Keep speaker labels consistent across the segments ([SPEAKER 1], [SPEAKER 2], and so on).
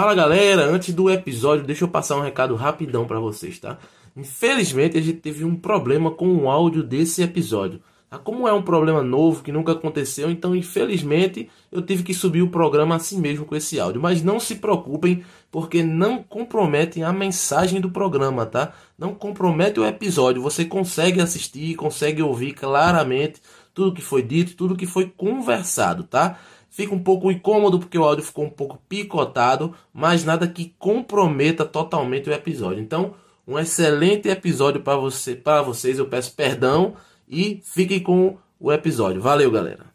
[SPEAKER 1] Fala galera, antes do episódio, deixa eu passar um recado rapidão para vocês, tá? Infelizmente a gente teve um problema com o áudio desse episódio. Tá? Como é um problema novo que nunca aconteceu, então infelizmente eu tive que subir o programa assim mesmo com esse áudio. Mas não se preocupem, porque não comprometem a mensagem do programa, tá? Não compromete o episódio. Você consegue assistir, consegue ouvir claramente tudo que foi dito, tudo que foi conversado, tá? Fica um pouco incômodo porque o áudio ficou um pouco picotado, mas nada que comprometa totalmente o episódio. Então, um excelente episódio para você, para vocês. Eu peço perdão e fiquem com o episódio. Valeu, galera.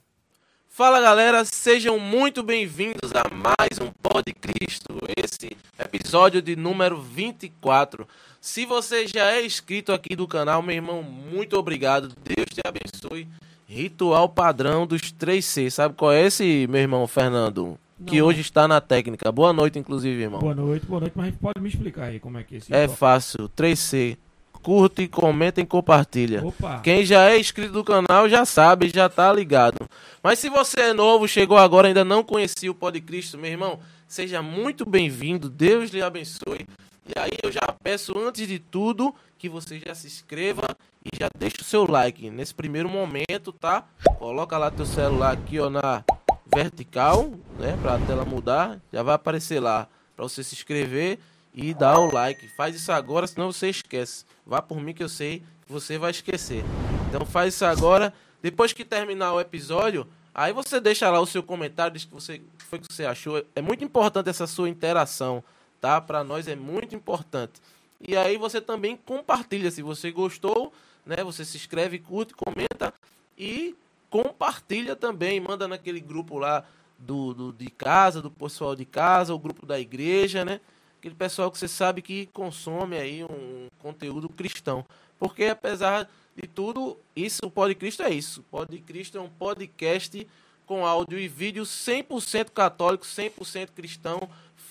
[SPEAKER 1] Fala, galera, sejam muito bem-vindos a mais um Pod Cristo. Esse episódio de número 24. Se você já é inscrito aqui do canal, meu irmão, muito obrigado. Deus te abençoe. Ritual padrão dos 3C. Sabe qual é esse, meu irmão Fernando? que hoje está na técnica. Boa noite, inclusive, irmão.
[SPEAKER 2] Boa noite, boa noite, mas pode me explicar aí como é que é esse
[SPEAKER 1] É fácil, 3C. Curte, comenta e compartilha. Opa. Quem já é inscrito do canal já sabe, já tá ligado. Mas se você é novo, chegou agora, ainda não conhecia o Pod Cristo, meu irmão, seja muito bem-vindo. Deus lhe abençoe. E aí eu já peço, antes de tudo, que você já se inscreva e já deixe o seu like. Nesse primeiro momento, tá? Coloca lá teu celular aqui, ó, na vertical, né, para a tela mudar, já vai aparecer lá para você se inscrever e dar o like. Faz isso agora, senão você esquece. Vá por mim que eu sei que você vai esquecer. Então faz isso agora. Depois que terminar o episódio, aí você deixa lá o seu comentário, diz que você foi que você achou. É muito importante essa sua interação, tá? Para nós é muito importante. E aí você também compartilha se você gostou, né? Você se inscreve, curte, comenta e compartilha também, manda naquele grupo lá do, do, de casa, do pessoal de casa, o grupo da igreja, né? Aquele pessoal que você sabe que consome aí um conteúdo cristão. Porque apesar de tudo, isso, o Pod Cristo é isso. O Pod Cristo é um podcast com áudio e vídeo 100% católico, 100% cristão,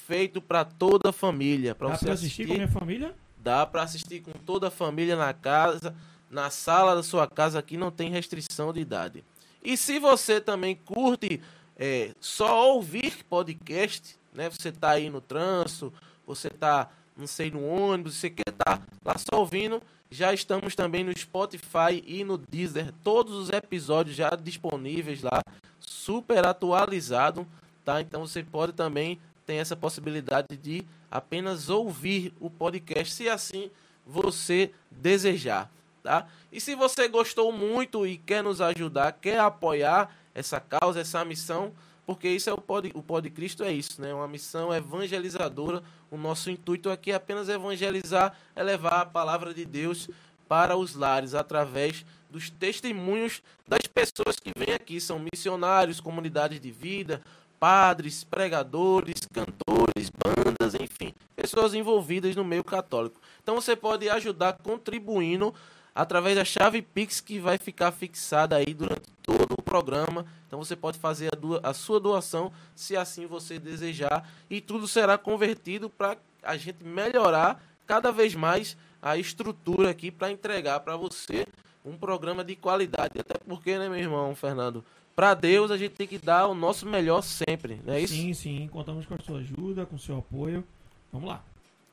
[SPEAKER 1] feito para toda a família.
[SPEAKER 2] Pra Dá para assistir, assistir com a minha família?
[SPEAKER 1] Dá para assistir com toda a família na casa, na sala da sua casa, aqui não tem restrição de idade. E se você também curte é, só ouvir podcast, né? Você tá aí no trânsito, você tá, não sei, no ônibus, você quer estar tá lá só ouvindo, já estamos também no Spotify e no Deezer. Todos os episódios já disponíveis lá, super atualizado, tá? Então você pode também ter essa possibilidade de apenas ouvir o podcast, se assim você desejar tá? E se você gostou muito e quer nos ajudar, quer apoiar essa causa, essa missão, porque isso é o Pod, o Pod Cristo é isso, né? Uma missão evangelizadora. O nosso intuito aqui é apenas evangelizar, é levar a palavra de Deus para os lares através dos testemunhos das pessoas que vêm aqui, são missionários, comunidades de vida, padres, pregadores, cantores, bandas, enfim, pessoas envolvidas no meio católico. Então você pode ajudar contribuindo através da chave Pix que vai ficar fixada aí durante todo o programa. Então você pode fazer a, a sua doação se assim você desejar e tudo será convertido para a gente melhorar cada vez mais a estrutura aqui para entregar para você um programa de qualidade. Até porque, né, meu irmão Fernando? Para Deus a gente tem que dar o nosso melhor sempre, não é isso?
[SPEAKER 2] Sim, sim. Contamos com a sua ajuda, com o seu apoio. Vamos lá.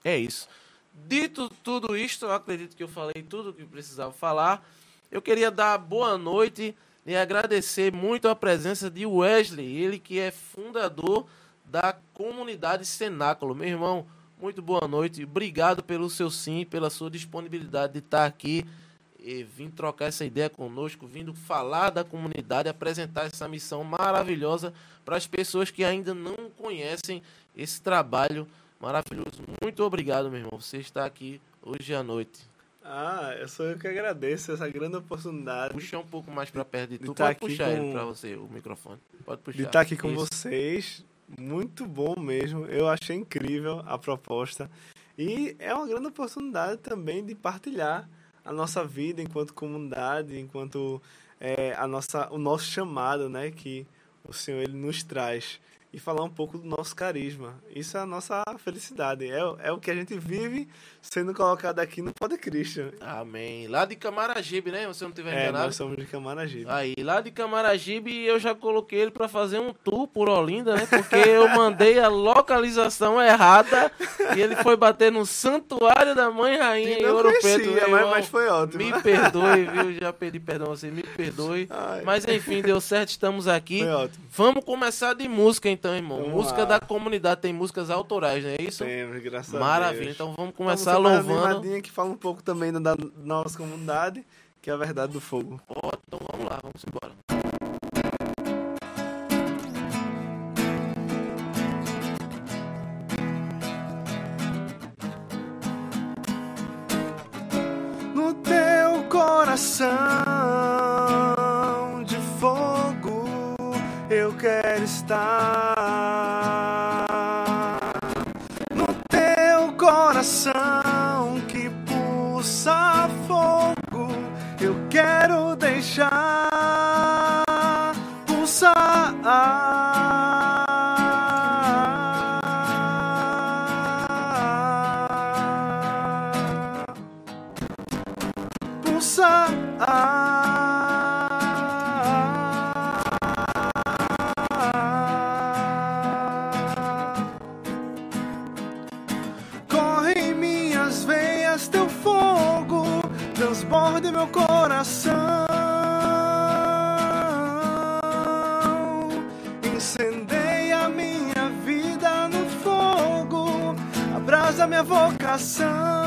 [SPEAKER 1] É isso. Dito tudo isto, eu acredito que eu falei tudo o que precisava falar. Eu queria dar boa noite e agradecer muito a presença de Wesley, ele que é fundador da comunidade Cenáculo. Meu irmão, muito boa noite. Obrigado pelo seu sim, pela sua disponibilidade de estar aqui e vir trocar essa ideia conosco, vindo falar da comunidade, apresentar essa missão maravilhosa para as pessoas que ainda não conhecem esse trabalho Maravilhoso. Muito obrigado, meu irmão. Você está aqui hoje à noite.
[SPEAKER 3] Ah, eu sou eu que agradeço essa grande oportunidade.
[SPEAKER 1] Puxa um pouco mais para perto de, de tu. Pode puxar com... ele para você, o microfone. Pode puxar.
[SPEAKER 3] De estar aqui com Isso. vocês. Muito bom mesmo. Eu achei incrível a proposta. E é uma grande oportunidade também de partilhar a nossa vida enquanto comunidade, enquanto é, a nossa, o nosso chamado, né, que o Senhor ele nos traz. E falar um pouco do nosso carisma. Isso é a nossa felicidade. É, é o que a gente vive sendo colocado aqui no Poder Christian.
[SPEAKER 1] Amém. Lá de Camaragibe, né? Você não tiver
[SPEAKER 3] É,
[SPEAKER 1] enganado.
[SPEAKER 3] nós somos de Camaragibe.
[SPEAKER 1] Aí, lá de Camaragibe, eu já coloquei ele pra fazer um tour por Olinda, né? Porque eu mandei a localização errada e ele foi bater no Santuário da Mãe Rainha em Ouro Preto.
[SPEAKER 3] mas, mas foi ótimo.
[SPEAKER 1] Me perdoe, viu? Já pedi perdão a você, me perdoe.
[SPEAKER 3] Ai.
[SPEAKER 1] Mas enfim, deu certo, estamos aqui.
[SPEAKER 3] Foi ótimo.
[SPEAKER 1] Vamos começar de música então, irmão.
[SPEAKER 3] Vamos
[SPEAKER 1] música
[SPEAKER 3] lá.
[SPEAKER 1] da comunidade, tem músicas autorais, não é isso?
[SPEAKER 3] Temos, graças a
[SPEAKER 1] Maravilha.
[SPEAKER 3] Deus.
[SPEAKER 1] Então vamos
[SPEAKER 3] Uma
[SPEAKER 1] começar
[SPEAKER 3] mais
[SPEAKER 1] louvando.
[SPEAKER 3] animadinha que fala um pouco também da nossa comunidade, que é a verdade do fogo.
[SPEAKER 1] Ó, então vamos lá, vamos embora.
[SPEAKER 3] no teu coração no teu coração que pulsa fogo. Eu quero deixar pulsar abrasa minha vocação.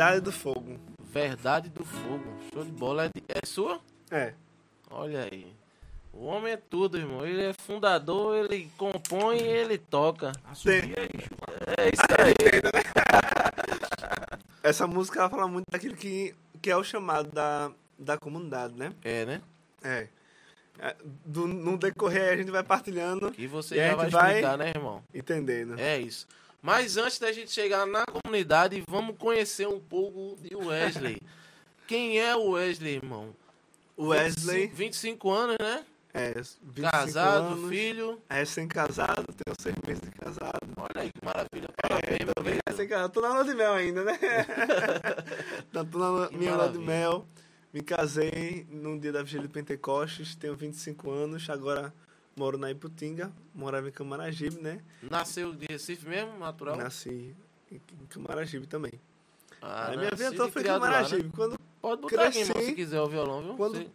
[SPEAKER 3] Verdade do fogo. Verdade do Fogo.
[SPEAKER 1] Show de bola. É, de- é sua?
[SPEAKER 3] É.
[SPEAKER 1] Olha aí. O homem é tudo, irmão. Ele é fundador, ele compõe e ele toca.
[SPEAKER 2] Aí,
[SPEAKER 1] É isso aí.
[SPEAKER 3] Essa música ela fala muito daquilo que, que é o chamado da, da comunidade, né?
[SPEAKER 1] É, né?
[SPEAKER 3] É. É, Do, no decorrer a gente vai partilhando,
[SPEAKER 1] Que você
[SPEAKER 3] E
[SPEAKER 1] já vai
[SPEAKER 3] vai-
[SPEAKER 1] explicar, né, irmão?
[SPEAKER 3] entendendo.
[SPEAKER 1] É isso. Mas antes da gente chegar na comunidade, vamos conhecer um pouco de Wesley. Quem é o Wesley, irmão?
[SPEAKER 3] Wesley
[SPEAKER 1] 25, 25 anos, né?
[SPEAKER 3] é 25
[SPEAKER 1] Casado,
[SPEAKER 3] anos,
[SPEAKER 1] filho.
[SPEAKER 3] é recém-casado, tenho seis meses de casado.
[SPEAKER 1] Olha aí que maravilha. Parabéns, meu
[SPEAKER 3] Bem
[SPEAKER 1] querido.
[SPEAKER 3] recém-casado. Tô na lua de mel ainda, né? Não, tô na
[SPEAKER 1] Que
[SPEAKER 3] minha lua de
[SPEAKER 1] maravilha.
[SPEAKER 3] mel. Me casei num dia da Vigília de Pentecostes, tenho 25 anos, agora moro na Iputinga, morava em Camaragibe, né?
[SPEAKER 1] Nasceu de Recife mesmo, natural?
[SPEAKER 3] Nasci em Camaragibe também.
[SPEAKER 1] Ah,
[SPEAKER 3] a minha vida
[SPEAKER 1] nascido
[SPEAKER 3] toda foi em
[SPEAKER 1] criado lá, né?
[SPEAKER 3] Camaragibe. Quando
[SPEAKER 1] Pode botar aqui,
[SPEAKER 3] Cresci.
[SPEAKER 1] irmão, se quiser o violão, viu?
[SPEAKER 3] Quando-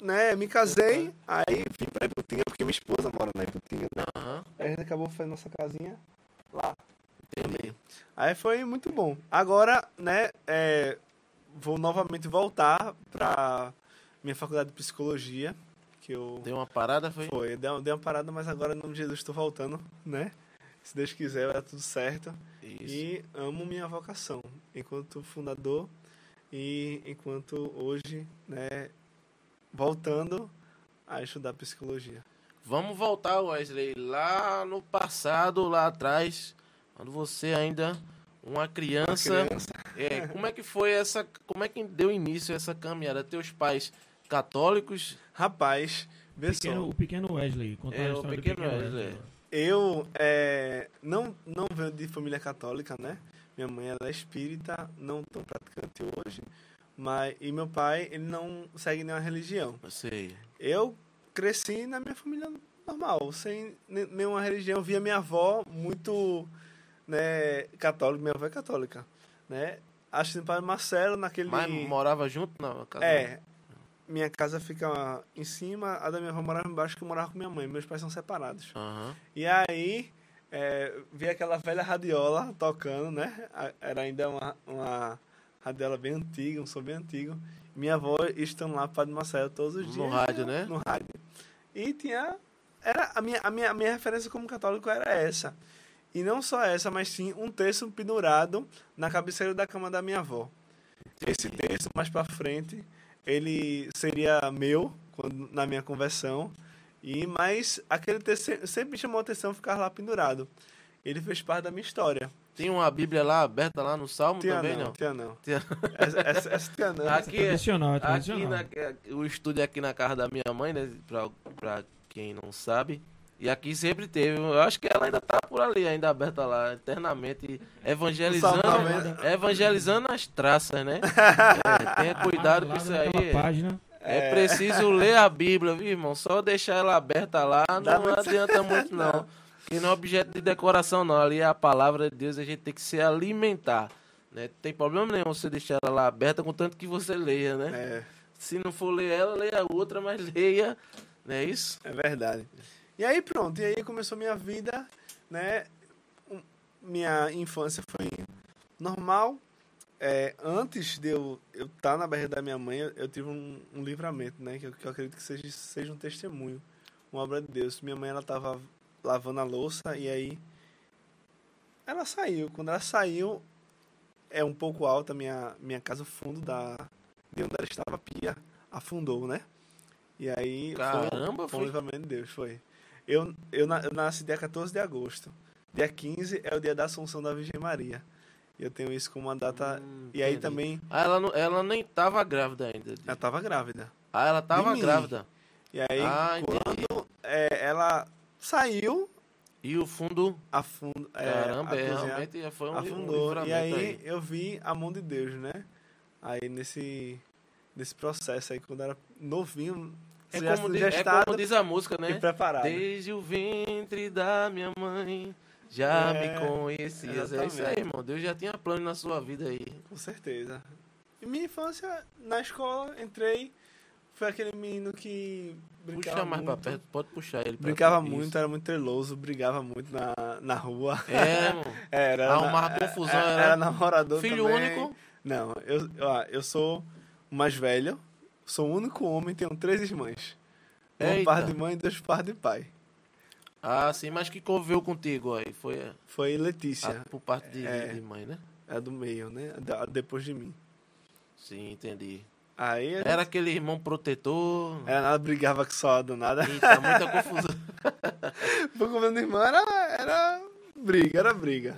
[SPEAKER 3] né, me casei, aí vim pra Iputinga, porque minha esposa mora na Iputinga, né? Aí a gente acabou fazendo nossa casinha lá.
[SPEAKER 1] entendi.
[SPEAKER 3] Aí foi muito bom. Agora, né, é, vou novamente voltar para minha faculdade de psicologia, que eu
[SPEAKER 1] Deu uma parada, foi?
[SPEAKER 3] foi, dei uma, dei uma parada, mas agora em nome de Jesus estou voltando, né? Se Deus quiser, vai dar tudo certo.
[SPEAKER 1] Isso.
[SPEAKER 3] E amo minha vocação enquanto fundador e enquanto hoje, né, voltando a estudar psicologia.
[SPEAKER 1] Vamos voltar, Wesley, lá no passado, lá atrás, quando você ainda uma criança.
[SPEAKER 3] Uma criança.
[SPEAKER 1] É, como é que foi essa. Como é que deu início essa caminhada? Teus pais católicos?
[SPEAKER 3] Rapaz, vê
[SPEAKER 2] Pequeno-
[SPEAKER 3] só,
[SPEAKER 2] o pequeno Wesley. Contar
[SPEAKER 1] É,
[SPEAKER 2] a
[SPEAKER 1] o pequeno
[SPEAKER 2] do pequeno
[SPEAKER 1] Wesley.
[SPEAKER 2] Wesley.
[SPEAKER 3] eu é, não, não venho de família católica, né? Minha mãe ela é espírita, não tão praticante hoje, mas e meu pai ele não segue nenhuma religião.
[SPEAKER 1] Eu sei.
[SPEAKER 3] Eu cresci na minha família normal, sem ne- nenhuma religião. Via minha avó muito né, católica, minha avó é católica, né? Acho que o pai Marcelo naquele
[SPEAKER 1] Mas morava junto na casa?
[SPEAKER 3] é, minha casa fica em cima, a da minha avó morava embaixo, que eu morava com minha mãe. Meus pais são separados.
[SPEAKER 1] Aham.
[SPEAKER 3] E aí, é, vi aquela velha radiola tocando, né? Era ainda uma, uma radiola bem antiga, um som bem antigo. Minha avó estando lá para Marcelo todos os
[SPEAKER 1] No
[SPEAKER 3] dias.
[SPEAKER 1] rádio, né?
[SPEAKER 3] No rádio. E tinha. Era, a, minha, a, minha, a minha referência como católico era essa. E não só essa, mas sim um texto pendurado na cabeceira da cama da minha avó. Esse texto, mais para frente, ele seria meu quando, na minha conversão. E mas aquele texto se- sempre me chamou a atenção ficar lá pendurado. Ele fez parte da minha história.
[SPEAKER 1] Tinha uma Bíblia lá aberta lá no Salmo
[SPEAKER 3] Tinha
[SPEAKER 1] também,
[SPEAKER 3] não,
[SPEAKER 1] não?
[SPEAKER 3] tinha não.
[SPEAKER 1] Tinha-
[SPEAKER 3] Essa, essa, essa tinha não.
[SPEAKER 1] Aqui, é-
[SPEAKER 2] Tradicional, é
[SPEAKER 1] aqui
[SPEAKER 2] tradicional.
[SPEAKER 1] na, o estúdio é aqui na casa da minha mãe, né? Pra, pra quem não sabe. E aqui sempre teve. Eu acho que ela ainda tá por ali, ainda aberta lá, eternamente, evangelizando, evangelizando as traças, né? É, tenha cuidado com isso aí.
[SPEAKER 2] página.
[SPEAKER 1] É preciso ler a Bíblia, viu, irmão? Só deixar ela aberta lá não adianta muito, não. Que não é objeto de decoração, não. Ali é a palavra de Deus, a gente tem que se alimentar. Né? Tem problema nenhum você deixar ela lá aberta, contanto que você leia, né?
[SPEAKER 3] É.
[SPEAKER 1] Se não for ler ela, leia a outra, mas leia. Não é isso?
[SPEAKER 3] É verdade. E aí pronto, e aí começou minha vida, né? Minha infância foi normal. É, antes de eu estar na barriga da minha mãe, eu, eu tive um, um livramento, né? Que eu, que eu acredito que seja, seja um testemunho, uma obra de Deus. Minha mãe, ela tava lavando a louça e aí ela saiu. Quando ela saiu, é um pouco alta a minha, minha casa, o fundo da, de onde ela estava, a pia, afundou, né? E aí
[SPEAKER 1] Caramba,
[SPEAKER 3] foi um
[SPEAKER 1] foi.
[SPEAKER 3] livramento de Deus, foi. Eu, eu, eu nasci dia 14 de agosto. Dia 15 é o dia da Assunção da Virgem Maria. Eu tenho isso como uma data.
[SPEAKER 1] Hum,
[SPEAKER 3] e aí
[SPEAKER 1] entendi.
[SPEAKER 3] também,
[SPEAKER 1] Ah, ela, não- ela nem tava grávida ainda.
[SPEAKER 3] ela tava grávida.
[SPEAKER 1] Ah, ela tava grávida.
[SPEAKER 3] E aí,
[SPEAKER 1] Ah,
[SPEAKER 3] quando é, ela saiu,
[SPEAKER 1] E o fundo.
[SPEAKER 3] afundo, é,
[SPEAKER 1] Caramba,
[SPEAKER 3] a
[SPEAKER 1] é,
[SPEAKER 3] cozinha
[SPEAKER 1] realmente foi um,
[SPEAKER 3] afundou. e aí,
[SPEAKER 1] aí.
[SPEAKER 3] eu vi a mão de Deus, né? Aí nesse, nesse processo aí, quando era novinho,
[SPEAKER 1] É como, diz, é como diz a música, né? Desde o ventre da minha mãe já
[SPEAKER 3] É,
[SPEAKER 1] me conhecias. É isso aí, irmão. Deus já tinha plano na sua vida aí.
[SPEAKER 3] Com certeza. E minha infância, na escola, entrei, foi aquele menino que brincava
[SPEAKER 1] Puxa mais
[SPEAKER 3] muito.
[SPEAKER 1] pra perto, pode puxar ele.
[SPEAKER 3] Brincava muito,
[SPEAKER 1] Isso.
[SPEAKER 3] era muito treloso, brigava muito na, na rua.
[SPEAKER 1] É, irmão.
[SPEAKER 3] Era,
[SPEAKER 1] Arrumava
[SPEAKER 3] na-
[SPEAKER 1] confusão,
[SPEAKER 3] era,
[SPEAKER 1] era
[SPEAKER 3] era namorador
[SPEAKER 1] Filho
[SPEAKER 3] também.
[SPEAKER 1] único.
[SPEAKER 3] Não, eu, ó, eu sou o mais velho, sou o único homem, tenho três irmãs. Um
[SPEAKER 1] Eita.
[SPEAKER 3] par de mãe e dois par de pai.
[SPEAKER 1] Ah, sim, mas que conviveu contigo aí? Foi é,
[SPEAKER 3] Foi Letícia,
[SPEAKER 1] a- por parte de,
[SPEAKER 3] É.
[SPEAKER 1] de mãe, né?
[SPEAKER 3] a do meio, né? Da- Depois de mim.
[SPEAKER 1] Sim, entendi.
[SPEAKER 3] Aí
[SPEAKER 1] Era aquele irmão protetor.
[SPEAKER 3] ela brigava que só do nada.
[SPEAKER 1] Eita, muita confusão.
[SPEAKER 3] Porque o meu irmão era, era briga, era briga.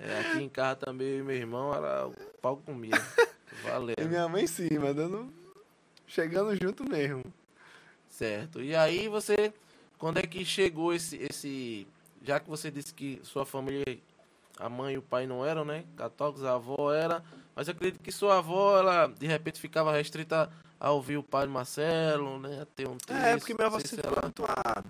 [SPEAKER 1] É, aqui em casa também, eu meu irmão, era o pau comia. Valeu.
[SPEAKER 3] E minha mãe em cima, dando. Chegando junto mesmo.
[SPEAKER 1] Certo. E aí você, quando é que chegou esse, esse, já que você disse que sua família, a mãe e o pai não eram, né, católicos, a avó era, mas eu acredito que sua avó, ela de repente ficava restrita a ouvir o padre Marcelo, né, a ter um texto,
[SPEAKER 3] É, porque minha avó sempre
[SPEAKER 1] se ela
[SPEAKER 3] muito a.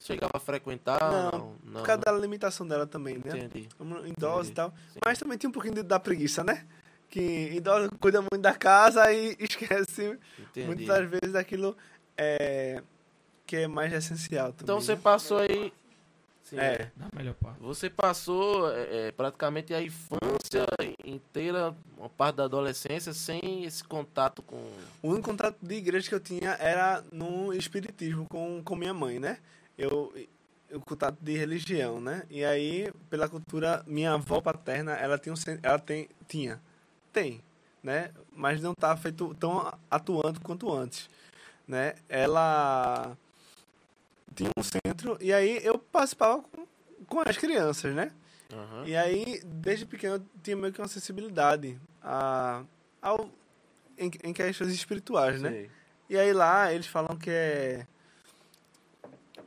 [SPEAKER 1] chegava a frequentar,
[SPEAKER 3] Não,
[SPEAKER 1] não, não,
[SPEAKER 3] Por causa da limitação dela também, né?
[SPEAKER 1] entendi.
[SPEAKER 3] Idosa e tal.
[SPEAKER 1] Sim.
[SPEAKER 3] Mas também tinha um pouquinho da preguiça, né? Que idosa cuida muito da casa e esquece
[SPEAKER 1] Entendi.
[SPEAKER 3] muitas vezes daquilo é, que é mais essencial também.
[SPEAKER 1] Então você
[SPEAKER 3] né?
[SPEAKER 1] passou aí, sim,
[SPEAKER 3] É.
[SPEAKER 2] Da melhor parte.
[SPEAKER 1] Você passou é, é, praticamente a infância inteira, uma parte da adolescência, sem esse contato com.
[SPEAKER 3] O único contato de igreja que eu tinha era no espiritismo com, com minha mãe, né? Eu, o contato de religião, né? E aí, pela cultura, minha avó paterna, ela tinha, um, ela tem, tinha, tem, né? Mas não tá feito tão atuando quanto antes, né? Ela tinha um centro e aí eu participava com, com as crianças, né?
[SPEAKER 1] Aham.
[SPEAKER 3] E aí, desde pequeno, eu tinha meio que uma sensibilidade a, ao, em, em questões espirituais, né? E aí lá eles falam que é.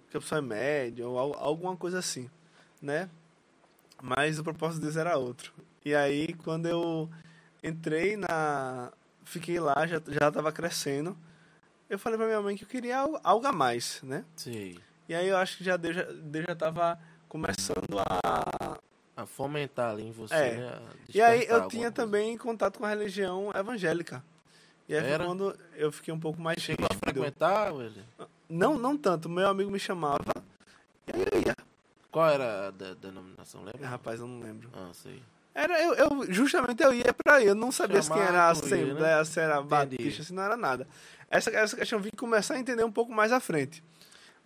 [SPEAKER 3] que a pessoa é média ou al- alguma coisa assim, né? Mas o propósito de Deus era outro. E aí quando eu entrei na. fiquei lá, já, já tava crescendo, eu falei pra minha mãe que eu queria algo, algo a mais, né?
[SPEAKER 1] Sei.
[SPEAKER 3] E aí eu acho que já Deus já, Deus já tava começando a.
[SPEAKER 1] A fomentar ali em você,
[SPEAKER 3] É.
[SPEAKER 1] né?
[SPEAKER 3] E aí eu tinha
[SPEAKER 1] coisa.
[SPEAKER 3] também contato com a religião evangélica. E aí
[SPEAKER 1] Era?
[SPEAKER 3] foi quando eu fiquei um pouco mais
[SPEAKER 1] Chegou a frequentar, velho?
[SPEAKER 3] Não, não tanto. Meu amigo me chamava. E aí eu ia.
[SPEAKER 1] Qual era a de- denominação, lembra?
[SPEAKER 3] É, rapaz, eu não lembro.
[SPEAKER 1] Ah, sei.
[SPEAKER 3] Era, eu, eu, justamente eu ia pra aí. Eu não sabia se quem era a
[SPEAKER 1] Chamar, né?
[SPEAKER 3] Assembleia, se era Batista, se não era nada. Essa, essa questão eu vim começar a entender um pouco mais à frente.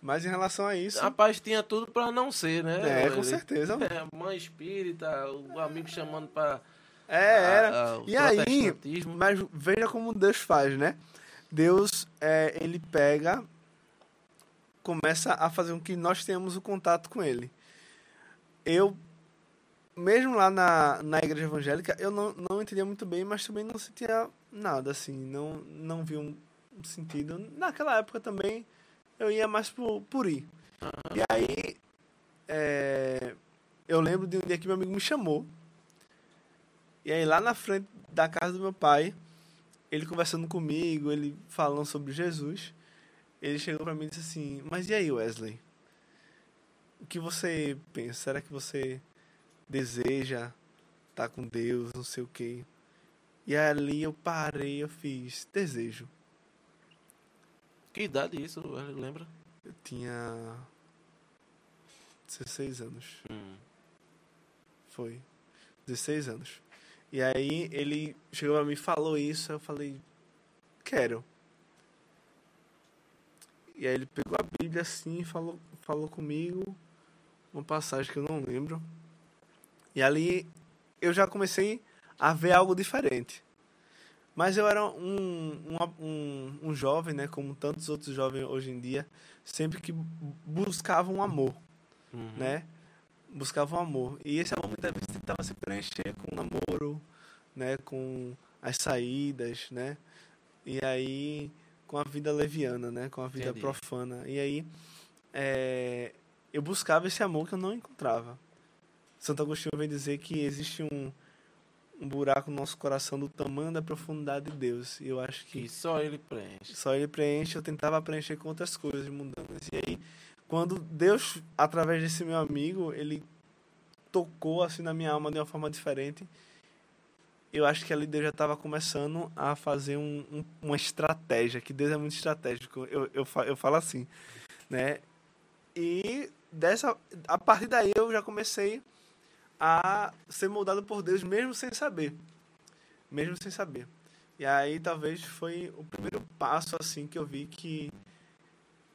[SPEAKER 3] Mas em relação a isso.
[SPEAKER 1] Rapaz, tinha tudo pra não ser, né?
[SPEAKER 3] é, com certeza.
[SPEAKER 1] É, mãe espírita, o amigo chamando pra.
[SPEAKER 3] É, era.
[SPEAKER 1] a- a-
[SPEAKER 3] E aí, mas veja como Deus faz, né? Deus, é, ele pega, começa a fazer com que nós tenhamos o contato com ele. Eu, mesmo lá na, na igreja evangélica, eu não, não entendia muito bem, mas também não sentia nada, assim, não, não vi um sentido. Naquela época também, eu ia mais por, por ir. E aí, é, eu lembro de um dia que meu amigo me chamou, e aí lá na frente da casa do meu pai, ele conversando comigo, ele falando sobre Jesus, ele chegou pra mim e disse assim: "Mas e aí, Wesley? O que você pensa? Será que você deseja estar com Deus, não sei o quê?" E ali eu parei, eu fiz desejo.
[SPEAKER 1] Que idade isso, velho? lembra?
[SPEAKER 3] Eu tinha 16 anos.
[SPEAKER 1] Hum.
[SPEAKER 3] Foi. 16 anos. E aí ele chegou a mim e falou isso, eu falei, quero. E aí ele pegou a Bíblia assim e falou, falou comigo uma passagem que eu não lembro. E ali eu já comecei a ver algo diferente. Mas eu era um, um, um, um jovem, né, como tantos outros jovens hoje em dia, sempre que bu- buscavam um amor
[SPEAKER 1] Uhum.
[SPEAKER 3] né? Buscavam amor. E esse amor muitas vezes tentava se preencher com o namoro, né? Com as saídas, né? E aí com a vida leviana, né? Com a vida
[SPEAKER 1] Entendi.
[SPEAKER 3] profana. E aí é, eu buscava esse amor que eu não encontrava. Santo Agostinho vem dizer que existe um, um buraco no nosso coração do tamanho da profundidade de Deus. E eu acho que
[SPEAKER 1] Que só ele preenche.
[SPEAKER 3] só ele preenche, eu tentava preencher com outras coisas mundanas. E aí, quando Deus, através desse meu amigo, ele tocou assim na minha alma de uma forma diferente, eu acho que ali Deus já estava começando a fazer um, um- uma estratégia, que Deus é muito estratégico, eu, eu, eu falo assim, né? E dessa, a partir daí eu já comecei a ser moldado por Deus, mesmo sem saber. Mesmo sem saber. E aí talvez foi o primeiro passo assim que eu vi que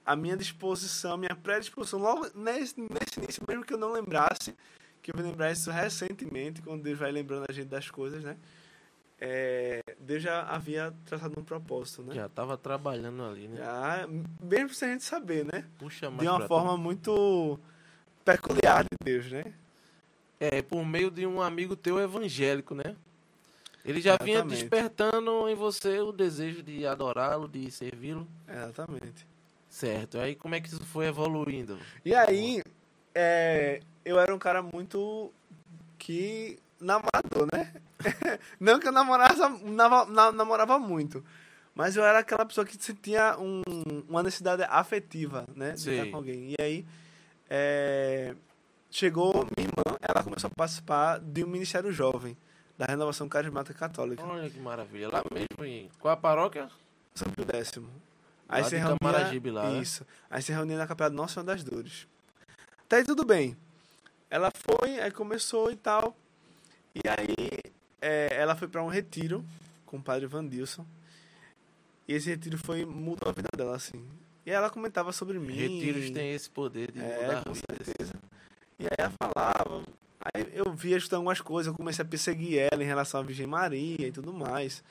[SPEAKER 3] a minha disposição, a minha predisposição, logo nesse, nesse início, mesmo que eu não lembrasse, que eu vim lembrar isso recentemente, quando Deus vai lembrando a gente das coisas, né? É, Deus já havia traçado um propósito, né?
[SPEAKER 1] Já tava trabalhando ali, né?
[SPEAKER 3] Já, mesmo sem a gente saber, né?
[SPEAKER 1] Puxa mais
[SPEAKER 3] De uma forma muito peculiar de Deus, né?
[SPEAKER 1] É, por meio de um amigo teu evangélico, né? Ele já vinha
[SPEAKER 3] Exatamente.
[SPEAKER 1] despertando em você o desejo de adorá-lo, de servi-lo.
[SPEAKER 3] Exatamente.
[SPEAKER 1] Certo. Aí como é que isso foi evoluindo?
[SPEAKER 3] E aí, é, eu era um cara muito que namorador, né? Não que eu namorava, nava- na- namorava muito, mas eu era aquela pessoa que sentia um, uma necessidade afetiva, né? De
[SPEAKER 1] Sei.
[SPEAKER 3] estar com alguém. E aí, é, chegou minha irmã, ela começou a participar de um ministério jovem, da Renovação Carismática Católica,
[SPEAKER 1] Olha que maravilha. Lá mesmo em... Qual a paróquia?
[SPEAKER 3] São Pio X.
[SPEAKER 1] Lá de Camaragibe, lá, né?
[SPEAKER 3] Isso. Aí se reunia na Capela Nossa Senhora das Dores. Tá aí tudo bem. Ela foi, aí começou e tal. E aí é, ela foi para um retiro com o padre Vandilson. E esse retiro foi mudou a vida dela, assim. E ela comentava sobre mim.
[SPEAKER 1] Retiros têm esse poder de
[SPEAKER 3] É,
[SPEAKER 1] mudar
[SPEAKER 3] com certeza. E aí ela falava. Aí eu via estudando algumas coisas, eu comecei a perseguir ela em relação à Virgem Maria e tudo mais.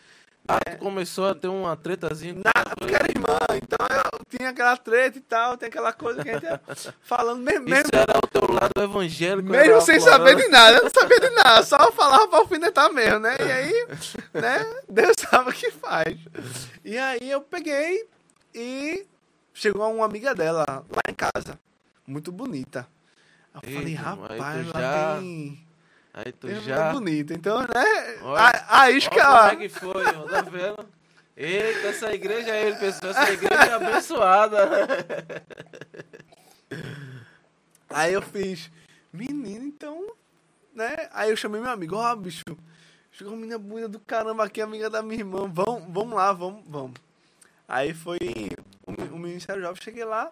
[SPEAKER 1] Ah, tu começou a ter uma tretazinha com
[SPEAKER 3] Nada, porque era irmã, então eu tinha aquela treta e tal, tem aquela coisa que a gente ia falando mesmo, mesmo,
[SPEAKER 1] Isso era o teu lado evangélico.
[SPEAKER 3] mesmo sem
[SPEAKER 1] aflorando.
[SPEAKER 3] saber de nada, eu não sabia de nada, só falava pra alfinetar mesmo, né? E aí, né, Deus sabe o que faz. E aí eu peguei e chegou uma amiga dela lá em casa, muito bonita. Eu
[SPEAKER 1] Eita,
[SPEAKER 3] falei,
[SPEAKER 1] aí tu
[SPEAKER 3] rapaz, lá
[SPEAKER 1] já-
[SPEAKER 3] tem...
[SPEAKER 1] Aí tu
[SPEAKER 3] tem
[SPEAKER 1] já.
[SPEAKER 3] mulher bonita, então, né,
[SPEAKER 1] Olha,
[SPEAKER 3] a, a isca,
[SPEAKER 1] Olha
[SPEAKER 3] ó,
[SPEAKER 1] como é que foi, ó, tá vendo? Eita, essa igreja aí, ele pensou, essa igreja é abençoada.
[SPEAKER 3] Aí eu fiz, menino, então, né? Aí eu chamei meu amigo, ó, bicho, chegou uma menina bonita do caramba aqui, amiga da minha irmã, vamos, vamos lá, vamos, vamos. Aí foi o, o Ministério Jovem, cheguei lá,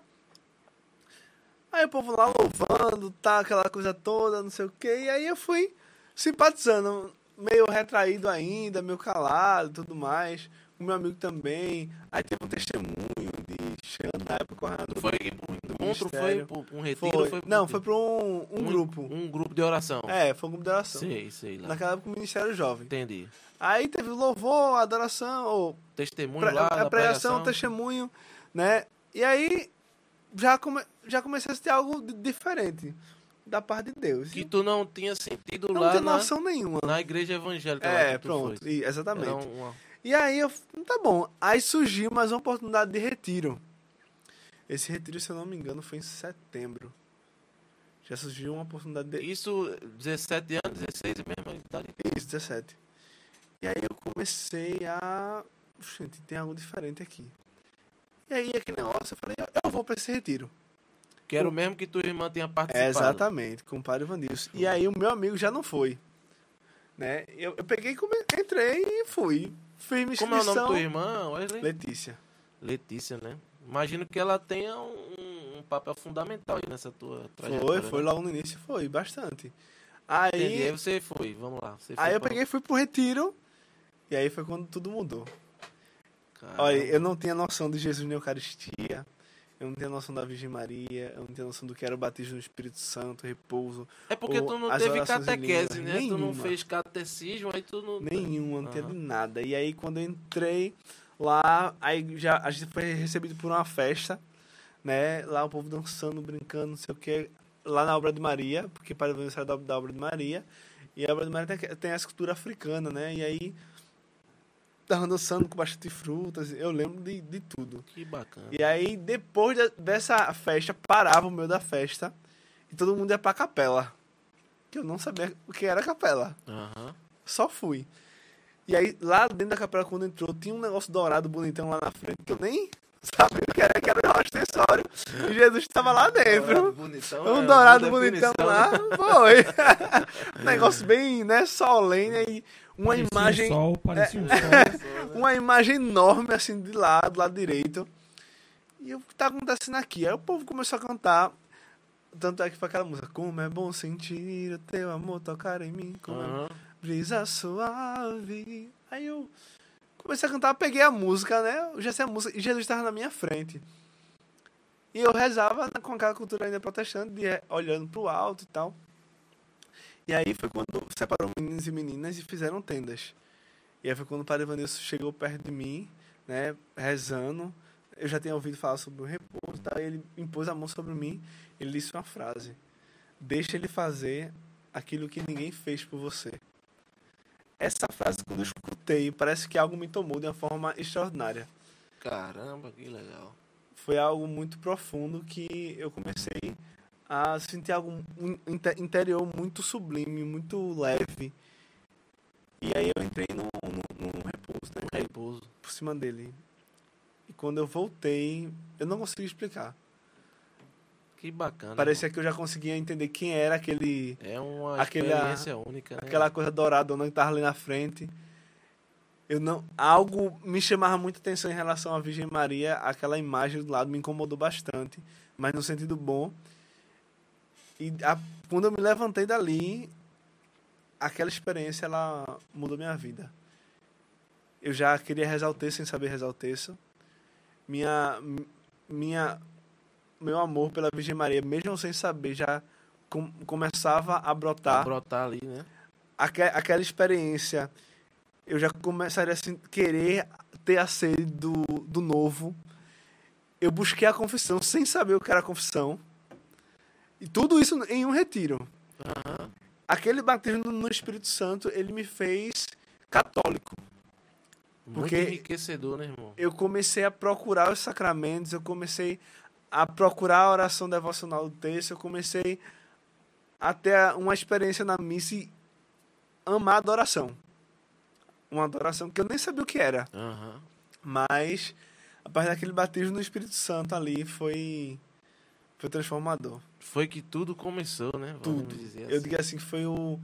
[SPEAKER 3] aí o povo lá louvando, tá, aquela coisa toda, não sei o quê, e aí eu fui simpatizando, meio retraído ainda, meio calado e tudo mais. O meu amigo também. Aí teve um testemunho de Xande, na época,
[SPEAKER 1] Foi
[SPEAKER 3] do-
[SPEAKER 1] pro
[SPEAKER 3] do
[SPEAKER 1] encontro, foi pra um retiro?
[SPEAKER 3] Foi.
[SPEAKER 1] Foi pro-
[SPEAKER 3] Não, foi para um, um grupo.
[SPEAKER 1] Um grupo de oração.
[SPEAKER 3] É, foi um grupo de oração.
[SPEAKER 1] Sei, sei lá.
[SPEAKER 3] Naquela época, o Ministério Jovem.
[SPEAKER 1] Entendi.
[SPEAKER 3] Aí teve o louvor, a adoração, ou
[SPEAKER 1] Testemunho
[SPEAKER 3] pre-
[SPEAKER 1] lá,
[SPEAKER 3] a
[SPEAKER 1] da
[SPEAKER 3] pregação,
[SPEAKER 1] pregação.
[SPEAKER 3] testemunho, né? E aí já, come, já comecei a ter algo diferente da parte de Deus.
[SPEAKER 1] Que tu não tinha sentido
[SPEAKER 3] não
[SPEAKER 1] lá
[SPEAKER 3] tem
[SPEAKER 1] na,
[SPEAKER 3] noção nenhuma.
[SPEAKER 1] na igreja evangélica.
[SPEAKER 3] É, pronto, e- exatamente.
[SPEAKER 1] Uma-
[SPEAKER 3] E aí eu, tá bom. Aí surgiu mais uma oportunidade de retiro. Esse retiro, se eu não me engano, foi em setembro. Já surgiu uma oportunidade de.
[SPEAKER 1] Isso, 17 anos, 16 mesmo. idade.
[SPEAKER 3] Isso, 17. E aí eu comecei a. Gente, tem algo diferente aqui. E aí aquele negócio, eu falei, eu, vou pra esse retiro.
[SPEAKER 1] Que era o mesmo que tua irmã tinha participado.
[SPEAKER 3] É, exatamente, com o padre Vandilson. E aí o meu amigo já não foi. Né? Eu, eu peguei, come... entrei e fui. Fiz minha
[SPEAKER 1] Como é o nome da tua irmã, Wesley?
[SPEAKER 3] Letícia.
[SPEAKER 1] Letícia, né? Imagino que ela tenha um, um papel fundamental aí nessa tua trajetória.
[SPEAKER 3] Foi, foi
[SPEAKER 1] né?
[SPEAKER 3] logo no início, foi, bastante. Aí,
[SPEAKER 1] Entendi. Aí você foi, vamos lá. Foi
[SPEAKER 3] aí eu
[SPEAKER 1] pra-
[SPEAKER 3] peguei e fui pro retiro. E aí foi quando tudo mudou.
[SPEAKER 1] Caramba.
[SPEAKER 3] Olha, eu não tinha noção de Jesus na Eucaristia. Eu não tinha noção da Virgem Maria. Eu não tinha noção do que era o batismo no Espírito Santo, repouso.
[SPEAKER 1] É porque tu não teve catequese, né? Tu não
[SPEAKER 3] nenhuma.
[SPEAKER 1] fez catecismo, aí tu não.
[SPEAKER 3] Nenhuma, não de nada. E aí quando eu entrei lá, aí já a gente foi recebido por uma festa, né? Lá o povo dançando, brincando, não sei o que. Lá na obra de Maria, porque para o aniversário da, da obra de Maria. E a obra de Maria tem, tem a escultura africana, né? E aí estavam dançando com bastante frutas. Eu lembro de, de tudo.
[SPEAKER 1] Que bacana.
[SPEAKER 3] E aí, depois da- dessa festa, parava o meio da festa e todo mundo ia pra capela. Que eu não sabia o que era capela.
[SPEAKER 1] Aham.
[SPEAKER 3] Só fui. E aí, lá dentro da capela, quando entrou, tinha um negócio dourado bonitão lá na frente que eu nem sabia o que era, que era acessório. E Jesus estava lá dentro.
[SPEAKER 1] bonitão.
[SPEAKER 3] Um
[SPEAKER 1] é,
[SPEAKER 3] dourado
[SPEAKER 1] boa
[SPEAKER 3] bonitão lá.
[SPEAKER 1] né?
[SPEAKER 3] Foi. um negócio bem, né, solene e uma
[SPEAKER 2] Parecia
[SPEAKER 3] imagem.
[SPEAKER 2] Um sol, parecia um sol.
[SPEAKER 3] uma imagem enorme, assim, de lado, do lado direito. E o que tá acontecendo aqui? Aí o povo começou a cantar. Tanto é que foi aquela música. Como é bom sentir o teu amor tocar em mim. Como é
[SPEAKER 1] Aham.
[SPEAKER 3] brisa suave. Aí eu comecei a cantar, peguei a música, né? Eu já sei a música. E Jesus estava na minha frente. E eu rezava né, com aquela cultura ainda protestante, de, eh, olhando pro alto e tal. E aí foi quando separou meninos e meninas e fizeram tendas. E aí foi quando o Padre Vanilson chegou perto de mim, né, rezando. Eu já tinha ouvido falar sobre o repouso, tá? ele impôs a mão sobre mim, ele disse uma frase: Deixa ele fazer aquilo que ninguém fez por você. Essa frase, quando eu escutei, parece que algo me tomou de uma forma extraordinária.
[SPEAKER 1] Caramba, que legal.
[SPEAKER 3] Foi algo muito profundo que eu comecei a sentir algo um inte- interior muito sublime, muito leve. E aí eu entrei num, num, num repouso, né?
[SPEAKER 1] Repouso.
[SPEAKER 3] por cima dele. E quando eu voltei, eu não consegui explicar.
[SPEAKER 1] Que bacana.
[SPEAKER 3] Parecia que eu já conseguia entender quem era aquele
[SPEAKER 1] É uma
[SPEAKER 3] aquele-
[SPEAKER 1] experiência única, né?
[SPEAKER 3] aquela coisa dourada que tava ali na frente. Eu não, algo me chamava muita atenção em relação à Virgem Maria, aquela imagem do lado me incomodou bastante, mas no sentido bom. E a- quando eu me levantei dali, aquela experiência ela mudou minha vida. Eu já queria rezar o texto sem saber rezar o texto. Minha minha meu amor pela Virgem Maria, mesmo sem saber, já com, começava a brotar.
[SPEAKER 1] A brotar ali, né?
[SPEAKER 3] Aque, aquela experiência, eu já começaria a assim, querer ter a sede do, do novo. Eu busquei a confissão sem saber o que era a confissão. E tudo isso em um retiro.
[SPEAKER 1] Aham.
[SPEAKER 3] Aquele batismo no Espírito Santo, ele me fez católico.
[SPEAKER 1] Muito
[SPEAKER 3] Porque-
[SPEAKER 1] enriquecedor, né, irmão?
[SPEAKER 3] Eu comecei a procurar os sacramentos, eu comecei a procurar a oração devocional do texto, eu comecei a ter uma experiência na missa e amar a adoração. Uma adoração que eu nem sabia o que era.
[SPEAKER 1] Aham.
[SPEAKER 3] Mas, a partir daquele batismo no Espírito Santo ali, foi, foi transformador.
[SPEAKER 1] Foi que tudo começou, né? Vamos
[SPEAKER 3] Tudo.
[SPEAKER 1] dizer
[SPEAKER 3] Eu
[SPEAKER 1] assim.
[SPEAKER 3] digo assim que foi o,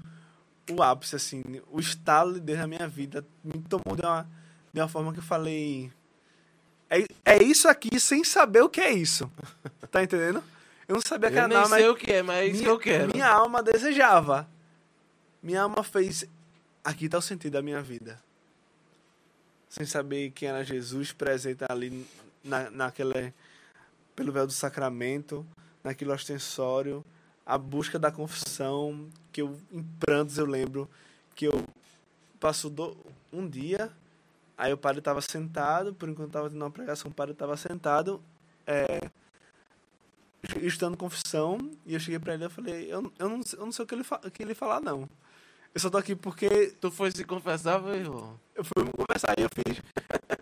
[SPEAKER 3] o ápice, assim. O estalo de Deus na minha vida me tomou de uma, de uma forma que eu falei... É, é isso aqui sem saber o que é isso. Tá entendendo? Eu não sabia que era nada,
[SPEAKER 1] sei
[SPEAKER 3] mas
[SPEAKER 1] o que é, mas é isso
[SPEAKER 3] minha,
[SPEAKER 1] que eu quero.
[SPEAKER 3] minha alma desejava. Minha alma fez... Aqui tá o sentido da minha vida. Sem saber quem era Jesus presente ali na, naquele... Pelo véu do sacramento, naquele ostensório. A busca da confissão, que eu, em prantos, eu lembro que eu passou do, um dia, aí o padre estava sentado, por enquanto estava tendo uma pregação, o padre estava sentado, é, estudando confissão, e eu cheguei para ele e falei, eu, eu, não, eu não sei o que ele, o que ele falar, não. Eu só tô aqui porque
[SPEAKER 1] Tu foi se confessar, meu irmão?
[SPEAKER 3] eu fui conversar e eu fiz.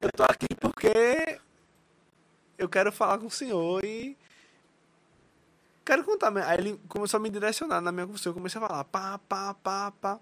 [SPEAKER 3] Eu tô aqui porque eu quero falar com o senhor e quero contar. mesmo. Aí ele começou a me direcionar na minha confissão. Eu comecei a falar pá, pá, pá, pá.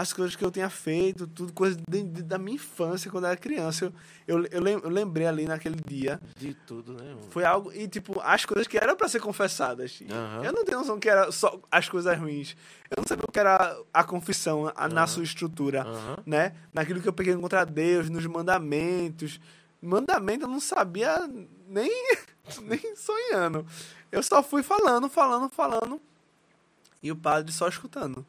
[SPEAKER 3] As coisas que eu tinha feito, tudo, coisas de- de- da minha infância, quando eu era criança. Eu, eu, eu lem- eu lembrei ali naquele dia.
[SPEAKER 1] De tudo, né, irmão?
[SPEAKER 3] Foi algo. E, tipo, as coisas que eram pra ser confessadas.
[SPEAKER 1] Aham.
[SPEAKER 3] Eu não tenho noção que era só as coisas ruins. Eu não sabia o que era a confissão, a, na
[SPEAKER 1] Aham.
[SPEAKER 3] sua estrutura
[SPEAKER 1] Aham.
[SPEAKER 3] né? Naquilo que eu peguei contra Deus, nos mandamentos. Mandamento eu não sabia nem, nem sonhando. Eu só fui falando, falando, falando. E o padre só escutando.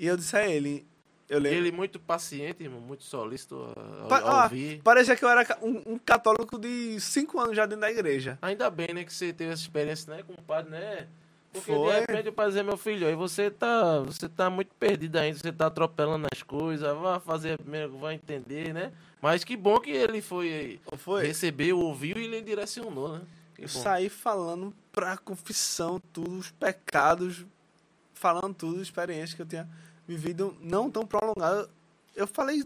[SPEAKER 3] E eu disse a ele, eu lembro.
[SPEAKER 1] Ele muito paciente, irmão, muito solícito a,
[SPEAKER 3] Pa-
[SPEAKER 1] a
[SPEAKER 3] ah,
[SPEAKER 1] ouvir.
[SPEAKER 3] parecia que eu era um, um católico de cinco anos já dentro da igreja.
[SPEAKER 1] Ainda bem, né, que você teve essa experiência, né, com o padre, né? Porque
[SPEAKER 3] Foi.
[SPEAKER 1] de repente o padre dizer, meu filho, aí você tá, você tá muito perdido ainda, você tá atropelando as coisas, vai fazer primeiro, vai entender, né? Mas que bom que ele foi,
[SPEAKER 3] Foi.
[SPEAKER 1] recebeu, ouviu e lhe direcionou, né? Que
[SPEAKER 3] Eu
[SPEAKER 1] bom.
[SPEAKER 3] saí falando pra confissão, tudo, os pecados, falando tudo, experiências que eu tinha vivido não tão prolongada. Eu falei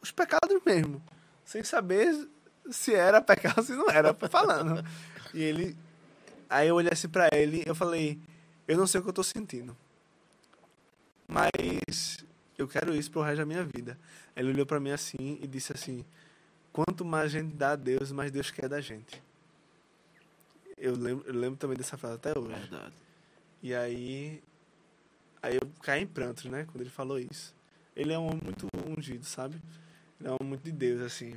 [SPEAKER 3] os pecados mesmo, sem saber se era pecado ou se não era, falando. E ele. Aí eu olhei assim pra ele eu falei, eu não sei o que eu tô sentindo. Mas eu quero isso pro resto da minha vida. Ele olhou pra mim assim e disse assim: Quanto mais a gente dá a Deus, mais Deus quer da gente. Eu lembro, eu lembro também dessa frase até hoje.
[SPEAKER 1] Verdade.
[SPEAKER 3] E aí. Aí eu caí em prantos, né? Quando ele falou isso. Ele é um homem muito ungido, sabe? Ele é um homem muito de Deus, assim.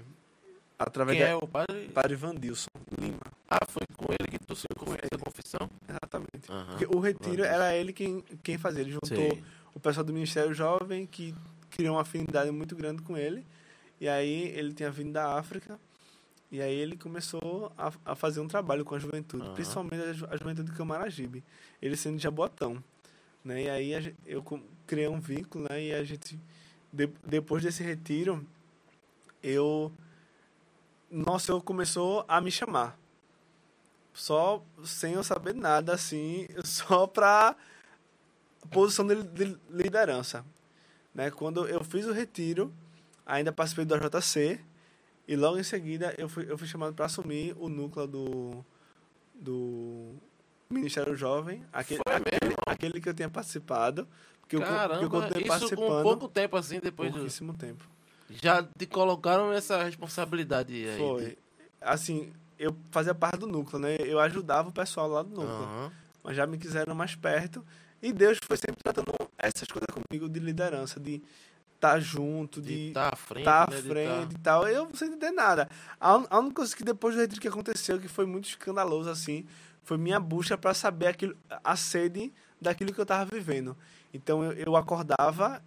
[SPEAKER 3] Através
[SPEAKER 1] Quem
[SPEAKER 3] da
[SPEAKER 1] é o padre?
[SPEAKER 3] Padre Vandilson Lima.
[SPEAKER 1] Ah, foi com ele que tu se confessou a confissão?
[SPEAKER 3] Exatamente.
[SPEAKER 1] Aham.
[SPEAKER 3] Porque o retiro era ele quem, quem fazia. Ele juntou
[SPEAKER 1] Sei.
[SPEAKER 3] o pessoal do Ministério Jovem, que criou uma afinidade muito grande com ele. E aí ele tinha vindo da África. E aí ele começou a, a fazer um trabalho com a juventude,
[SPEAKER 1] Aham.
[SPEAKER 3] principalmente a, ju- a juventude de Camaragibe. Ele sendo de Jabotão. Né? E aí a eu criei um vínculo, né? E a gente, de- depois desse retiro, eu... Nosso Senhor começou a me chamar. Só sem eu saber nada, assim, só pra posição de, de liderança. Né? Quando eu fiz o retiro, ainda participei do AJC, e logo em seguida eu fui, eu fui chamado para assumir o núcleo do, do Ministério Jovem, aquele, aquele? Aquele que eu tinha participado. Porque eu, porque eu
[SPEAKER 1] Caramba, isso
[SPEAKER 3] participando
[SPEAKER 1] com pouco tempo assim, depois do...
[SPEAKER 3] pouquíssimo tempo.
[SPEAKER 1] Já te colocaram essa responsabilidade aí.
[SPEAKER 3] Foi. Assim, eu fazia parte do núcleo, né? Eu ajudava o pessoal lá do núcleo.
[SPEAKER 1] Aham.
[SPEAKER 3] mas já me quiseram mais perto. E Deus foi sempre tratando essas coisas comigo de liderança, de estar junto,
[SPEAKER 1] De estar à frente,
[SPEAKER 3] estar à
[SPEAKER 1] né, de
[SPEAKER 3] frente
[SPEAKER 1] tá-
[SPEAKER 3] e tal. Eu sem entender nada. A, a única coisa que depois do retiro que aconteceu, que foi muito escandaloso assim, foi minha busca para saber aquilo, a sede daquilo que eu estava vivendo. Então eu, eu acordava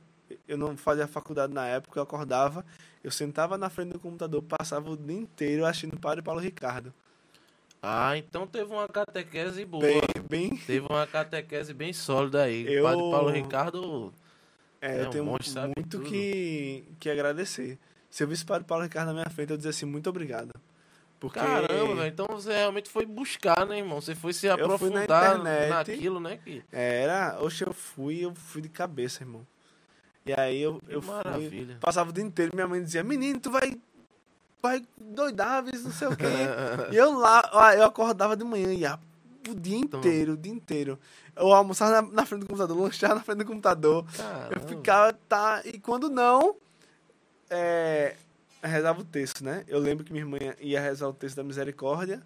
[SPEAKER 3] eu não fazia faculdade na época, eu acordava, eu sentava na frente do computador, passava o dia inteiro assistindo Padre Paulo Ricardo.
[SPEAKER 1] Ah, então teve uma catequese boa.
[SPEAKER 3] Bem, bem,
[SPEAKER 1] Teve uma catequese bem sólida aí.
[SPEAKER 3] Eu-
[SPEAKER 1] Padre Paulo Ricardo.
[SPEAKER 3] é,
[SPEAKER 1] É,
[SPEAKER 3] eu tenho muito
[SPEAKER 1] tudo.
[SPEAKER 3] que, que agradecer. Se eu visse Padre Paulo Ricardo na minha frente, eu dizia assim, muito obrigado. Porque
[SPEAKER 1] Caramba. Então você realmente foi buscar, né, irmão? Você foi se
[SPEAKER 3] fui na
[SPEAKER 1] aprofundar
[SPEAKER 3] internet.
[SPEAKER 1] naquilo, né? Que,
[SPEAKER 3] Era, oxe, eu fui, eu fui de cabeça, irmão. E aí eu,
[SPEAKER 1] que
[SPEAKER 3] eu fui,
[SPEAKER 1] maravilha.
[SPEAKER 3] passava o dia inteiro, minha mãe dizia, menino, tu vai, vai doidar, não sei o quê. e eu lá, eu acordava de manhã e ia o dia inteiro, o dia inteiro. Eu almoçava na, na frente do computador, lanchava na frente do computador.
[SPEAKER 1] Caramba.
[SPEAKER 3] Eu ficava, tá, e quando não, é, rezava o texto, né? Eu lembro que minha irmã ia rezar o texto da misericórdia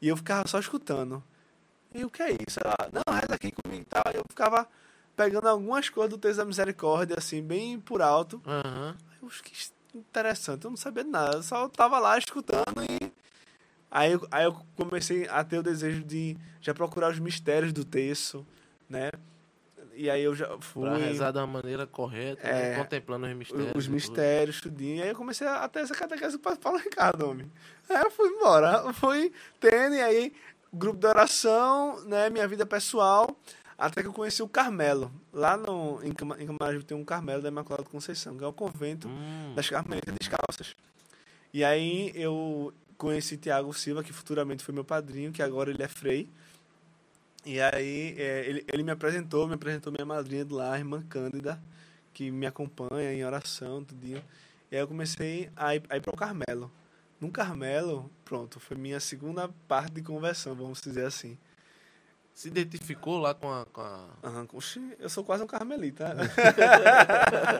[SPEAKER 3] e eu ficava só escutando. E o que é isso? Ela, não, reza aqui comigo e tal. Eu ficava pegando algumas coisas do texto da misericórdia, assim, bem por alto.
[SPEAKER 1] Aham.
[SPEAKER 3] Eu acho que interessante, eu não sabia nada, eu só tava lá escutando e. Aí aí eu comecei a ter o desejo de já procurar os mistérios do texto, né? E aí eu já fui.
[SPEAKER 1] Pra rezar da maneira correta, né?
[SPEAKER 3] É,
[SPEAKER 1] contemplando os mistérios.
[SPEAKER 3] os
[SPEAKER 1] tudo.
[SPEAKER 3] mistérios, tudinho. E aí eu comecei a ter essa catequese o Paulo Ricardo, homem. Aí eu fui embora. Fui tendo, e aí, grupo de oração, né? Minha vida pessoal. Até que eu conheci o Carmelo. Lá no, em Camaragibe tem um Carmelo da Imaculada Conceição, que é o convento
[SPEAKER 1] Hum,
[SPEAKER 3] das Carmelitas Descalças. E aí eu conheci Tiago Silva, que futuramente foi meu padrinho, que agora ele é frei. E aí é, ele, ele me apresentou, me apresentou minha madrinha de lá, a irmã Cândida, que me acompanha em oração, tudinho. E aí eu comecei a ir, a ir para o Carmelo. No Carmelo, pronto, foi minha segunda parte de conversão, vamos dizer assim.
[SPEAKER 1] se identificou lá com a. Com a...
[SPEAKER 3] Oxi, eu sou quase um carmelita.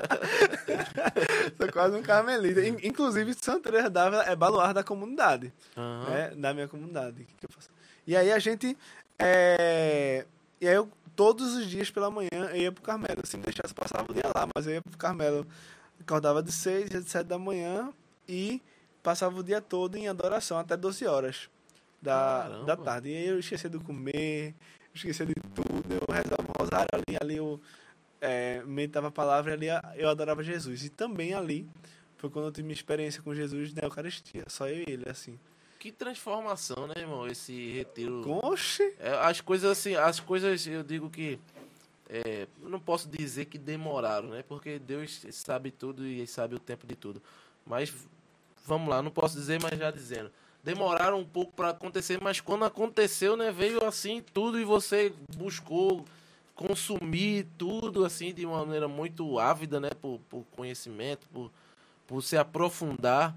[SPEAKER 3] sou quase um carmelita. In- Inclusive, Santa Teresa d'Ávila é baluar da comunidade,
[SPEAKER 1] Aham.
[SPEAKER 3] né? Da minha comunidade. Que que eu faço? E aí a gente... é, E aí eu, todos os dias pela manhã, eu ia pro Carmelo. Se me deixasse, passava o dia lá, mas eu ia pro Carmelo. Acordava de 6, de 7 da manhã e passava o dia todo em adoração, até 12 horas da,
[SPEAKER 1] Caramba.
[SPEAKER 3] da tarde. E aí eu esquecia de comer, eu esquecia de tudo. Eu rezava o rosário ali, ali eu é, meditava a palavra e ali eu adorava Jesus. E também ali foi quando eu tive minha experiência com Jesus na Eucaristia. Só eu e ele, assim.
[SPEAKER 1] Que transformação, né, irmão? Esse retiro.
[SPEAKER 3] Oxe!
[SPEAKER 1] É, as coisas assim, as coisas eu digo que é, não posso dizer que demoraram, né? Porque Deus sabe tudo e sabe o tempo de tudo. Mas vamos lá, não posso dizer, mas já dizendo. Demoraram um pouco para acontecer, mas quando aconteceu, né, veio assim tudo e você buscou consumir tudo assim de uma maneira muito ávida, né, por, por conhecimento, por, por se aprofundar.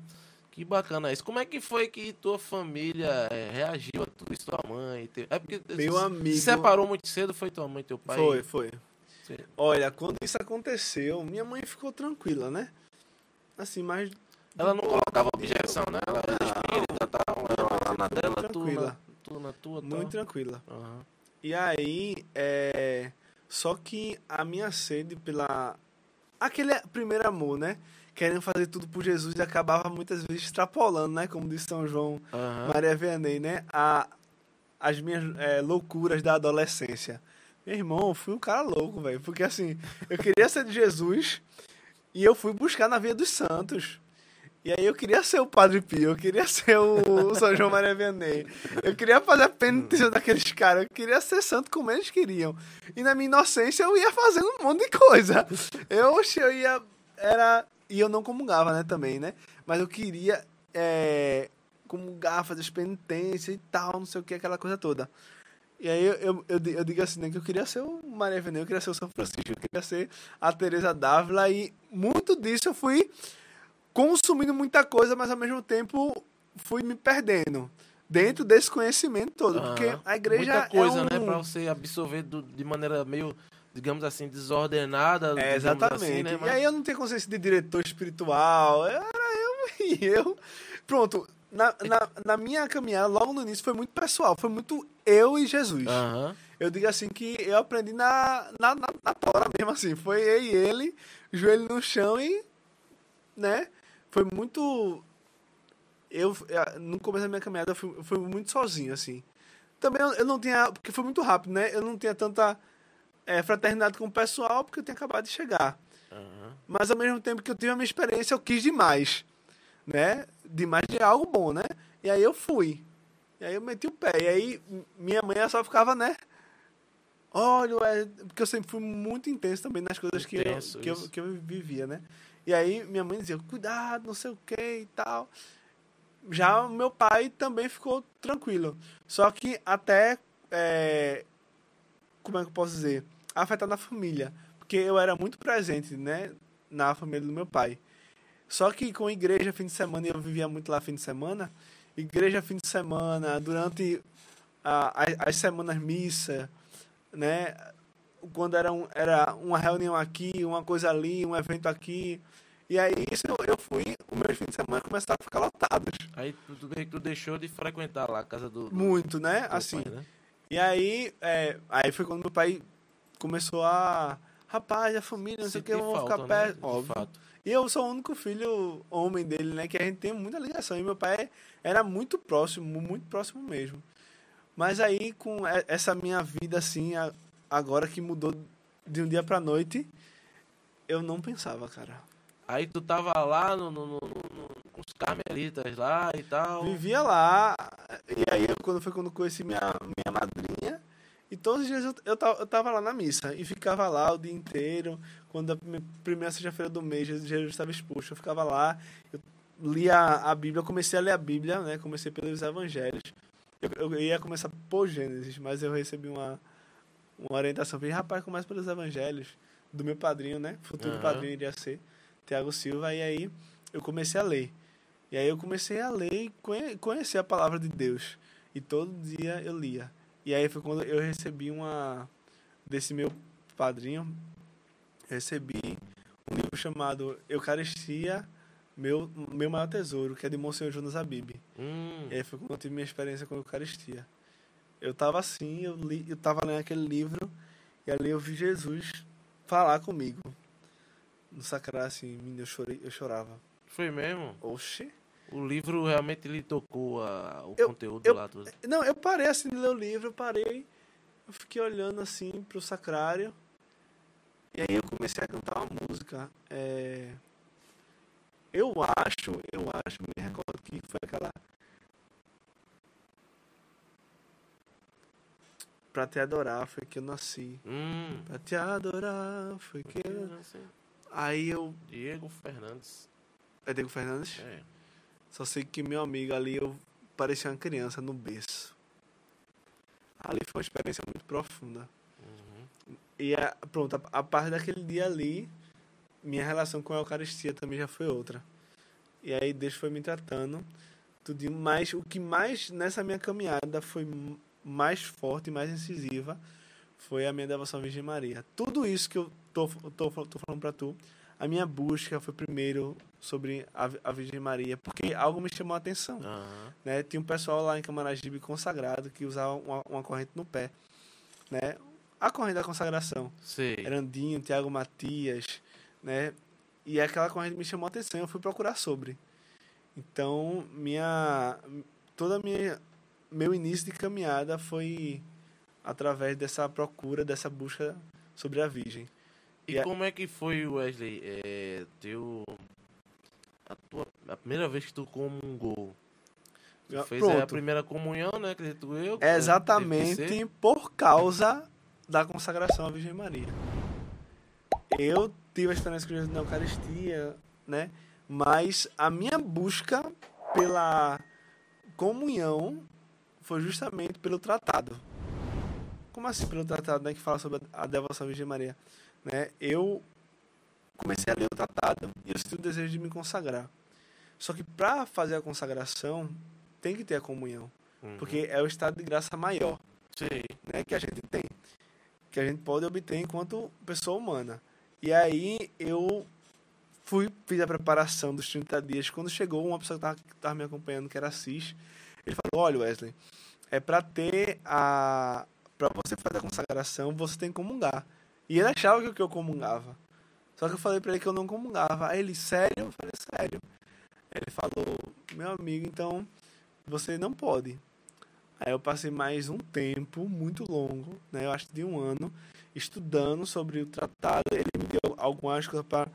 [SPEAKER 1] Que bacana isso. Como é que foi que tua família é, reagiu a tudo isso? Tua mãe? Teu... É porque
[SPEAKER 3] Meu
[SPEAKER 1] se-
[SPEAKER 3] amigo-
[SPEAKER 1] Se separou muito cedo, foi tua mãe e teu pai?
[SPEAKER 3] Foi, foi.
[SPEAKER 1] Sim.
[SPEAKER 3] Olha, quando isso aconteceu, minha mãe ficou tranquila, né? Assim, mas.
[SPEAKER 1] Ela não colocava objeção, né? Ela era espírita, tal, ela lá na dela, tu na,
[SPEAKER 3] tranquila.
[SPEAKER 1] tu na tua, tal.
[SPEAKER 3] Muito tranquila.
[SPEAKER 1] Aham.
[SPEAKER 3] E aí, é. Só que a minha sede pela. Aquele primeiro amor, né? Querendo fazer tudo por Jesus e acabava muitas vezes extrapolando, né? Como disse São João
[SPEAKER 1] Aham.
[SPEAKER 3] Maria Vianney, né? A, as minhas é, loucuras da adolescência. Meu irmão, eu fui um cara louco, velho. Porque assim, eu queria ser de Jesus e eu fui buscar na Via dos Santos. E aí eu queria ser o Padre Pio, eu queria ser o São João Maria Vianney. Eu queria fazer a penitência daqueles caras, eu queria ser santo como eles queriam. E na minha inocência eu ia fazendo um monte de coisa. Eu, eu ia. Era. E eu não comungava, né, também, né? Mas eu queria é, comungar, fazer as penitências e tal, não sei o que, aquela coisa toda. E aí eu, eu, eu, eu digo assim, né, que eu queria ser o Maria Vianney, eu queria ser o São Francisco, eu queria ser a Teresa Dávila e muito disso eu fui consumindo muita coisa, mas ao mesmo tempo fui me perdendo dentro desse conhecimento todo, porque a igreja
[SPEAKER 1] Muita coisa,
[SPEAKER 3] é um...
[SPEAKER 1] né? Pra você absorver do- de maneira meio, digamos assim, desordenada.
[SPEAKER 3] É,
[SPEAKER 1] digamos
[SPEAKER 3] exatamente.
[SPEAKER 1] Assim, né?
[SPEAKER 3] E
[SPEAKER 1] Mas-
[SPEAKER 3] aí eu não tenho consciência de diretor espiritual. Era eu e eu. Pronto. Na, na, na minha caminhada, logo no início, foi muito pessoal. Foi muito eu e Jesus.
[SPEAKER 1] Aham.
[SPEAKER 3] Eu digo assim que eu aprendi na, na, na, na tora mesmo, assim. Foi eu e ele, joelho no chão e... Né? Foi muito... Eu, eh, no começo da minha caminhada, eu fui, eu fui muito sozinho, assim. Também eu, eu não tinha... Porque foi muito rápido, né? Eu não tinha tanta eh, fraternidade com o pessoal, porque eu tinha acabado de chegar.
[SPEAKER 1] Aham.
[SPEAKER 3] Mas ao mesmo tempo que eu tive a minha experiência, eu quis demais, né? Demais de algo bom, né? E aí eu fui. E aí eu meti o pé. E aí minha mãe só ficava, né? Olha, é... porque eu sempre fui muito intenso também nas coisas que, eu,
[SPEAKER 1] Intenso,
[SPEAKER 3] que, eu, que eu vivia, né? E aí minha mãe dizia, cuidado, não sei o que e tal. Já meu pai também ficou tranquilo. Só que até, é, como é que eu posso dizer? Afetar na família. Porque eu era muito presente, né? Na família do meu pai. Só que com igreja fim de semana, eu vivia muito lá fim de semana. Igreja fim de semana, durante a- as, as semanas missa, né? Quando era, um, era uma reunião aqui, uma coisa ali, um evento aqui. E aí isso eu, eu fui, o meu fim de semana começaram a ficar lotados.
[SPEAKER 1] Aí tu, tu, tu deixou de frequentar lá a casa do. do
[SPEAKER 3] Muito, né?
[SPEAKER 1] teu
[SPEAKER 3] Assim.
[SPEAKER 1] pai, né?
[SPEAKER 3] E aí, é, aí foi quando meu pai começou a. Rapaz, a família, não sei o que, vou ficar
[SPEAKER 1] né?
[SPEAKER 3] perto. Óbvio.
[SPEAKER 1] fato.
[SPEAKER 3] E eu sou o único filho homem dele, né? Que a gente tem muita ligação. E meu pai era muito próximo, muito próximo mesmo. Mas aí, com essa minha vida, assim, agora que mudou de um dia pra noite, eu não pensava, cara.
[SPEAKER 1] Aí tu tava lá no, no, no- no- com os carmelitas lá e tal.
[SPEAKER 3] Vivia lá, e aí eu, quando foi quando conheci minha, todos os dias eu, eu, eu tava lá na missa, e ficava lá o dia inteiro, quando a prime- primeira sexta-feira do mês Jesus estava exposto, eu ficava lá, eu lia a Bíblia, comecei a ler a Bíblia, né, comecei pelos evangelhos, eu, eu ia começar por Gênesis, mas eu recebi uma, uma orientação, falei, rapaz, começa pelos evangelhos, do meu padrinho, né, futuro
[SPEAKER 1] Aham.
[SPEAKER 3] padrinho iria ser, Tiago Silva, e aí eu comecei a ler. E aí eu comecei a ler e conhe- conhecer a palavra de Deus. E todo dia eu lia. E aí foi quando eu recebi uma desse meu padrinho, recebi um livro chamado Eucaristia, meu meu maior tesouro, que é de Monsenhor Jonas Abib.
[SPEAKER 1] Hum,
[SPEAKER 3] E aí foi quando eu tive minha experiência com a Eucaristia. Eu tava assim, eu li, eu tava lendo aquele livro e ali eu vi Jesus falar comigo. No sacrário assim, menino, eu chorei, eu chorava.
[SPEAKER 1] foi mesmo?
[SPEAKER 3] Oxi.
[SPEAKER 1] O livro realmente lhe tocou a- o
[SPEAKER 3] Eu-
[SPEAKER 1] conteúdo
[SPEAKER 3] eu-
[SPEAKER 1] lá. tudo.
[SPEAKER 3] Não, eu parei assim de ler o livro, eu parei, eu fiquei olhando assim pro sacrário. E aí eu comecei a cantar uma música. é, Eu acho, eu acho, me recordo que foi aquela. Pra te adorar foi que eu nasci.
[SPEAKER 1] Hum,
[SPEAKER 3] Pra te adorar foi que eu. Aí eu.
[SPEAKER 1] Diego Fernandes.
[SPEAKER 3] É Diego Fernandes?
[SPEAKER 1] É.
[SPEAKER 3] Só sei que meu amigo ali, eu parecia uma criança no berço. Ali foi uma experiência muito profunda.
[SPEAKER 1] Uhum.
[SPEAKER 3] E pronto, a, a partir daquele dia ali, minha relação com a Eucaristia também já foi outra. E aí Deus foi me tratando. Tudo mais, o que mais nessa minha caminhada foi mais forte e mais incisiva foi a minha devoção à Virgem Maria. Tudo isso que eu tô, tô, tô falando pra tu, a minha busca foi primeiro sobre a, a Virgem Maria, porque algo me chamou a atenção
[SPEAKER 1] Aham.
[SPEAKER 3] né? Tinha um pessoal lá em Camaragibe consagrado que usava uma, uma corrente no pé, né? A corrente da consagração.
[SPEAKER 1] Sei.
[SPEAKER 3] Erandinho, Tiago Matias, né? E aquela corrente me chamou a atenção, eu fui procurar sobre. Então, minha toda minha meu início de caminhada foi através dessa procura, dessa busca sobre a Virgem.
[SPEAKER 1] E
[SPEAKER 3] a-
[SPEAKER 1] como é que foi, Wesley, é, teu... A, tua, a primeira vez que tu comungou? Tu
[SPEAKER 3] Ah,
[SPEAKER 1] fez aí a
[SPEAKER 3] pronto.
[SPEAKER 1] primeira comunhão, né? Acredito eu.
[SPEAKER 3] É exatamente por causa da consagração à Virgem Maria. Eu tive a experiência com Jesus na Eucaristia, né? Mas a minha busca pela comunhão foi justamente pelo tratado. Como assim pelo tratado, né? Que fala sobre a devoção à Virgem Maria, né? Eu comecei a ler o tratado e eu senti o desejo de me consagrar. Só que para fazer a consagração tem que ter a comunhão.
[SPEAKER 1] Uhum.
[SPEAKER 3] Porque é o estado de graça maior né, que a gente tem, que a gente pode obter enquanto pessoa humana. E aí eu fui, fiz a preparação dos 30 dias. Quando chegou, uma pessoa que estava me acompanhando, que era Assis, ele falou: Olha, Wesley, é para ter a. Para você fazer a consagração, você tem que comungar. E ele achava que eu- comungava. Só que eu falei para ele que eu não comungava. Aí ele, sério? Eu falei, sério. Ele falou, meu amigo, então você não pode. Aí eu passei mais um tempo muito longo, né? Eu acho de um ano. estudando sobre o tratado. Ele me deu algumas coisas para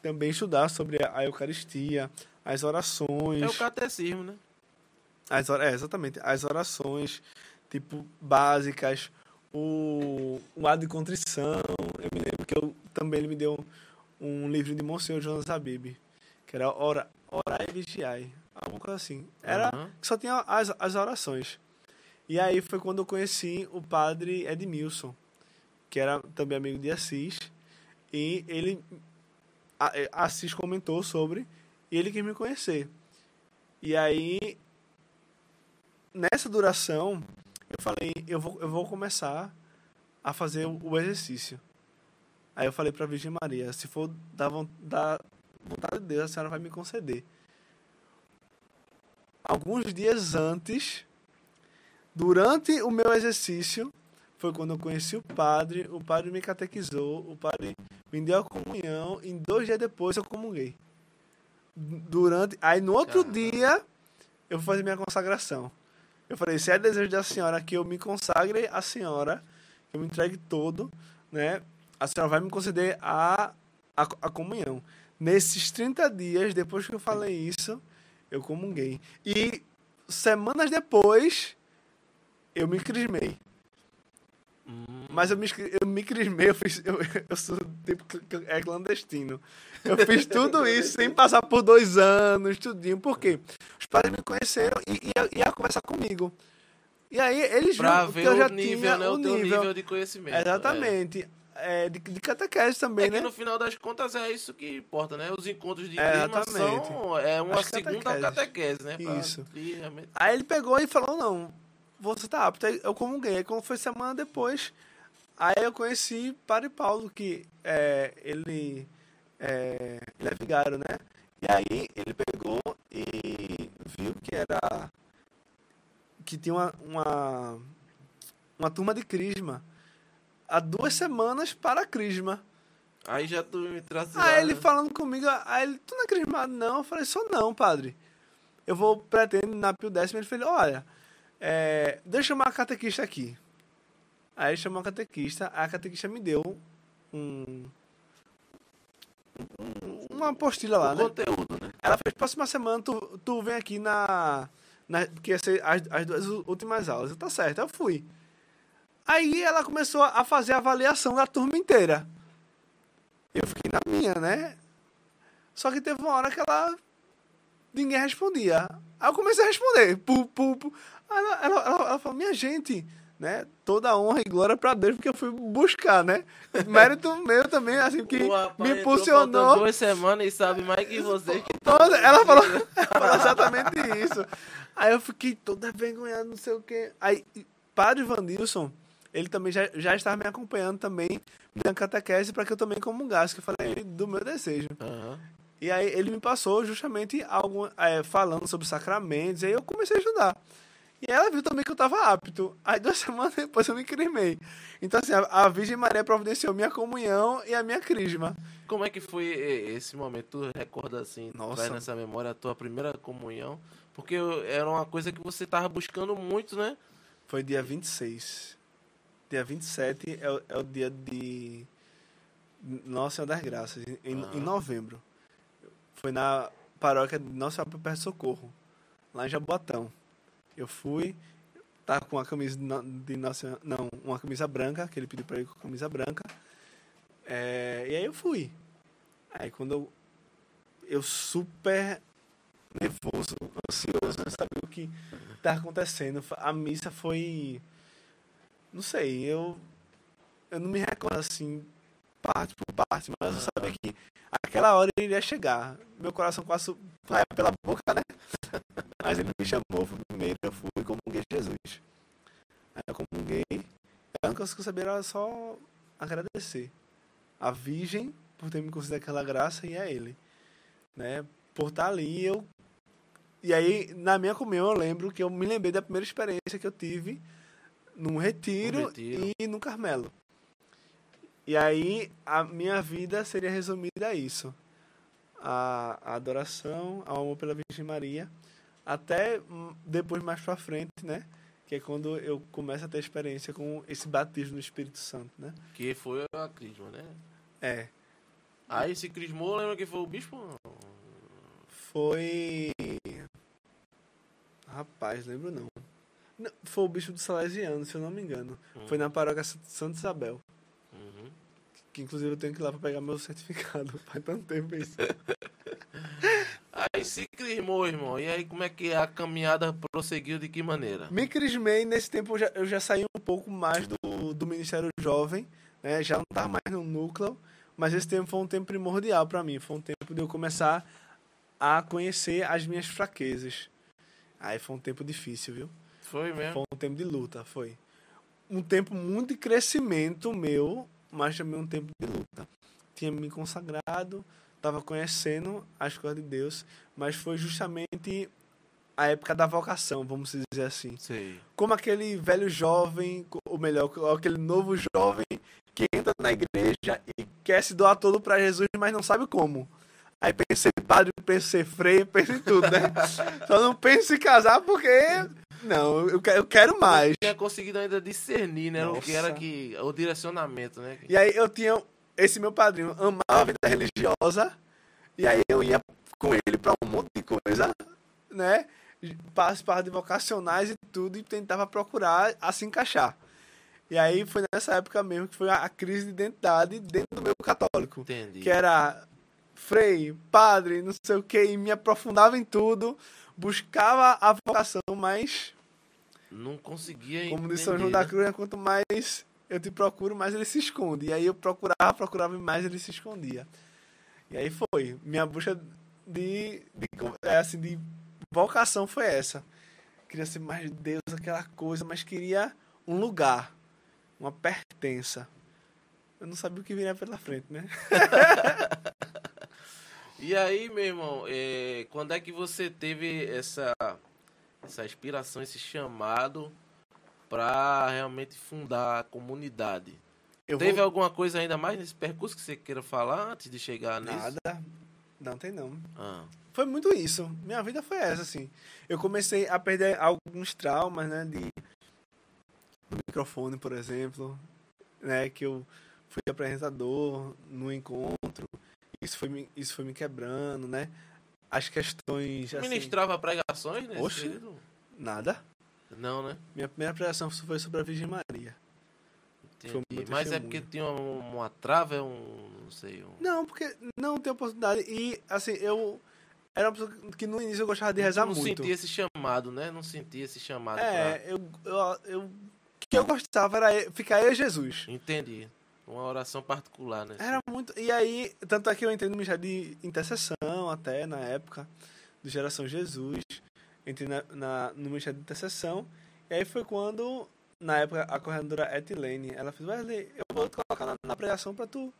[SPEAKER 3] também estudar sobre a Eucaristia, as orações.
[SPEAKER 1] É o catecismo, né?
[SPEAKER 3] As, é, exatamente. As orações, tipo, básicas. O, o ato de contrição. Eu me lembro que eu, também ele me deu um livro de Monsenhor Jonas Habib, que era Ora, Orai e Vigiai. Alguma coisa assim. Era
[SPEAKER 1] Uhum.
[SPEAKER 3] que só tinha as, as orações. E aí foi quando eu conheci o padre Edmilson, que era também amigo de Assis. E ele. é, Assis comentou sobre. E ele quis me conhecer. E aí. Nessa duração, eu falei: eu vou, eu vou começar a fazer o, exercício. Aí eu falei pra Virgem Maria: se for da, von- da vontade de Deus, a senhora vai me conceder. Alguns dias antes, durante o meu exercício, foi quando eu conheci o padre, o padre me catequizou, o padre me deu a comunhão, e dois dias depois eu comunguei. Durante, aí no outro dia, eu fui fazer minha consagração. Eu falei, se é desejo da senhora que eu me consagre à senhora, que eu me entregue todo, né? A senhora vai me conceder a, a, a comunhão. Nesses 30 dias, depois que eu falei isso, eu comunguei. E semanas depois, eu me crismei.
[SPEAKER 1] Hum,
[SPEAKER 3] Mas eu me, eu me crismei, eu, fiz, eu, eu sou tipo é clandestino. Eu fiz tudo isso sem passar por dois anos, tudinho. Por quê? Os pais me conheceram e ia conversar comigo. E aí eles
[SPEAKER 1] pra
[SPEAKER 3] viram
[SPEAKER 1] ver
[SPEAKER 3] que eu já
[SPEAKER 1] o nível,
[SPEAKER 3] tinha
[SPEAKER 1] né?
[SPEAKER 3] o nível.
[SPEAKER 1] nível de conhecimento. é.
[SPEAKER 3] Exatamente. É, de, de catequese também,
[SPEAKER 1] É
[SPEAKER 3] né?
[SPEAKER 1] no final das contas é isso que importa, né? Os encontros de
[SPEAKER 3] É,
[SPEAKER 1] são é uma
[SPEAKER 3] As
[SPEAKER 1] segunda
[SPEAKER 3] catequeses.
[SPEAKER 1] catequese, né? Pra
[SPEAKER 3] Isso.
[SPEAKER 1] realmente-
[SPEAKER 3] Aí ele pegou e falou, não, você tá apto. Eu comunguei. Aí quando foi semana depois, aí eu conheci Padre Paulo, que é, ele, é, ele é vigário, né? E aí ele pegou e viu que era... Que tinha uma, uma, uma turma de crisma. Há duas semanas para crisma.
[SPEAKER 1] Aí já tu me traz
[SPEAKER 3] Aí ele falando comigo, aí ele, tu não é crismado não? Eu falei, sou não, padre. Eu vou, pretendo, na Pio décimo, ele falou, olha, é, deixa eu chamar a catequista aqui. Aí chamou a catequista, a catequista me deu um, um- uma apostila lá,
[SPEAKER 1] o
[SPEAKER 3] né?
[SPEAKER 1] conteúdo, né?
[SPEAKER 3] Ela fez, próxima semana tu, tu vem aqui na, na... Que ia ser as, as duas últimas aulas. Eu, tá certo, eu fui. Aí ela começou a fazer a avaliação da turma inteira. Eu fiquei na minha, né? Só que teve uma hora que ela... Ninguém respondia. Aí eu comecei a responder. Pu, pu, pu. Ela, ela, ela, ela falou, minha gente, né? Toda honra e glória pra Deus, porque eu fui buscar, né? Mérito meu também, assim, que me impulsionou.
[SPEAKER 1] duas semanas e sabe mais que vocês que
[SPEAKER 3] Toda, ela falou, ela falou exatamente isso. Aí eu fiquei toda envergonhada, não sei o quê. Aí, Padre Vandilson, ele também já, já estava me acompanhando também na catequese para que eu também comungasse, que eu falei do meu desejo.
[SPEAKER 1] Aham.
[SPEAKER 3] E aí ele me passou justamente algum, é, falando sobre sacramentos, e aí eu comecei a estudar. E ela viu também que eu estava apto. Aí duas semanas depois eu me crimei. Então assim, a, Virgem Maria providenciou minha comunhão e a minha crisma.
[SPEAKER 1] Como é que foi esse momento? Tu recorda assim,
[SPEAKER 3] Nossa.
[SPEAKER 1] traz nessa memória a tua primeira comunhão? Porque era uma coisa que você tava buscando muito, né?
[SPEAKER 3] Foi dia 26. Dia 27 é, o- é o dia de Nossa Senhora das Graças, em,
[SPEAKER 1] Ah.
[SPEAKER 3] em novembro. Foi na paróquia de Nossa Senhora Perto Socorro, lá em Jaboatão. Eu fui, tava com uma camisa de no- de Nossa Não, uma camisa branca, que ele pediu pra ir com camisa branca. É, e aí eu fui. Aí quando eu. Eu super nervoso, ansioso, não sabia o que tá acontecendo. A missa foi. Não sei, eu. Eu não me recordo assim, parte por parte, mas eu sabia que aquela hora ele iria chegar. Meu coração quase saia pela boca, né? Mas ele me chamou, fui primeiro, eu fui comunguei Jesus. Aí eu comunguei. A única coisa que eu sabia era só agradecer. A Virgem por ter me concedido aquela graça e a Ele. Né? Por estar ali, eu e aí, na minha comunhão, eu lembro que eu me lembrei da primeira experiência que eu tive num retiro,
[SPEAKER 1] No retiro.
[SPEAKER 3] e no Carmelo. E aí, a minha vida seria resumida a isso. A, a adoração, ao amor pela Virgem Maria. Até depois, mais pra frente, né? que é quando eu começo a ter experiência com esse batismo no Espírito Santo, né?
[SPEAKER 1] Que foi a crisma, né?
[SPEAKER 3] É,
[SPEAKER 1] Aí se crismou, lembra que foi o bispo?
[SPEAKER 3] foi... Rapaz, lembro não. Não, Foi o bicho do Salesiano, se eu não me engano.
[SPEAKER 1] Hum.
[SPEAKER 3] Foi na paróquia Sa- Santa Isabel.
[SPEAKER 1] Uhum.
[SPEAKER 3] Que inclusive eu tenho que ir lá pra pegar meu certificado. Faz tanto tempo isso.
[SPEAKER 1] Aí se crismou, irmão. E aí como é que a caminhada prosseguiu de que maneira?
[SPEAKER 3] Me crismei, nesse tempo eu já, eu já saí um pouco mais do, do Ministério Jovem, né? Já não tava mais no núcleo, mas esse tempo foi um tempo primordial para mim. Foi um tempo de eu começar a conhecer as minhas fraquezas. Aí foi um tempo difícil, viu?
[SPEAKER 1] Foi mesmo?
[SPEAKER 3] Foi um tempo de luta, foi. Um tempo muito de crescimento meu, mas também um tempo de luta. Tinha me consagrado, estava conhecendo as coisas de Deus, mas foi justamente a época da vocação, vamos dizer assim.
[SPEAKER 1] Sei.
[SPEAKER 3] Como aquele velho jovem, ou melhor, aquele novo jovem que entra na igreja e quer se doar todo para Jesus, mas não sabe como. Aí pensa em padre, pensa em freio, pensa em tudo, né? Só não pensa em casar porque. Não, eu quero, eu quero mais.
[SPEAKER 1] Tinha conseguido ainda discernir, né? O que era
[SPEAKER 3] Nossa.
[SPEAKER 1] que. O direcionamento, né?
[SPEAKER 3] E aí eu tinha. Esse meu padrinho amava a vida religiosa. E aí eu ia com ele pra um monte de coisa, né? Participava de vocacionais e tudo, e tentava procurar a se encaixar. E aí foi nessa época mesmo que foi a, crise de identidade dentro do meu católico.
[SPEAKER 1] Entendi.
[SPEAKER 3] Que era frei, padre, não sei o que, e me aprofundava em tudo, buscava a vocação, mas
[SPEAKER 1] Não conseguia
[SPEAKER 3] como
[SPEAKER 1] entender.
[SPEAKER 3] diz São João da? Cruz, né, quanto mais eu te procuro, mais ele se esconde. E aí eu procurava, procurava e mais ele se escondia. E aí foi. Minha busca de, de, é, assim, de vocação foi essa. Queria ser mais de Deus, aquela coisa, mas queria um lugar, uma pertença. Eu não sabia o que viria pela frente, né?
[SPEAKER 1] E aí, meu irmão, é, quando é que você teve essa, essa inspiração, esse chamado pra realmente fundar a comunidade?
[SPEAKER 3] Eu
[SPEAKER 1] Teve
[SPEAKER 3] vou...
[SPEAKER 1] alguma coisa ainda mais nesse percurso que você queira falar antes de chegar nisso?
[SPEAKER 3] Nada. Não tem não.
[SPEAKER 1] Ah,
[SPEAKER 3] Foi muito isso. Minha vida foi essa, assim. Eu comecei a perder alguns traumas, né? De do microfone, por exemplo, né? Que eu fui apresentador no encontro. Isso foi me, isso foi me quebrando, né? As questões. Assim,
[SPEAKER 1] ministrava pregações nesse
[SPEAKER 3] Oxe. nada.
[SPEAKER 1] Não, né?
[SPEAKER 3] Minha primeira pregação foi sobre a Virgem Maria.
[SPEAKER 1] Entendi. Mas é porque tinha uma, uma trava, é um. não sei. Um...
[SPEAKER 3] Não, porque não tem oportunidade. E, assim, eu. Era uma pessoa que no início eu gostava de rezar
[SPEAKER 1] não
[SPEAKER 3] muito.
[SPEAKER 1] sentia esse chamado, né? Não sentia esse chamado
[SPEAKER 3] É, eu, eu, eu. O que eu gostava era ficar eu e Jesus.
[SPEAKER 1] pra. Entendi. Uma oração particular, né?
[SPEAKER 3] Era muito. E aí, tanto é que eu entrei no Ministério de Intercessão até na época, do Geração Jesus. Entrei na, na- no Ministério de Intercessão. E aí foi quando, na época, a coordenadora Etilene, ela fez, Wesley, eu vou te colocar na, na pregação pra tu.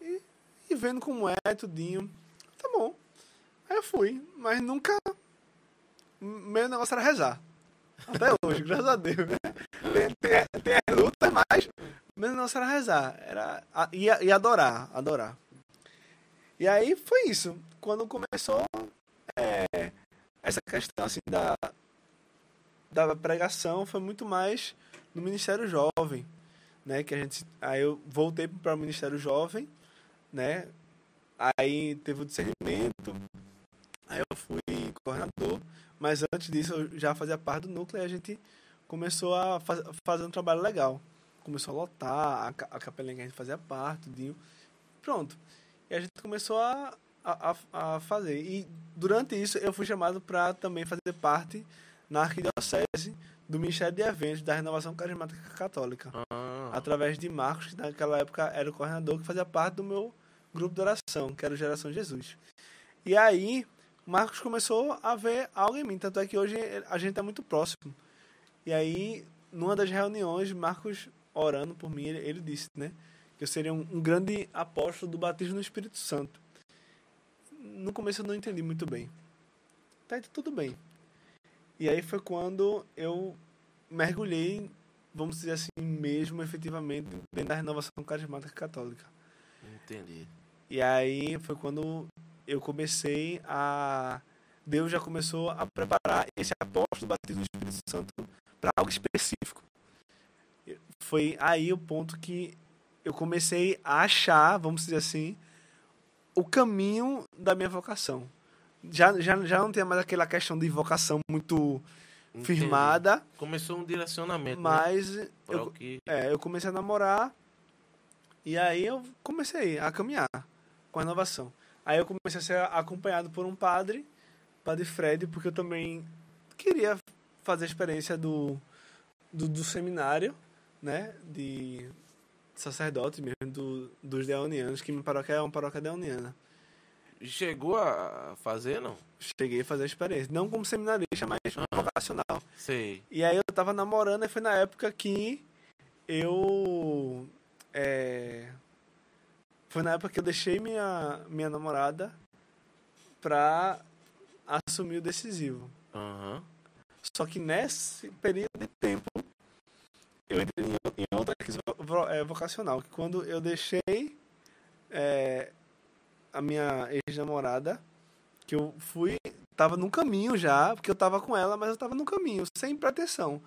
[SPEAKER 3] E, e vendo como é, tudinho. Tá bom. Aí eu fui, mas nunca. Meu negócio era rezar. Até hoje, graças a Deus. né? Tem, tem, tem as lutas, mas meu negócio era rezar. Era, e, e adorar, adorar. E aí foi isso. Quando começou é, essa questão assim da, da pregação, foi muito mais no Ministério Jovem. Né, que a gente, aí eu voltei para o Ministério Jovem, né? Aí teve o discernimento, aí eu fui coordenador, mas antes disso eu já fazia parte do núcleo e a gente começou a faz, fazer um trabalho legal. Começou a lotar, a, a capelinha que a gente fazia parte, tudinho. Pronto. E a gente começou a, a- a fazer. E durante isso eu fui chamado para também fazer parte na arquidiocese do Ministério de Eventos da Renovação Carismática Católica
[SPEAKER 1] Ah,
[SPEAKER 3] através de Marcos, que naquela época era o coordenador que fazia parte do meu grupo de oração, que era o Geração Jesus. E aí, Marcos começou a ver algo em mim, tanto é que hoje a gente é muito próximo. E aí, numa das reuniões, Marcos orando por mim, ele, ele disse, né, que eu seria um, um grande apóstolo do batismo no Espírito Santo. No começo eu não entendi muito bem. Tá, tudo bem. E aí foi quando eu mergulhei vamos dizer assim, mesmo efetivamente dentro da renovação carismática católica.
[SPEAKER 1] entendi.
[SPEAKER 3] E aí foi quando eu comecei a. Deus já começou a preparar esse apóstolo batismo do Espírito Santo para algo específico. Foi aí o ponto que eu comecei a achar, vamos dizer assim, o caminho da minha vocação. Já, já, já não tinha mais aquela questão de vocação muito
[SPEAKER 1] Entendi.
[SPEAKER 3] firmada,
[SPEAKER 1] Começou um direcionamento, né?
[SPEAKER 3] mas
[SPEAKER 1] Pra
[SPEAKER 3] eu,
[SPEAKER 1] que...
[SPEAKER 3] é, eu comecei a namorar e aí eu comecei a caminhar com a inovação. Aí eu comecei a ser acompanhado por um padre, padre Fred, porque eu também queria fazer a experiência do, do, do seminário, né, de sacerdote mesmo, do, dos deonianos, que minha paróquia é uma paróquia deoniana.
[SPEAKER 1] Chegou a fazer, não?
[SPEAKER 3] Cheguei a fazer a experiência, não como seminarista, mas
[SPEAKER 1] Ah.
[SPEAKER 3] vocacional.
[SPEAKER 1] Sei.
[SPEAKER 3] E aí eu tava namorando e foi na época que eu. é, foi na época que eu deixei minha, minha namorada pra assumir o decisivo.
[SPEAKER 1] Aham.
[SPEAKER 3] Só que nesse período de tempo eu entrei em, outra é, vocacional. Que quando eu deixei é, a minha ex-namorada, que eu fui. Tava no caminho já, porque eu tava com ela, mas eu tava no caminho, sem pretensão.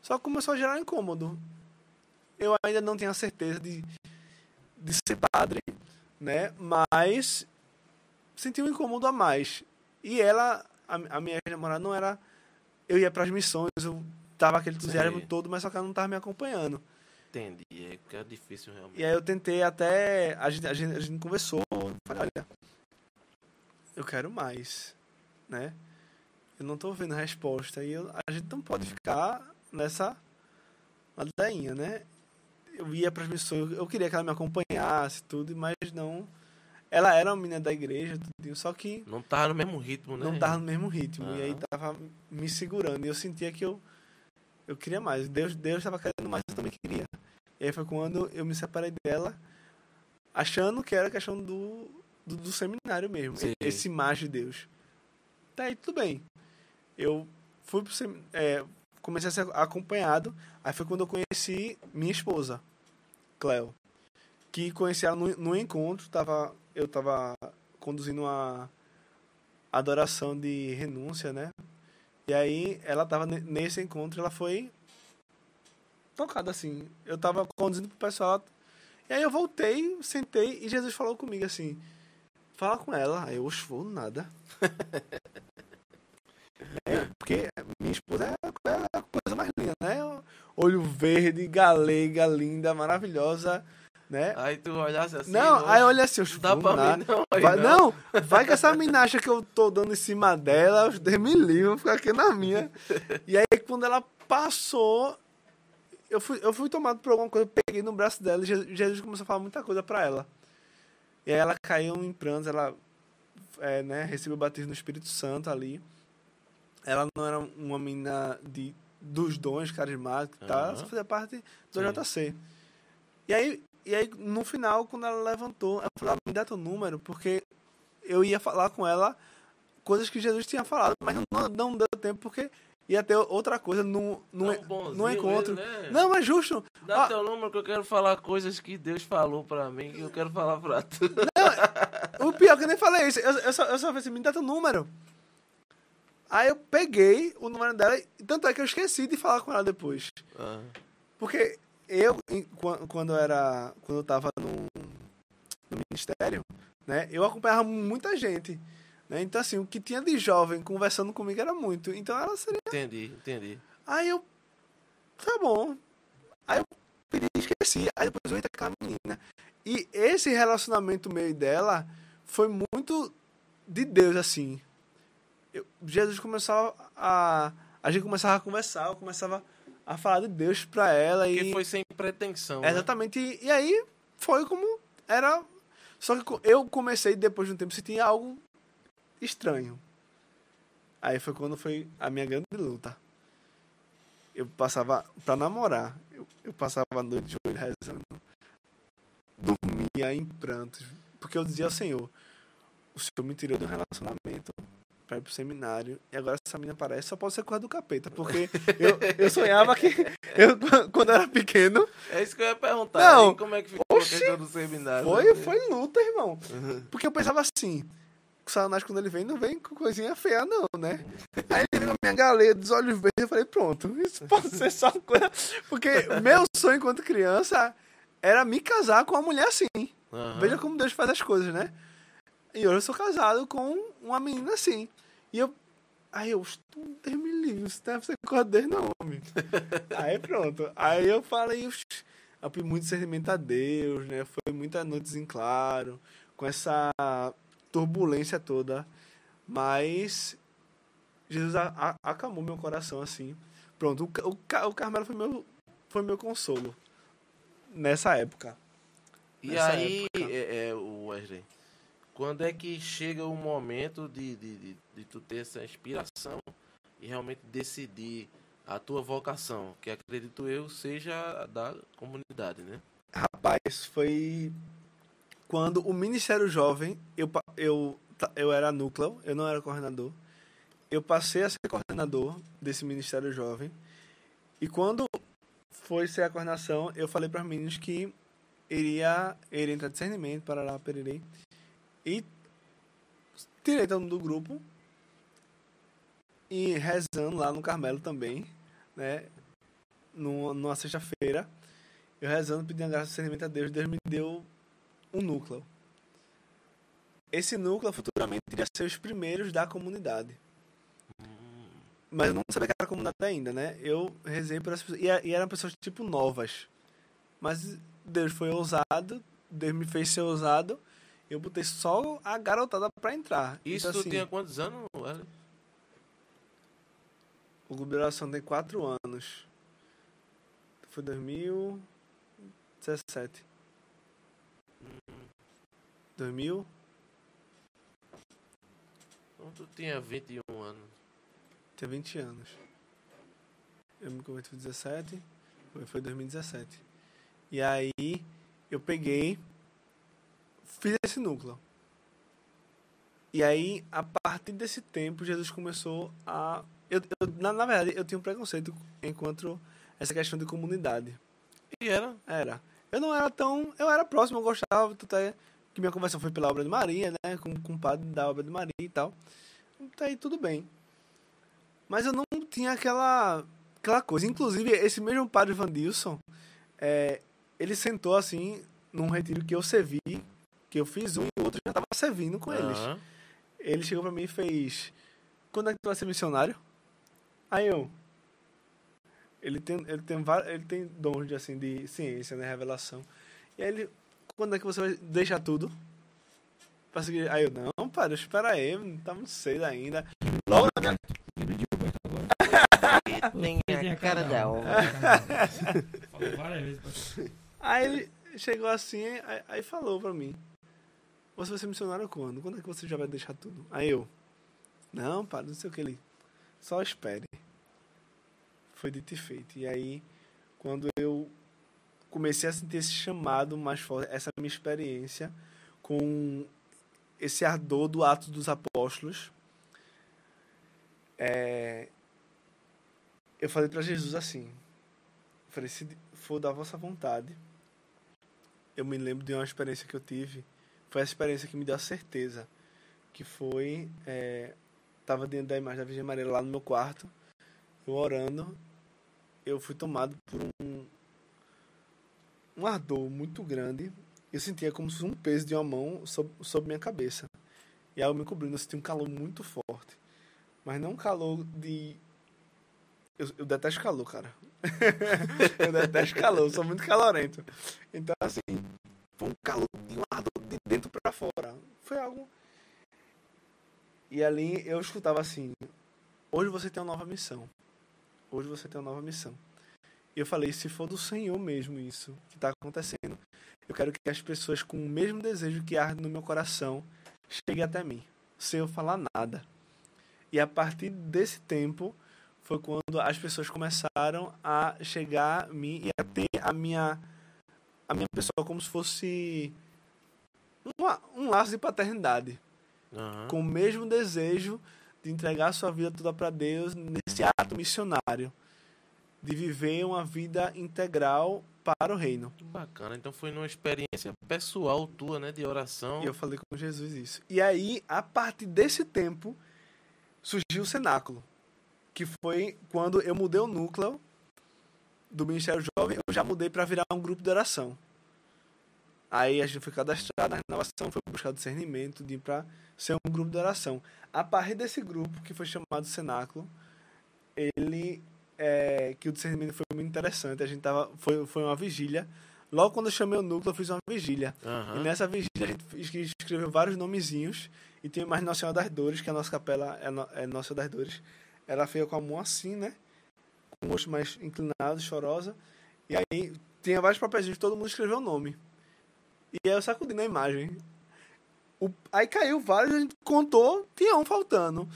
[SPEAKER 3] Só começou a gerar incômodo. Eu ainda não tinha certeza de, de ser padre, né? Mas senti um incômodo a mais. E ela, a, a minha ex-namorada, não era. Eu ia para as missões, eu tava aquele entusiasmo todo, mas só que ela não tava me acompanhando.
[SPEAKER 1] Entendi. É que é difícil realmente.
[SPEAKER 3] E aí eu tentei até. A gente, a gente, a gente conversou. Eu Falei, olha, eu quero mais. Né? Eu não tô vendo resposta. E eu- a gente não pode ficar nessa ladainha, né? Eu ia para as missões, eu queria que ela me acompanhasse, tudo, mas não. Ela era uma menina da igreja, tudinho, só que
[SPEAKER 1] Não tava no mesmo ritmo, né?
[SPEAKER 3] não tava no mesmo ritmo. E aí tava me segurando. E eu sentia que eu, eu queria mais. Deus Deus estava querendo mais, eu também queria. E aí foi quando eu me separei dela, achando que era questão do, do, do seminário mesmo.
[SPEAKER 1] Sim.
[SPEAKER 3] Esse mais de Deus. Tá aí, tudo bem. Eu fui pro sem, é, comecei a ser acompanhado. Aí foi quando eu conheci minha esposa, Cleo. Que conheci ela no, no encontro. Tava, eu tava conduzindo uma adoração de renúncia, né? E aí ela tava ne- nesse encontro, ela foi tocada assim. Eu tava conduzindo pro pessoal. E aí eu voltei, sentei e Jesus falou comigo assim: "Fala com ela". Aí eu, "Oxe, vou nada". é, porque minha esposa é a coisa mais linda, né? Olho verde, galega, linda, maravilhosa, né?
[SPEAKER 1] Aí tu olhasse assim.
[SPEAKER 3] não,
[SPEAKER 1] nossa,
[SPEAKER 3] aí olha assim, eu
[SPEAKER 1] Não dá pra mim, não. aí
[SPEAKER 3] Vai, não, vai que essa mina acha que eu tô dando em cima dela, os me livre, vou ficar aqui na minha. E aí, quando ela passou, eu fui, eu fui tomado por alguma coisa, eu peguei no braço dela e Je- Jesus começou a falar muita coisa pra ela. E aí ela caiu em prantos, ela é, né, recebeu o batismo no Espírito Santo ali. Ela não era uma menina de, dos dons carismáticos e tal, ela só fazia parte do
[SPEAKER 1] Sim.
[SPEAKER 3] JC. E aí, e aí, no final, quando ela levantou, ela falou, "Ah, me dá teu número, porque eu ia falar com ela coisas que Jesus tinha falado, mas não, não deu tempo, porque ia ter outra coisa no, no,
[SPEAKER 1] Tão bonzinho
[SPEAKER 3] no encontro.
[SPEAKER 1] ele, né?
[SPEAKER 3] Não, mas justo.
[SPEAKER 1] Dá
[SPEAKER 3] Ah,
[SPEAKER 1] teu número que eu quero falar coisas que Deus falou pra mim, que eu quero falar pra tu.
[SPEAKER 3] o pior é que eu nem falei isso. Eu, eu só, eu só falei assim, me dá teu número. Aí eu peguei o número dela, e tanto é que eu esqueci de falar com ela depois.
[SPEAKER 1] Ah,
[SPEAKER 3] Porque eu, quando eu era. Quando eu tava no, no ministério, né? Eu acompanhava muita gente. Né? Então, assim, o que tinha de jovem conversando comigo era muito. Então ela seria.
[SPEAKER 1] entendi, entendi.
[SPEAKER 3] Aí eu. Tá bom. Aí eu pedi e esqueci. Aí depois eu entrei com aquela menina. E esse relacionamento meu e dela foi muito de Deus, assim. Eu- Jesus começava a. A gente começava a conversar, eu começava a falar de Deus pra ela.
[SPEAKER 1] Porque
[SPEAKER 3] e
[SPEAKER 1] foi sem pretensão. né?
[SPEAKER 3] Exatamente. E, e aí foi como era. Só que eu comecei, depois de um tempo, a sentir algo estranho. Aí foi quando foi a minha grande luta. Eu passava pra namorar. Eu, eu passava a noite de olho rezando. Dormia em prantos. Porque eu dizia ao Senhor: O Senhor me tirou de um relacionamento pra ir pro seminário. E agora essa menina parece só pode ser coisa do capeta. Porque eu, eu sonhava que. Eu, quando eu era pequeno,
[SPEAKER 1] É isso que eu ia perguntar.
[SPEAKER 3] Não.
[SPEAKER 1] Como é que ficou
[SPEAKER 3] Oxi.
[SPEAKER 1] a questão do seminário?
[SPEAKER 3] foi,
[SPEAKER 1] né?
[SPEAKER 3] foi luta, irmão.
[SPEAKER 1] Uhum.
[SPEAKER 3] Porque eu pensava assim: Satanás, quando ele vem, não vem com coisinha feia, não, né? Aí ele viu a minha galera dos olhos verdes, eu falei, pronto, isso pode ser só uma coisa. Porque meu sonho enquanto criança era me casar com uma mulher assim.
[SPEAKER 1] Aham.
[SPEAKER 3] Veja como Deus faz as coisas, né? E hoje eu sou casado com uma menina assim. E eu. Aí eu, Deus me livre, isso deve ser coisa de Deus, não, homem. aí pronto. Aí eu falei, eu pedi muito discernimento a Deus, né? Foi muitas noites em claro, com essa turbulência toda. Mas Jesus a- a- acalmou meu coração assim. Pronto, o, o, o Carmelo foi meu, foi meu consolo nessa época.
[SPEAKER 1] E
[SPEAKER 3] Nessa
[SPEAKER 1] aí,
[SPEAKER 3] época.
[SPEAKER 1] é, é, Wesley, quando é que chega o momento de, de, de, de tu ter essa inspiração e realmente decidir a tua vocação, que acredito eu seja da comunidade, né?
[SPEAKER 3] Rapaz, foi quando o Ministério Jovem, eu, eu, eu era núcleo, eu não era coordenador. Eu passei a ser coordenador desse Ministério Jovem. E quando foi ser a coordenação, eu falei para os meninos que iria, iria entrar discernimento, para lá. E tirei todo mundo do grupo. E rezando lá no Carmelo também, né? Numa, numa sexta-feira eu rezando, pedindo a graça de discernimento a Deus, Deus me deu um núcleo. Esse núcleo futuramente iria ser os primeiros da comunidade. Mas eu não sabia que era comunidade ainda, né? Eu rezei por essas pessoas. E, eram pessoas tipo novas. Mas Deus foi ousado, Deus me fez ser ousado. Eu botei só a garotada pra entrar.
[SPEAKER 1] Isso
[SPEAKER 3] Então,
[SPEAKER 1] tu
[SPEAKER 3] assim,
[SPEAKER 1] tinha quantos anos, Wesley?
[SPEAKER 3] O Clube de Oração tem 4 anos. Foi 2017. 2000?
[SPEAKER 1] Então tu tinha 21 anos.
[SPEAKER 3] Tinha 20 anos. Eu me converti com 17. Foi, foi 2017. E aí eu peguei, fiz esse núcleo. E aí, a partir desse tempo, Jesus começou a. Eu, eu- na, na verdade, eu tinha um preconceito enquanto essa questão de comunidade.
[SPEAKER 1] E era.
[SPEAKER 3] Era. Eu não era tão. Eu era próximo, eu gostava. Tanto é que minha conversão foi pela obra de Maria, né? Com, com o padre da obra de Maria e tal. Então aí tudo bem. Mas eu não tinha aquela, aquela coisa. Inclusive, esse mesmo padre Vandilson, é, ele sentou assim, num retiro que eu servi, que eu fiz um e o outro já tava servindo com eles.
[SPEAKER 1] Aham.
[SPEAKER 3] Ele chegou pra mim e fez: Quando é que tu vai ser missionário? Aí eu. Ele tem, ele tem, ele tem dons de, assim, de ciência, né? Revelação. E aí ele. Quando é que você vai deixar tudo? Pra seguir? Aí eu, não, pai, espera aí, não tá muito cedo ainda. Logo na minha.
[SPEAKER 1] Tem
[SPEAKER 2] Tem
[SPEAKER 1] a cara
[SPEAKER 2] alma. Falou várias vezes. pra-
[SPEAKER 3] Aí ele chegou assim, aí, aí falou pra mim: Você vai ser missionário quando? Quando é que você já vai deixar tudo? Aí eu: Não, pai, não sei o que ele. Só espere. Foi dito e feito. E aí, quando eu comecei a sentir esse chamado mais forte, essa minha experiência com esse ardor do ato dos apóstolos, é, eu falei para Jesus assim: falei, se for da vossa vontade, eu me lembro de uma experiência que eu tive, foi a experiência que me deu a certeza, que foi, é, tava dentro da imagem da Virgem Maria lá no meu quarto, eu orando, eu fui tomado por um, um ardor muito grande, eu sentia como se um peso de uma mão sob, sobre minha cabeça, e aí eu me cobrindo, eu senti um calor muito forte, mas não um calor de... Eu, eu detesto calor, cara. eu detesto calor, eu sou muito calorento. Então, assim, foi um calor de um ardor de dentro pra fora. Foi algo. E ali eu escutava assim: hoje você tem uma nova missão. Hoje você tem uma nova missão. E eu falei: se for do Senhor mesmo isso que está acontecendo, eu quero que as pessoas com o mesmo desejo que arde no meu coração cheguem até mim, sem eu falar nada. E a partir desse tempo foi quando as pessoas começaram a chegar a mim e a ter a minha a minha pessoa como se fosse uma- um laço de paternidade,
[SPEAKER 1] Aham.
[SPEAKER 3] com o mesmo desejo de entregar a sua vida toda para Deus nesse ato missionário, de viver uma vida integral para o reino.
[SPEAKER 1] Que bacana. Então foi numa experiência pessoal tua, né? De oração.
[SPEAKER 3] E eu falei com Jesus isso. E aí, a partir desse tempo, surgiu o cenáculo. Que foi quando eu mudei o núcleo do Ministério Jovem, eu já mudei para virar um grupo de oração. Aí a gente foi cadastrado na renovação, foi buscar discernimento de para ser um grupo de oração. A partir desse grupo, que foi chamado Cenáculo, ele é, que o discernimento foi muito interessante. A gente tava foi foi uma vigília. Logo quando eu chamei o núcleo, eu fiz uma vigília.
[SPEAKER 1] Aham.
[SPEAKER 3] E nessa vigília a gente escreveu vários nomezinhos. E tem mais Nossa Senhora das Dores, que a nossa capela é, no, é Nossa Senhora das Dores. Ela feia com a mão assim, né? Com o rosto mais inclinado, chorosa. E aí tinha vários papéis, todo mundo escreveu o nome. E aí eu sacudi na imagem. O, aí caiu vários, a gente contou, tinha um faltando.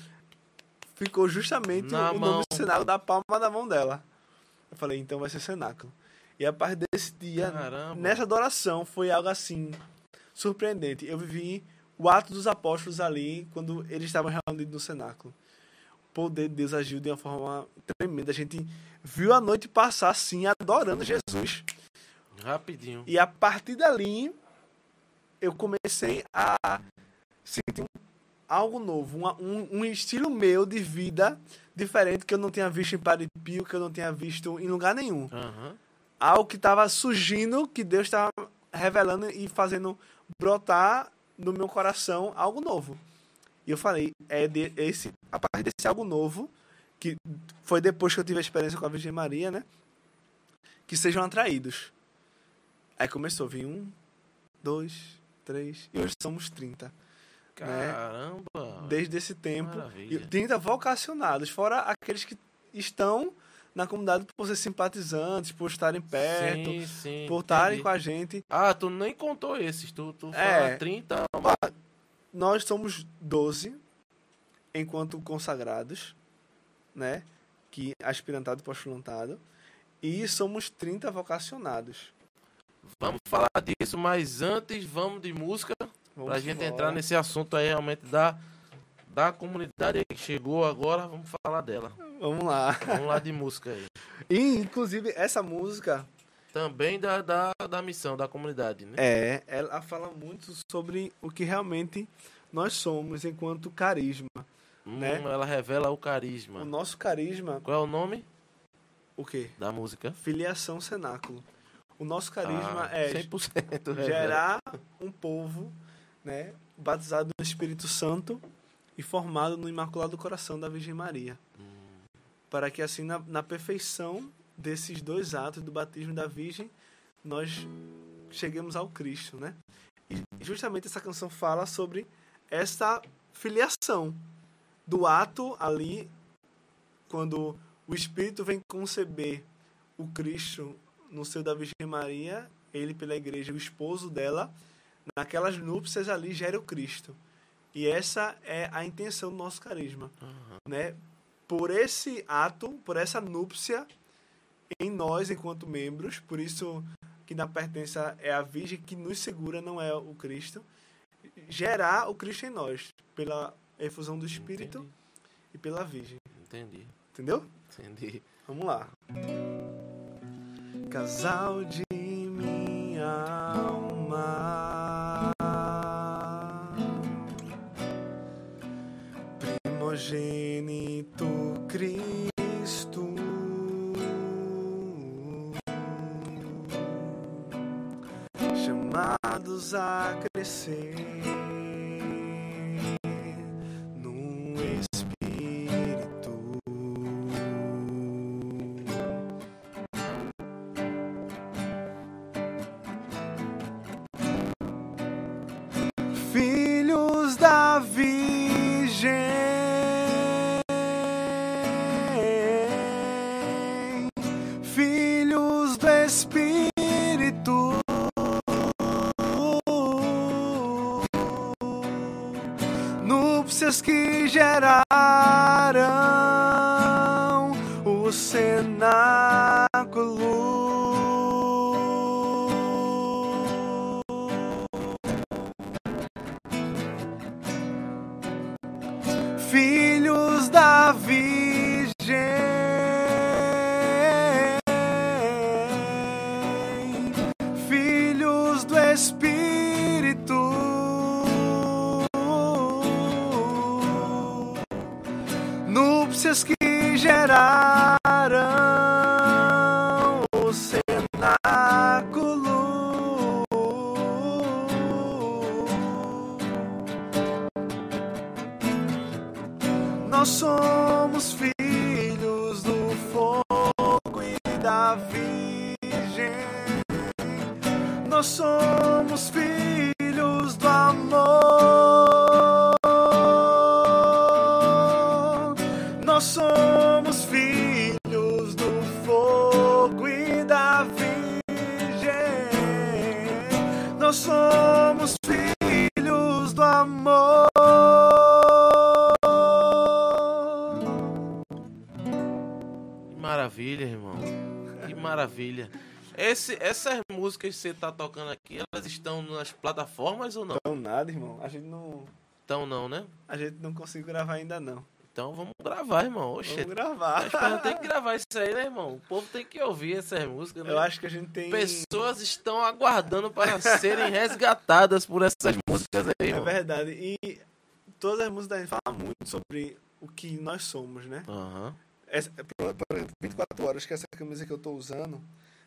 [SPEAKER 3] Ficou justamente
[SPEAKER 1] Na
[SPEAKER 3] o
[SPEAKER 1] mão.
[SPEAKER 3] nome do cenáculo da palma da mão dela. Eu falei, então vai ser cenáculo. E a partir desse dia,
[SPEAKER 1] Caramba.
[SPEAKER 3] nessa adoração, foi algo assim, surpreendente. Eu vivi o ato dos apóstolos ali, quando eles estavam reunidos no cenáculo. O poder de Deus agiu de uma forma tremenda. A gente viu a noite passar assim, adorando Jesus.
[SPEAKER 1] Rapidinho.
[SPEAKER 3] E a partir dali, eu comecei a sentir um- algo novo, uma- um, um estilo meu de vida diferente que eu não tinha visto em Paripio, que eu não tinha visto em lugar nenhum.
[SPEAKER 1] Aham.
[SPEAKER 3] Algo que estava surgindo, que Deus estava revelando e fazendo brotar no meu coração algo novo. E eu falei, é de, esse, a partir desse algo novo, que foi depois que eu tive a experiência com a Virgem Maria, né? Que sejam atraídos. Aí começou a vir um, dois, três, e hoje somos 30.
[SPEAKER 1] Caramba.
[SPEAKER 3] Desde esse tempo.
[SPEAKER 1] Maravilha.
[SPEAKER 3] E 30 vocacionados, fora aqueles que estão na comunidade por ser simpatizantes, por estarem perto,
[SPEAKER 1] Sim, sim.
[SPEAKER 3] por estarem com a gente.
[SPEAKER 1] Ah, tu nem contou esses. Tu, tu
[SPEAKER 3] É.
[SPEAKER 1] fala 30.
[SPEAKER 3] Nós somos 12 enquanto consagrados, né? Que aspirantado e postulantado. E somos 30 vocacionados.
[SPEAKER 1] Vamos falar disso, mas antes vamos de música.
[SPEAKER 3] Vamos
[SPEAKER 1] pra gente
[SPEAKER 3] embora.
[SPEAKER 1] entrar nesse assunto aí realmente da, da comunidade que chegou agora. Vamos falar dela.
[SPEAKER 3] Vamos lá.
[SPEAKER 1] Vamos lá de música aí.
[SPEAKER 3] E, inclusive, essa música,
[SPEAKER 1] Também da, da, da missão, da comunidade, né?
[SPEAKER 3] é, ela fala muito sobre o que realmente nós somos enquanto carisma.
[SPEAKER 1] Hum,
[SPEAKER 3] né?
[SPEAKER 1] Ela revela o carisma.
[SPEAKER 3] O nosso carisma,
[SPEAKER 1] Qual é o nome
[SPEAKER 3] o quê?
[SPEAKER 1] da música?
[SPEAKER 3] Filiação cenáculo. O nosso carisma
[SPEAKER 1] Ah,
[SPEAKER 3] é
[SPEAKER 1] 100% revela.
[SPEAKER 3] gerar um povo, né, batizado no Espírito Santo e formado no Imaculado Coração da Virgem Maria. Para que assim, na, na perfeição desses dois atos do batismo da Virgem, nós cheguemos ao Cristo, né? E justamente essa canção fala sobre essa filiação do ato ali quando o Espírito vem conceber o Cristo no seio da Virgem Maria, ele pela igreja, o esposo dela, naquelas núpcias ali gera o Cristo. E essa é a intenção do nosso carisma, né? Por esse ato, por essa núpcia em nós enquanto membros, por isso que na pertença é a Virgem que nos segura, não é o Cristo, gerar o Cristo em nós pela efusão do Espírito
[SPEAKER 1] Entendi.
[SPEAKER 3] e pela Virgem,
[SPEAKER 1] Entendi.
[SPEAKER 3] entendeu?
[SPEAKER 1] Entendi.
[SPEAKER 3] Vamos lá. Casal de minha alma, primogênito Cristo, chamados a crescer Que geraram
[SPEAKER 1] Esse, essas músicas que você tá tocando aqui, elas estão nas plataformas ou não?
[SPEAKER 3] Não, nada, irmão. A gente não,
[SPEAKER 1] Então não, né?
[SPEAKER 3] a gente não conseguiu gravar ainda, não.
[SPEAKER 1] Então vamos gravar, irmão. Oxe,
[SPEAKER 3] Vamos gravar.
[SPEAKER 1] Gente tem que gravar isso aí, né, irmão? O povo tem que ouvir essas músicas, né?
[SPEAKER 3] Eu acho que a gente tem.
[SPEAKER 1] Pessoas estão aguardando para serem resgatadas por essas músicas aí,
[SPEAKER 3] É
[SPEAKER 1] irmão.
[SPEAKER 3] verdade. E todas as músicas da gente falam muito sobre o que nós somos, né?
[SPEAKER 1] Aham.
[SPEAKER 3] Essa, por, por exemplo, 24 horas que essa camisa que eu tô usando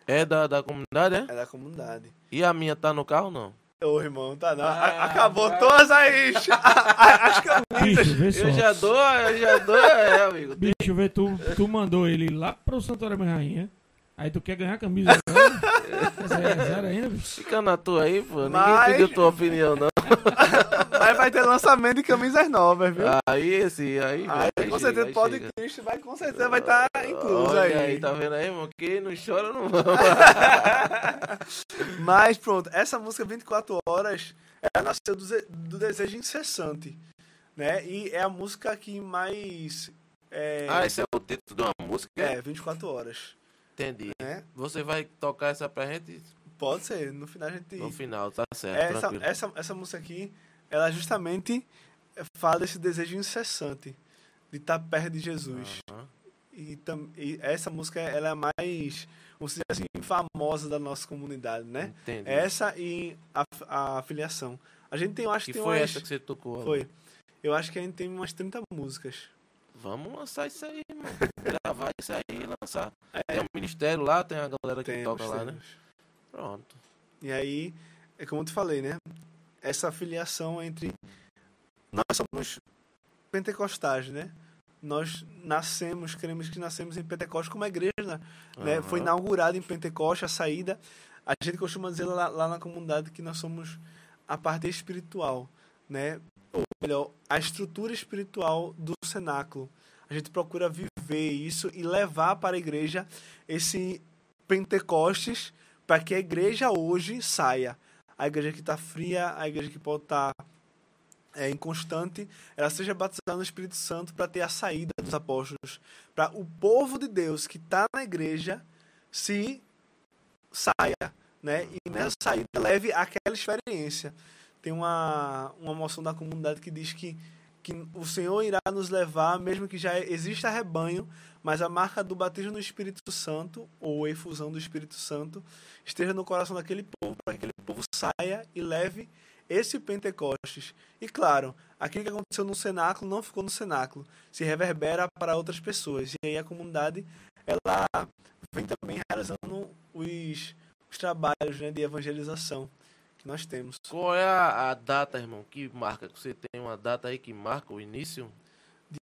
[SPEAKER 1] É da, da comunidade, é?
[SPEAKER 3] é da comunidade.
[SPEAKER 1] E a minha tá no carro, não?
[SPEAKER 3] Ô, irmão, tá não. A-
[SPEAKER 1] Ah,
[SPEAKER 3] Acabou
[SPEAKER 1] cara.
[SPEAKER 3] todas as, as camisas.
[SPEAKER 2] Bicho.
[SPEAKER 1] Eu já dou, eu já dou, é, amigo.
[SPEAKER 2] Bicho, vê, tu, tu mandou ele lá pro Santuário Minha Rainha. Aí tu quer ganhar a camisa agora? Zero, zero ainda, bicho.
[SPEAKER 1] Fica na tua aí, pô. Ninguém
[SPEAKER 3] Mas-
[SPEAKER 1] pediu tua opinião, não.
[SPEAKER 3] Mas vai ter lançamento de camisas novas, viu?
[SPEAKER 1] Aí, esse, aí,
[SPEAKER 3] Aí,
[SPEAKER 1] velho,
[SPEAKER 3] com certeza
[SPEAKER 1] aí
[SPEAKER 3] pode
[SPEAKER 1] chega.
[SPEAKER 3] Cristo vai com certeza vai estar incluso
[SPEAKER 1] Olha
[SPEAKER 3] aí.
[SPEAKER 1] aí, tá vendo aí, irmão? Quem não chora, não vai.
[SPEAKER 3] Mas pronto, essa música 24 horas, ela nasceu do, desejo incessante, né? E é a música que mais é,
[SPEAKER 1] Ah, esse é o título de uma música?
[SPEAKER 3] é 24 horas,
[SPEAKER 1] Entendi.
[SPEAKER 3] né?
[SPEAKER 1] Você vai tocar essa pra gente
[SPEAKER 3] Pode ser, no final a gente
[SPEAKER 1] no final, tá certo,
[SPEAKER 3] essa,
[SPEAKER 1] tranquilo.
[SPEAKER 3] essa essa música aqui, ela justamente fala desse desejo incessante de estar perto de Jesus.
[SPEAKER 1] Aham.
[SPEAKER 3] E, tam, e essa música ela é a mais, vamos dizer assim, famosa da nossa comunidade, né?
[SPEAKER 1] Entendi.
[SPEAKER 3] Essa e a, a afiliação. A gente tem, eu acho
[SPEAKER 1] que
[SPEAKER 3] que tem
[SPEAKER 1] foi
[SPEAKER 3] umas,
[SPEAKER 1] essa que você tocou?
[SPEAKER 3] Foi. Eu acho que a gente tem umas 30 músicas.
[SPEAKER 1] Vamos lançar isso aí, mano. Gravar isso aí e lançar. Tem um ministério lá, tem a galera que
[SPEAKER 3] Temos,
[SPEAKER 1] toca lá, né?
[SPEAKER 3] temos.
[SPEAKER 1] Pronto.
[SPEAKER 3] E aí, é como eu te falei, né? Essa afiliação entre. Nós somos pentecostais, né? Nós nascemos, queremos que nascemos em Pentecostes como a igreja, né? né? Foi inaugurada em Pentecostes a saída. A gente costuma dizer lá, lá na comunidade que nós somos a parte espiritual, né? Ou melhor, a estrutura espiritual do cenáculo. A gente procura viver isso e levar para a igreja esse Pentecostes para que a igreja hoje saia. A igreja que está fria, a igreja que pode estar é, inconstante, ela seja batizada no Espírito Santo para ter a saída dos apóstolos, para o povo de Deus que está na igreja se saia, né? E nessa saída leve aquela experiência. Tem uma, uma moção da comunidade que diz que, que o Senhor irá nos levar, mesmo que já exista rebanho, mas a marca do batismo no Espírito Santo, ou efusão do Espírito Santo, esteja no coração daquele povo, para que aquele povo saia e leve esse Pentecostes. E claro, aquilo que aconteceu no cenáculo não ficou no cenáculo, se reverbera para outras pessoas. E aí a comunidade, ela vem também realizando os, os trabalhos né, de evangelização nós temos.
[SPEAKER 1] Qual é a, a data, irmão, que marca? Você tem uma data aí que marca o início?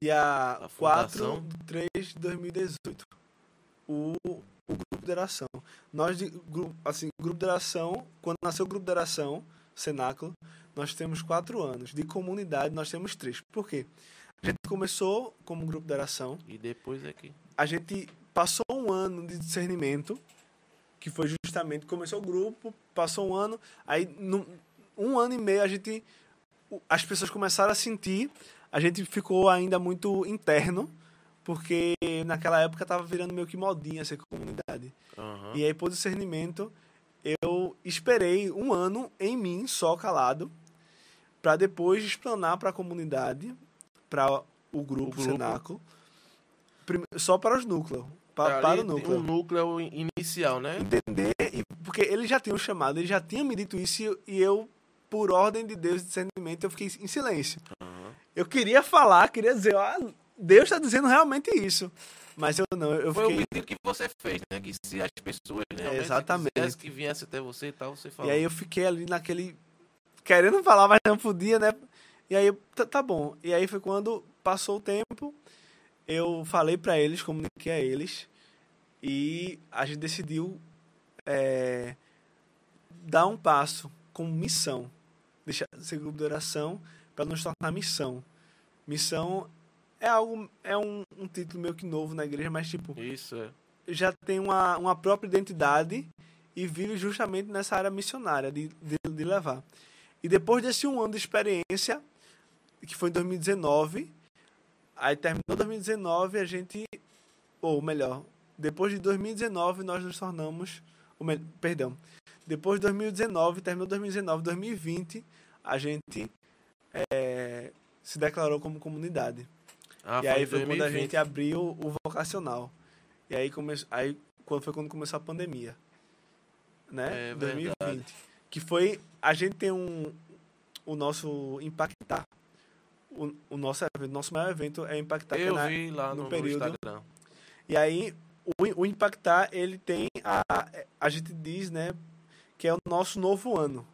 [SPEAKER 3] Dia
[SPEAKER 1] A
[SPEAKER 3] 4
[SPEAKER 1] fundação?
[SPEAKER 3] de 3 de 2018. O, o grupo de oração. Nós, de, gru- assim, grupo de oração, quando nasceu o grupo de oração, Cenáculo, nós temos quatro anos. De comunidade, nós temos três. Por quê? A gente começou como grupo de oração,
[SPEAKER 1] E depois é que.
[SPEAKER 3] a gente passou um ano de discernimento, que foi justamente, começou o grupo, passou um ano, aí num, um ano e meio a gente, as pessoas começaram a sentir, a gente ficou ainda muito interno, porque naquela época estava virando meio que modinha ser comunidade.
[SPEAKER 1] Aham.
[SPEAKER 3] E aí, por discernimento, eu esperei um ano em mim, só calado, para depois explanar para a comunidade, para o grupo,
[SPEAKER 1] O.
[SPEAKER 3] Cenáculo, só para os núcleos, pa- para,
[SPEAKER 1] Ali
[SPEAKER 3] o núcleo.
[SPEAKER 1] O núcleo inicial, né?
[SPEAKER 3] Entender, porque ele já tinha um chamado, ele já tinha me dito isso e- eu, por ordem de Deus e discernimento, eu fiquei em silêncio.
[SPEAKER 1] Aham.
[SPEAKER 3] Eu queria falar, queria dizer, ó, Deus está dizendo realmente isso. Mas eu não, eu
[SPEAKER 1] Foi o
[SPEAKER 3] fiquei.
[SPEAKER 1] pedido que você fez, né? Que se as pessoas realmente
[SPEAKER 3] Exatamente.
[SPEAKER 1] quisessem que viesse até você e tal, você falou.
[SPEAKER 3] E aí eu fiquei ali naquele. Querendo falar, mas não podia, né? E aí, tá, tá bom. E aí foi quando passou o tempo, eu falei pra eles, comuniquei a eles, e a gente decidiu é, dar um passo com missão. Deixar de ser grupo de oração para nos tornar missão. Missão é algo, é um, um título meio que novo na igreja, mas tipo,
[SPEAKER 1] Isso, é.
[SPEAKER 3] já tem uma, uma própria identidade e vive justamente nessa área missionária de, de, de levar. E depois desse um ano de experiência, que foi em 2019, aí terminou 2019, a gente, ou melhor, depois de 2019 nós nos tornamos, ou me- perdão, depois de 2019, terminou 2019, 2020, a gente eh, se declarou como comunidade
[SPEAKER 1] Ah,
[SPEAKER 3] e aí foi quando a
[SPEAKER 1] 2020.
[SPEAKER 3] gente abriu o vocacional. E aí, come... aí quando foi quando começou a pandemia. Né?
[SPEAKER 1] É
[SPEAKER 3] 2020.
[SPEAKER 1] verdade.
[SPEAKER 3] Que foi. A gente tem um. O nosso Impactar. O, o nosso evento, nosso maior evento é Impactar. é
[SPEAKER 1] Eu
[SPEAKER 3] na-
[SPEAKER 1] vi lá
[SPEAKER 3] no
[SPEAKER 1] no,
[SPEAKER 3] período.
[SPEAKER 1] no Instagram.
[SPEAKER 3] E aí, o, o Impactar, ele tem. A, a gente diz, né? Que é o nosso novo ano.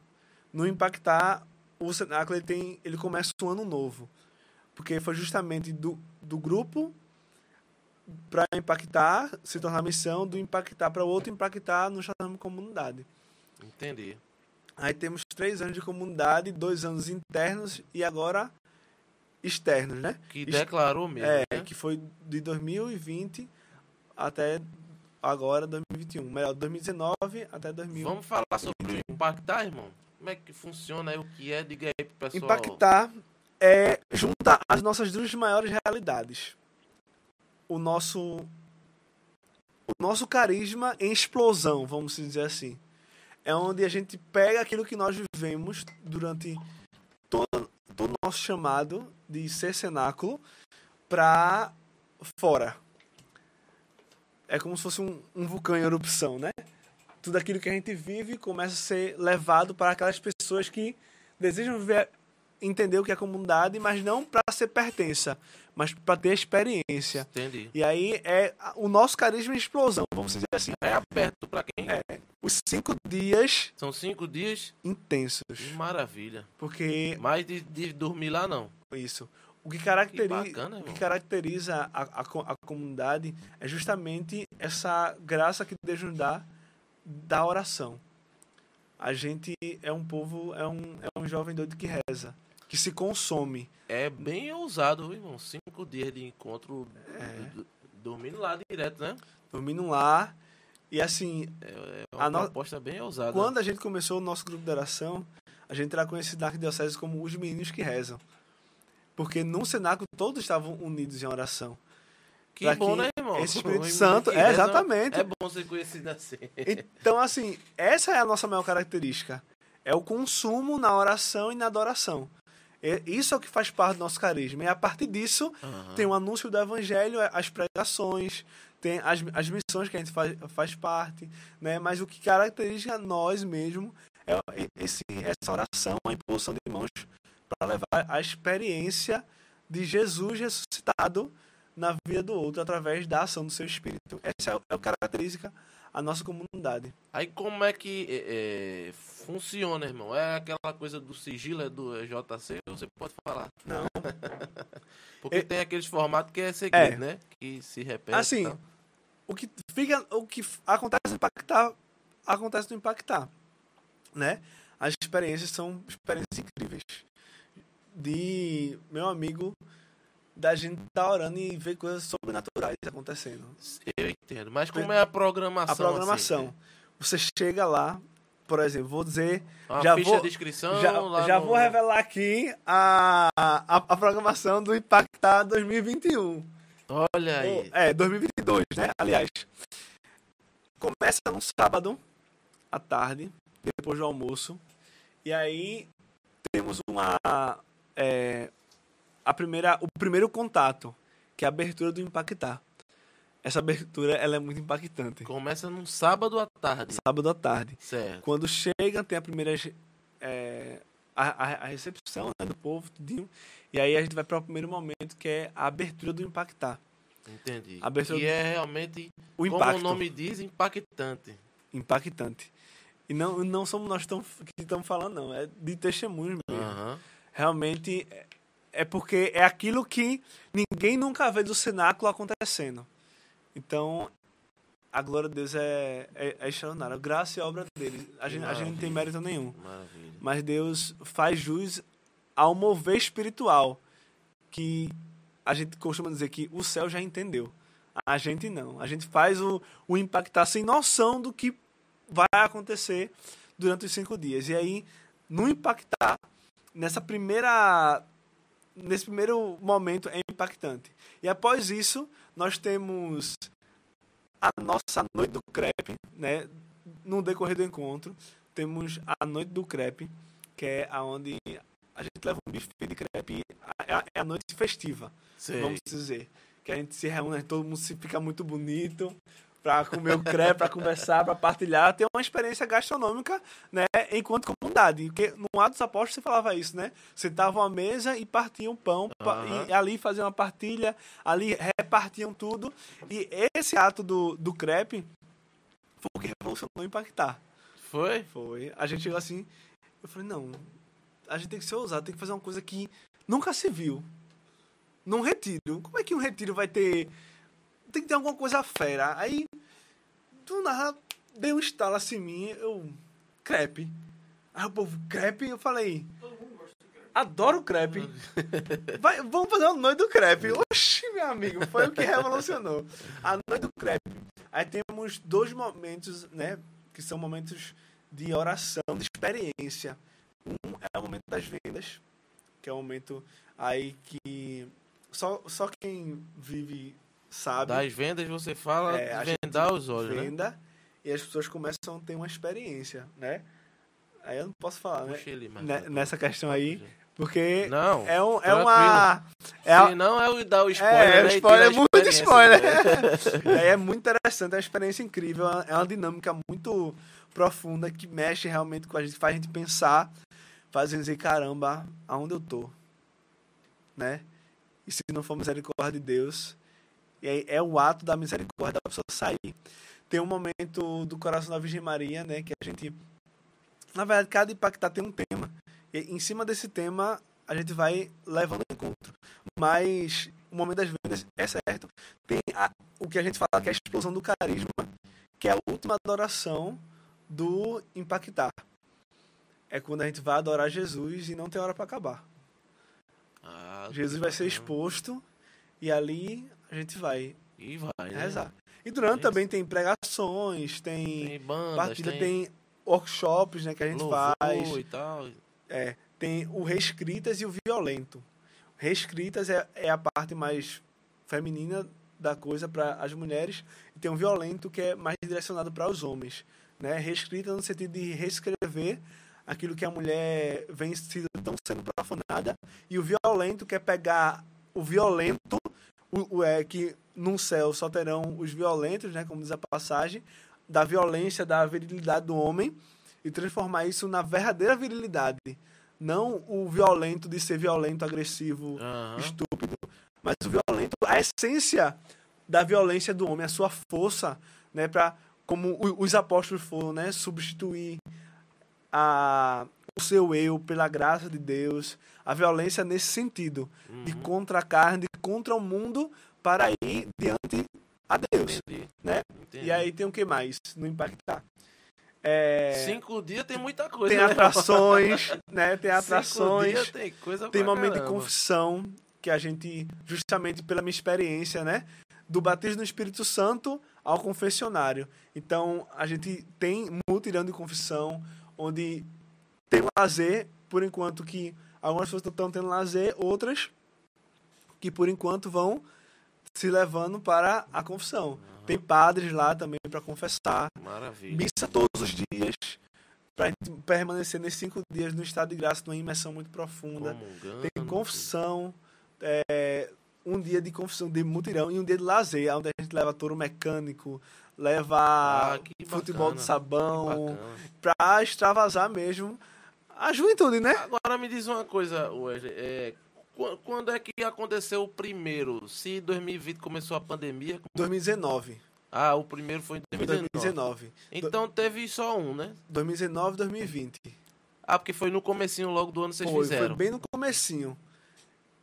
[SPEAKER 3] No Impactar, o cenáculo ele, tem, ele começa um ano novo. Porque foi justamente do, do grupo para impactar, se tornar missão, do impactar para o outro impactar, nos tornamos comunidade.
[SPEAKER 1] Entendi.
[SPEAKER 3] Aí temos três anos de comunidade, dois anos internos e agora externos, né?
[SPEAKER 1] Que declarou mesmo,
[SPEAKER 3] É,
[SPEAKER 1] né?
[SPEAKER 3] que foi de 2020 até agora 2021. Melhor, 2019 até 2021.
[SPEAKER 1] Vamos falar sobre o Impactar, irmão? Como é que funciona aí, o que é? Diga aí pro pessoal.
[SPEAKER 3] Impactar é juntar as nossas duas maiores realidades. O nosso o nosso carisma em explosão, vamos dizer assim. É onde a gente pega aquilo que nós vivemos durante todo, todo o nosso chamado de ser cenáculo para fora. É como se fosse um, um vulcão em erupção, né? Tudo aquilo que a gente vive começa a ser levado para aquelas pessoas que desejam viver, entender o que é comunidade, mas não para ser pertença, mas para ter experiência.
[SPEAKER 1] Entendi.
[SPEAKER 3] E aí é o nosso carisma em explosão, vamos dizer assim.
[SPEAKER 1] É aberto pra quem?
[SPEAKER 3] Os cinco dias
[SPEAKER 1] São cinco dias.
[SPEAKER 3] intensos.
[SPEAKER 1] Maravilha.
[SPEAKER 3] Porque
[SPEAKER 1] Mais de, de dormir lá, não.
[SPEAKER 3] isso. O que caracteriza,
[SPEAKER 1] Que bacana,
[SPEAKER 3] o que caracteriza a, a, a comunidade é justamente essa graça que Deus nos dá da oração. A gente é um povo, é um, é um jovem doido que reza, que se consome.
[SPEAKER 1] É bem ousado, irmão. Cinco dias de encontro
[SPEAKER 3] É.
[SPEAKER 1] dormindo lá direto, né?
[SPEAKER 3] dormindo lá. E assim,
[SPEAKER 1] É uma
[SPEAKER 3] A no-
[SPEAKER 1] proposta bem ousada.
[SPEAKER 3] quando a gente começou o nosso grupo de oração, a gente era conhecido na arquidiocese como os meninos que rezam. Porque num cenáculo todos estavam unidos em oração.
[SPEAKER 1] Que
[SPEAKER 3] pra
[SPEAKER 1] bom,
[SPEAKER 3] que
[SPEAKER 1] né, irmão?
[SPEAKER 3] esse Espírito Santo- é, exatamente.
[SPEAKER 1] É bom ser conhecido assim.
[SPEAKER 3] Então, assim, essa é a nossa maior característica. É o consumo na oração e na adoração. É- Isso é o que faz parte do nosso carisma. E a partir disso,
[SPEAKER 1] Aham.
[SPEAKER 3] tem o anúncio do evangelho, as pregações, tem as, as missões que a gente faz, faz parte, né? Mas o que caracteriza nós mesmo é esse, essa oração, a imposição de mãos para levar a experiência de Jesus ressuscitado na vida do outro através da ação do seu Espírito. Essa é, o- é caracteriza a nossa comunidade.
[SPEAKER 1] Aí como é que é, é, funciona, irmão? É aquela coisa do sigilo, é do JC? Você pode falar.
[SPEAKER 3] Não.
[SPEAKER 1] Porque
[SPEAKER 3] É-
[SPEAKER 1] tem aqueles formatos que é segredo,
[SPEAKER 3] É.
[SPEAKER 1] né? Que se repete.
[SPEAKER 3] Assim,
[SPEAKER 1] e tal.
[SPEAKER 3] o que fica, o que acontece no impactar, acontece no impactar, né? As experiências são experiências incríveis. De meu amigo, da gente tá orando e ver coisas sobrenaturais acontecendo.
[SPEAKER 1] Eu entendo. Mas como é a programação?
[SPEAKER 3] A programação.
[SPEAKER 1] Assim,
[SPEAKER 3] Você chega lá, por exemplo, vou dizer,
[SPEAKER 1] uma
[SPEAKER 3] Já vou- já, já
[SPEAKER 1] no-
[SPEAKER 3] vou revelar aqui a, a, a programação do Impactar 2021.
[SPEAKER 1] Olha aí.
[SPEAKER 3] É, 2022, né? Aliás, começa no sábado à tarde, depois do almoço. E aí temos uma é, a primeira, o primeiro contato, que é a abertura do Impactar. Essa abertura ela é muito impactante.
[SPEAKER 1] Começa num sábado à tarde.
[SPEAKER 3] Sábado à tarde.
[SPEAKER 1] Certo.
[SPEAKER 3] Quando chega, tem a primeira é, a, a, a recepção né, do povo, tudinho. E aí a gente vai para o primeiro momento, que é a abertura do Impactar.
[SPEAKER 1] Entendi.
[SPEAKER 3] Abertura
[SPEAKER 1] E é realmente,
[SPEAKER 3] O
[SPEAKER 1] como
[SPEAKER 3] impacto.
[SPEAKER 1] o nome diz, impactante.
[SPEAKER 3] Impactante. E não, não somos nós tão, que estamos falando, não. É de testemunhos. Realmente é- é porque é aquilo que ninguém nunca vê do cenáculo acontecendo. Então, a glória de Deus é, é, é extraordinária. Graça e obra dele. A gente, a gente não tem mérito nenhum.
[SPEAKER 1] Maravilha.
[SPEAKER 3] Mas Deus faz jus ao mover espiritual que a gente costuma dizer que o céu já entendeu. A gente não. A gente faz o, o impactar sem noção do que vai acontecer durante os cinco dias. E aí, no impactar, nessa primeira. Nesse primeiro momento é impactante. E após isso, nós temos a nossa noite do crepe, né? No decorrer do encontro, temos a noite do crepe, que é aonde a gente leva um buffet de crepe, é a, é a noite festiva,
[SPEAKER 1] Sei.
[SPEAKER 3] vamos dizer. Que a gente se reúne, todo mundo se fica muito bonito para comer o crepe, para conversar, para partilhar, ter uma experiência gastronômica, né, enquanto comunidade. Porque no Atos Apóstolos você falava isso, né? Sentavam à mesa e partiam pão,
[SPEAKER 1] Aham.
[SPEAKER 3] e ali faziam uma partilha, ali repartiam tudo. E esse ato do, do crepe foi o que revolucionou impactar.
[SPEAKER 1] Foi?
[SPEAKER 3] Foi. A gente chegou assim. Eu falei, não. A gente tem que ser ousado, tem que fazer uma coisa que nunca se viu. Num retiro. Como é que um retiro vai ter. Tem que ter alguma coisa fera. Aí, do nada, deu um estalo assim em mim. Eu. Crepe. Aí o povo, crepe? Eu falei. Adoro crepe. Vai, vamos fazer uma noite do crepe. Oxi, meu amigo, foi o que revolucionou. A noite do crepe. Aí temos dois momentos, né? Que são momentos de oração, de experiência. Um é o momento das vendas, que é o momento aí que só, só quem vive sabe.
[SPEAKER 1] Das vendas você fala
[SPEAKER 3] É,
[SPEAKER 1] vendar os olhos, né?
[SPEAKER 3] venda e as pessoas começam a ter uma experiência, né? Aí eu não posso falar, né?
[SPEAKER 1] Pra
[SPEAKER 3] Nessa questão aí, porque
[SPEAKER 1] Não,
[SPEAKER 3] é, um, é uma. É, a-
[SPEAKER 1] Se não é o dar o spoiler,
[SPEAKER 3] é,
[SPEAKER 1] né,
[SPEAKER 3] spoiler, é muito spoiler.
[SPEAKER 1] né?
[SPEAKER 3] é, é muito interessante, é uma experiência incrível, é uma dinâmica muito profunda que mexe realmente com a gente, faz a gente pensar, faz a gente dizer, caramba, aonde eu tô? Né? E se não for misericórdia de Deus, e aí é o ato da misericórdia da pessoa sair. Tem um momento do coração da Virgem Maria, né, que a gente na verdade, cada impactar tem um tema. E em cima desse tema, a gente vai levando o encontro. Mas o momento das vendas é certo. Tem a- o que a gente fala que é a explosão do carisma, que é a última adoração do impactar. É quando a gente vai adorar Jesus e não tem hora para acabar.
[SPEAKER 1] Ah,
[SPEAKER 3] Jesus vai ser exposto e ali a gente vai
[SPEAKER 1] E vai, né?
[SPEAKER 3] rezar. E durante
[SPEAKER 1] Isso.
[SPEAKER 3] também tem pregações, tem,
[SPEAKER 1] Tem bandas,
[SPEAKER 3] partilha,
[SPEAKER 1] tem,
[SPEAKER 3] tem workshops né, que a gente
[SPEAKER 1] louvor
[SPEAKER 3] faz.
[SPEAKER 1] e tal.
[SPEAKER 3] É, tem o reescritas e o violento. Reescritas é, é a parte mais feminina da coisa para as mulheres e tem um violento que é mais direcionado para os homens, né? Reescrita no sentido de reescrever aquilo que a mulher vem sido tão sendo profanada e o violento que é pegar o violento o, o é que num céu só terão os violentos, né, como diz a passagem, da violência, da virilidade do homem e transformar isso na verdadeira virilidade. Não o violento de ser violento, agressivo,
[SPEAKER 1] Aham.
[SPEAKER 3] estúpido, mas o violento, a essência da violência do homem, a sua força, né, para como os apóstolos foram, né, substituir a o seu eu pela graça de Deus, a violência nesse sentido, de
[SPEAKER 1] Uhum.
[SPEAKER 3] contra a carne, de contra o mundo para ir diante a Deus,
[SPEAKER 1] Entendi.
[SPEAKER 3] né?
[SPEAKER 1] Entendi.
[SPEAKER 3] E aí tem o que mais? No impactar. É,
[SPEAKER 1] Cinco dias tem muita coisa,
[SPEAKER 3] tem
[SPEAKER 1] né?
[SPEAKER 3] atrações, né? Tem atrações.
[SPEAKER 1] tem coisa
[SPEAKER 3] Tem momento de
[SPEAKER 1] caramba.
[SPEAKER 3] confissão, que a gente, justamente pela minha experiência, né? Do batismo no Espírito Santo ao confessionário. Então, a gente tem mutirão de confissão, onde tem lazer, por enquanto que algumas pessoas estão tendo lazer, outras que por enquanto vão se levando para a confissão. Tem padres lá também para confessar
[SPEAKER 1] Maravilha.
[SPEAKER 3] missa todos os dias, para gente permanecer nesses cinco dias no estado de graça, numa imersão muito profunda.
[SPEAKER 1] Comungando.
[SPEAKER 3] Tem confissão, é, um dia de confissão de mutirão e um dia de lazer, onde a gente leva touro mecânico, leva
[SPEAKER 1] Ah,
[SPEAKER 3] futebol de sabão, pra extravasar mesmo a juventude, né?
[SPEAKER 1] Agora me diz uma coisa, Wesley. É, Qu- Quando é que aconteceu o primeiro? Se 2020 começou a pandemia.
[SPEAKER 3] 2019.
[SPEAKER 1] Ah, o primeiro foi em 2019.
[SPEAKER 3] 2019.
[SPEAKER 1] Então teve só um, né?
[SPEAKER 3] 2019, 2020.
[SPEAKER 1] Ah, porque foi no comecinho logo do ano que vocês
[SPEAKER 3] Foi,
[SPEAKER 1] fizeram.
[SPEAKER 3] foi bem no comecinho.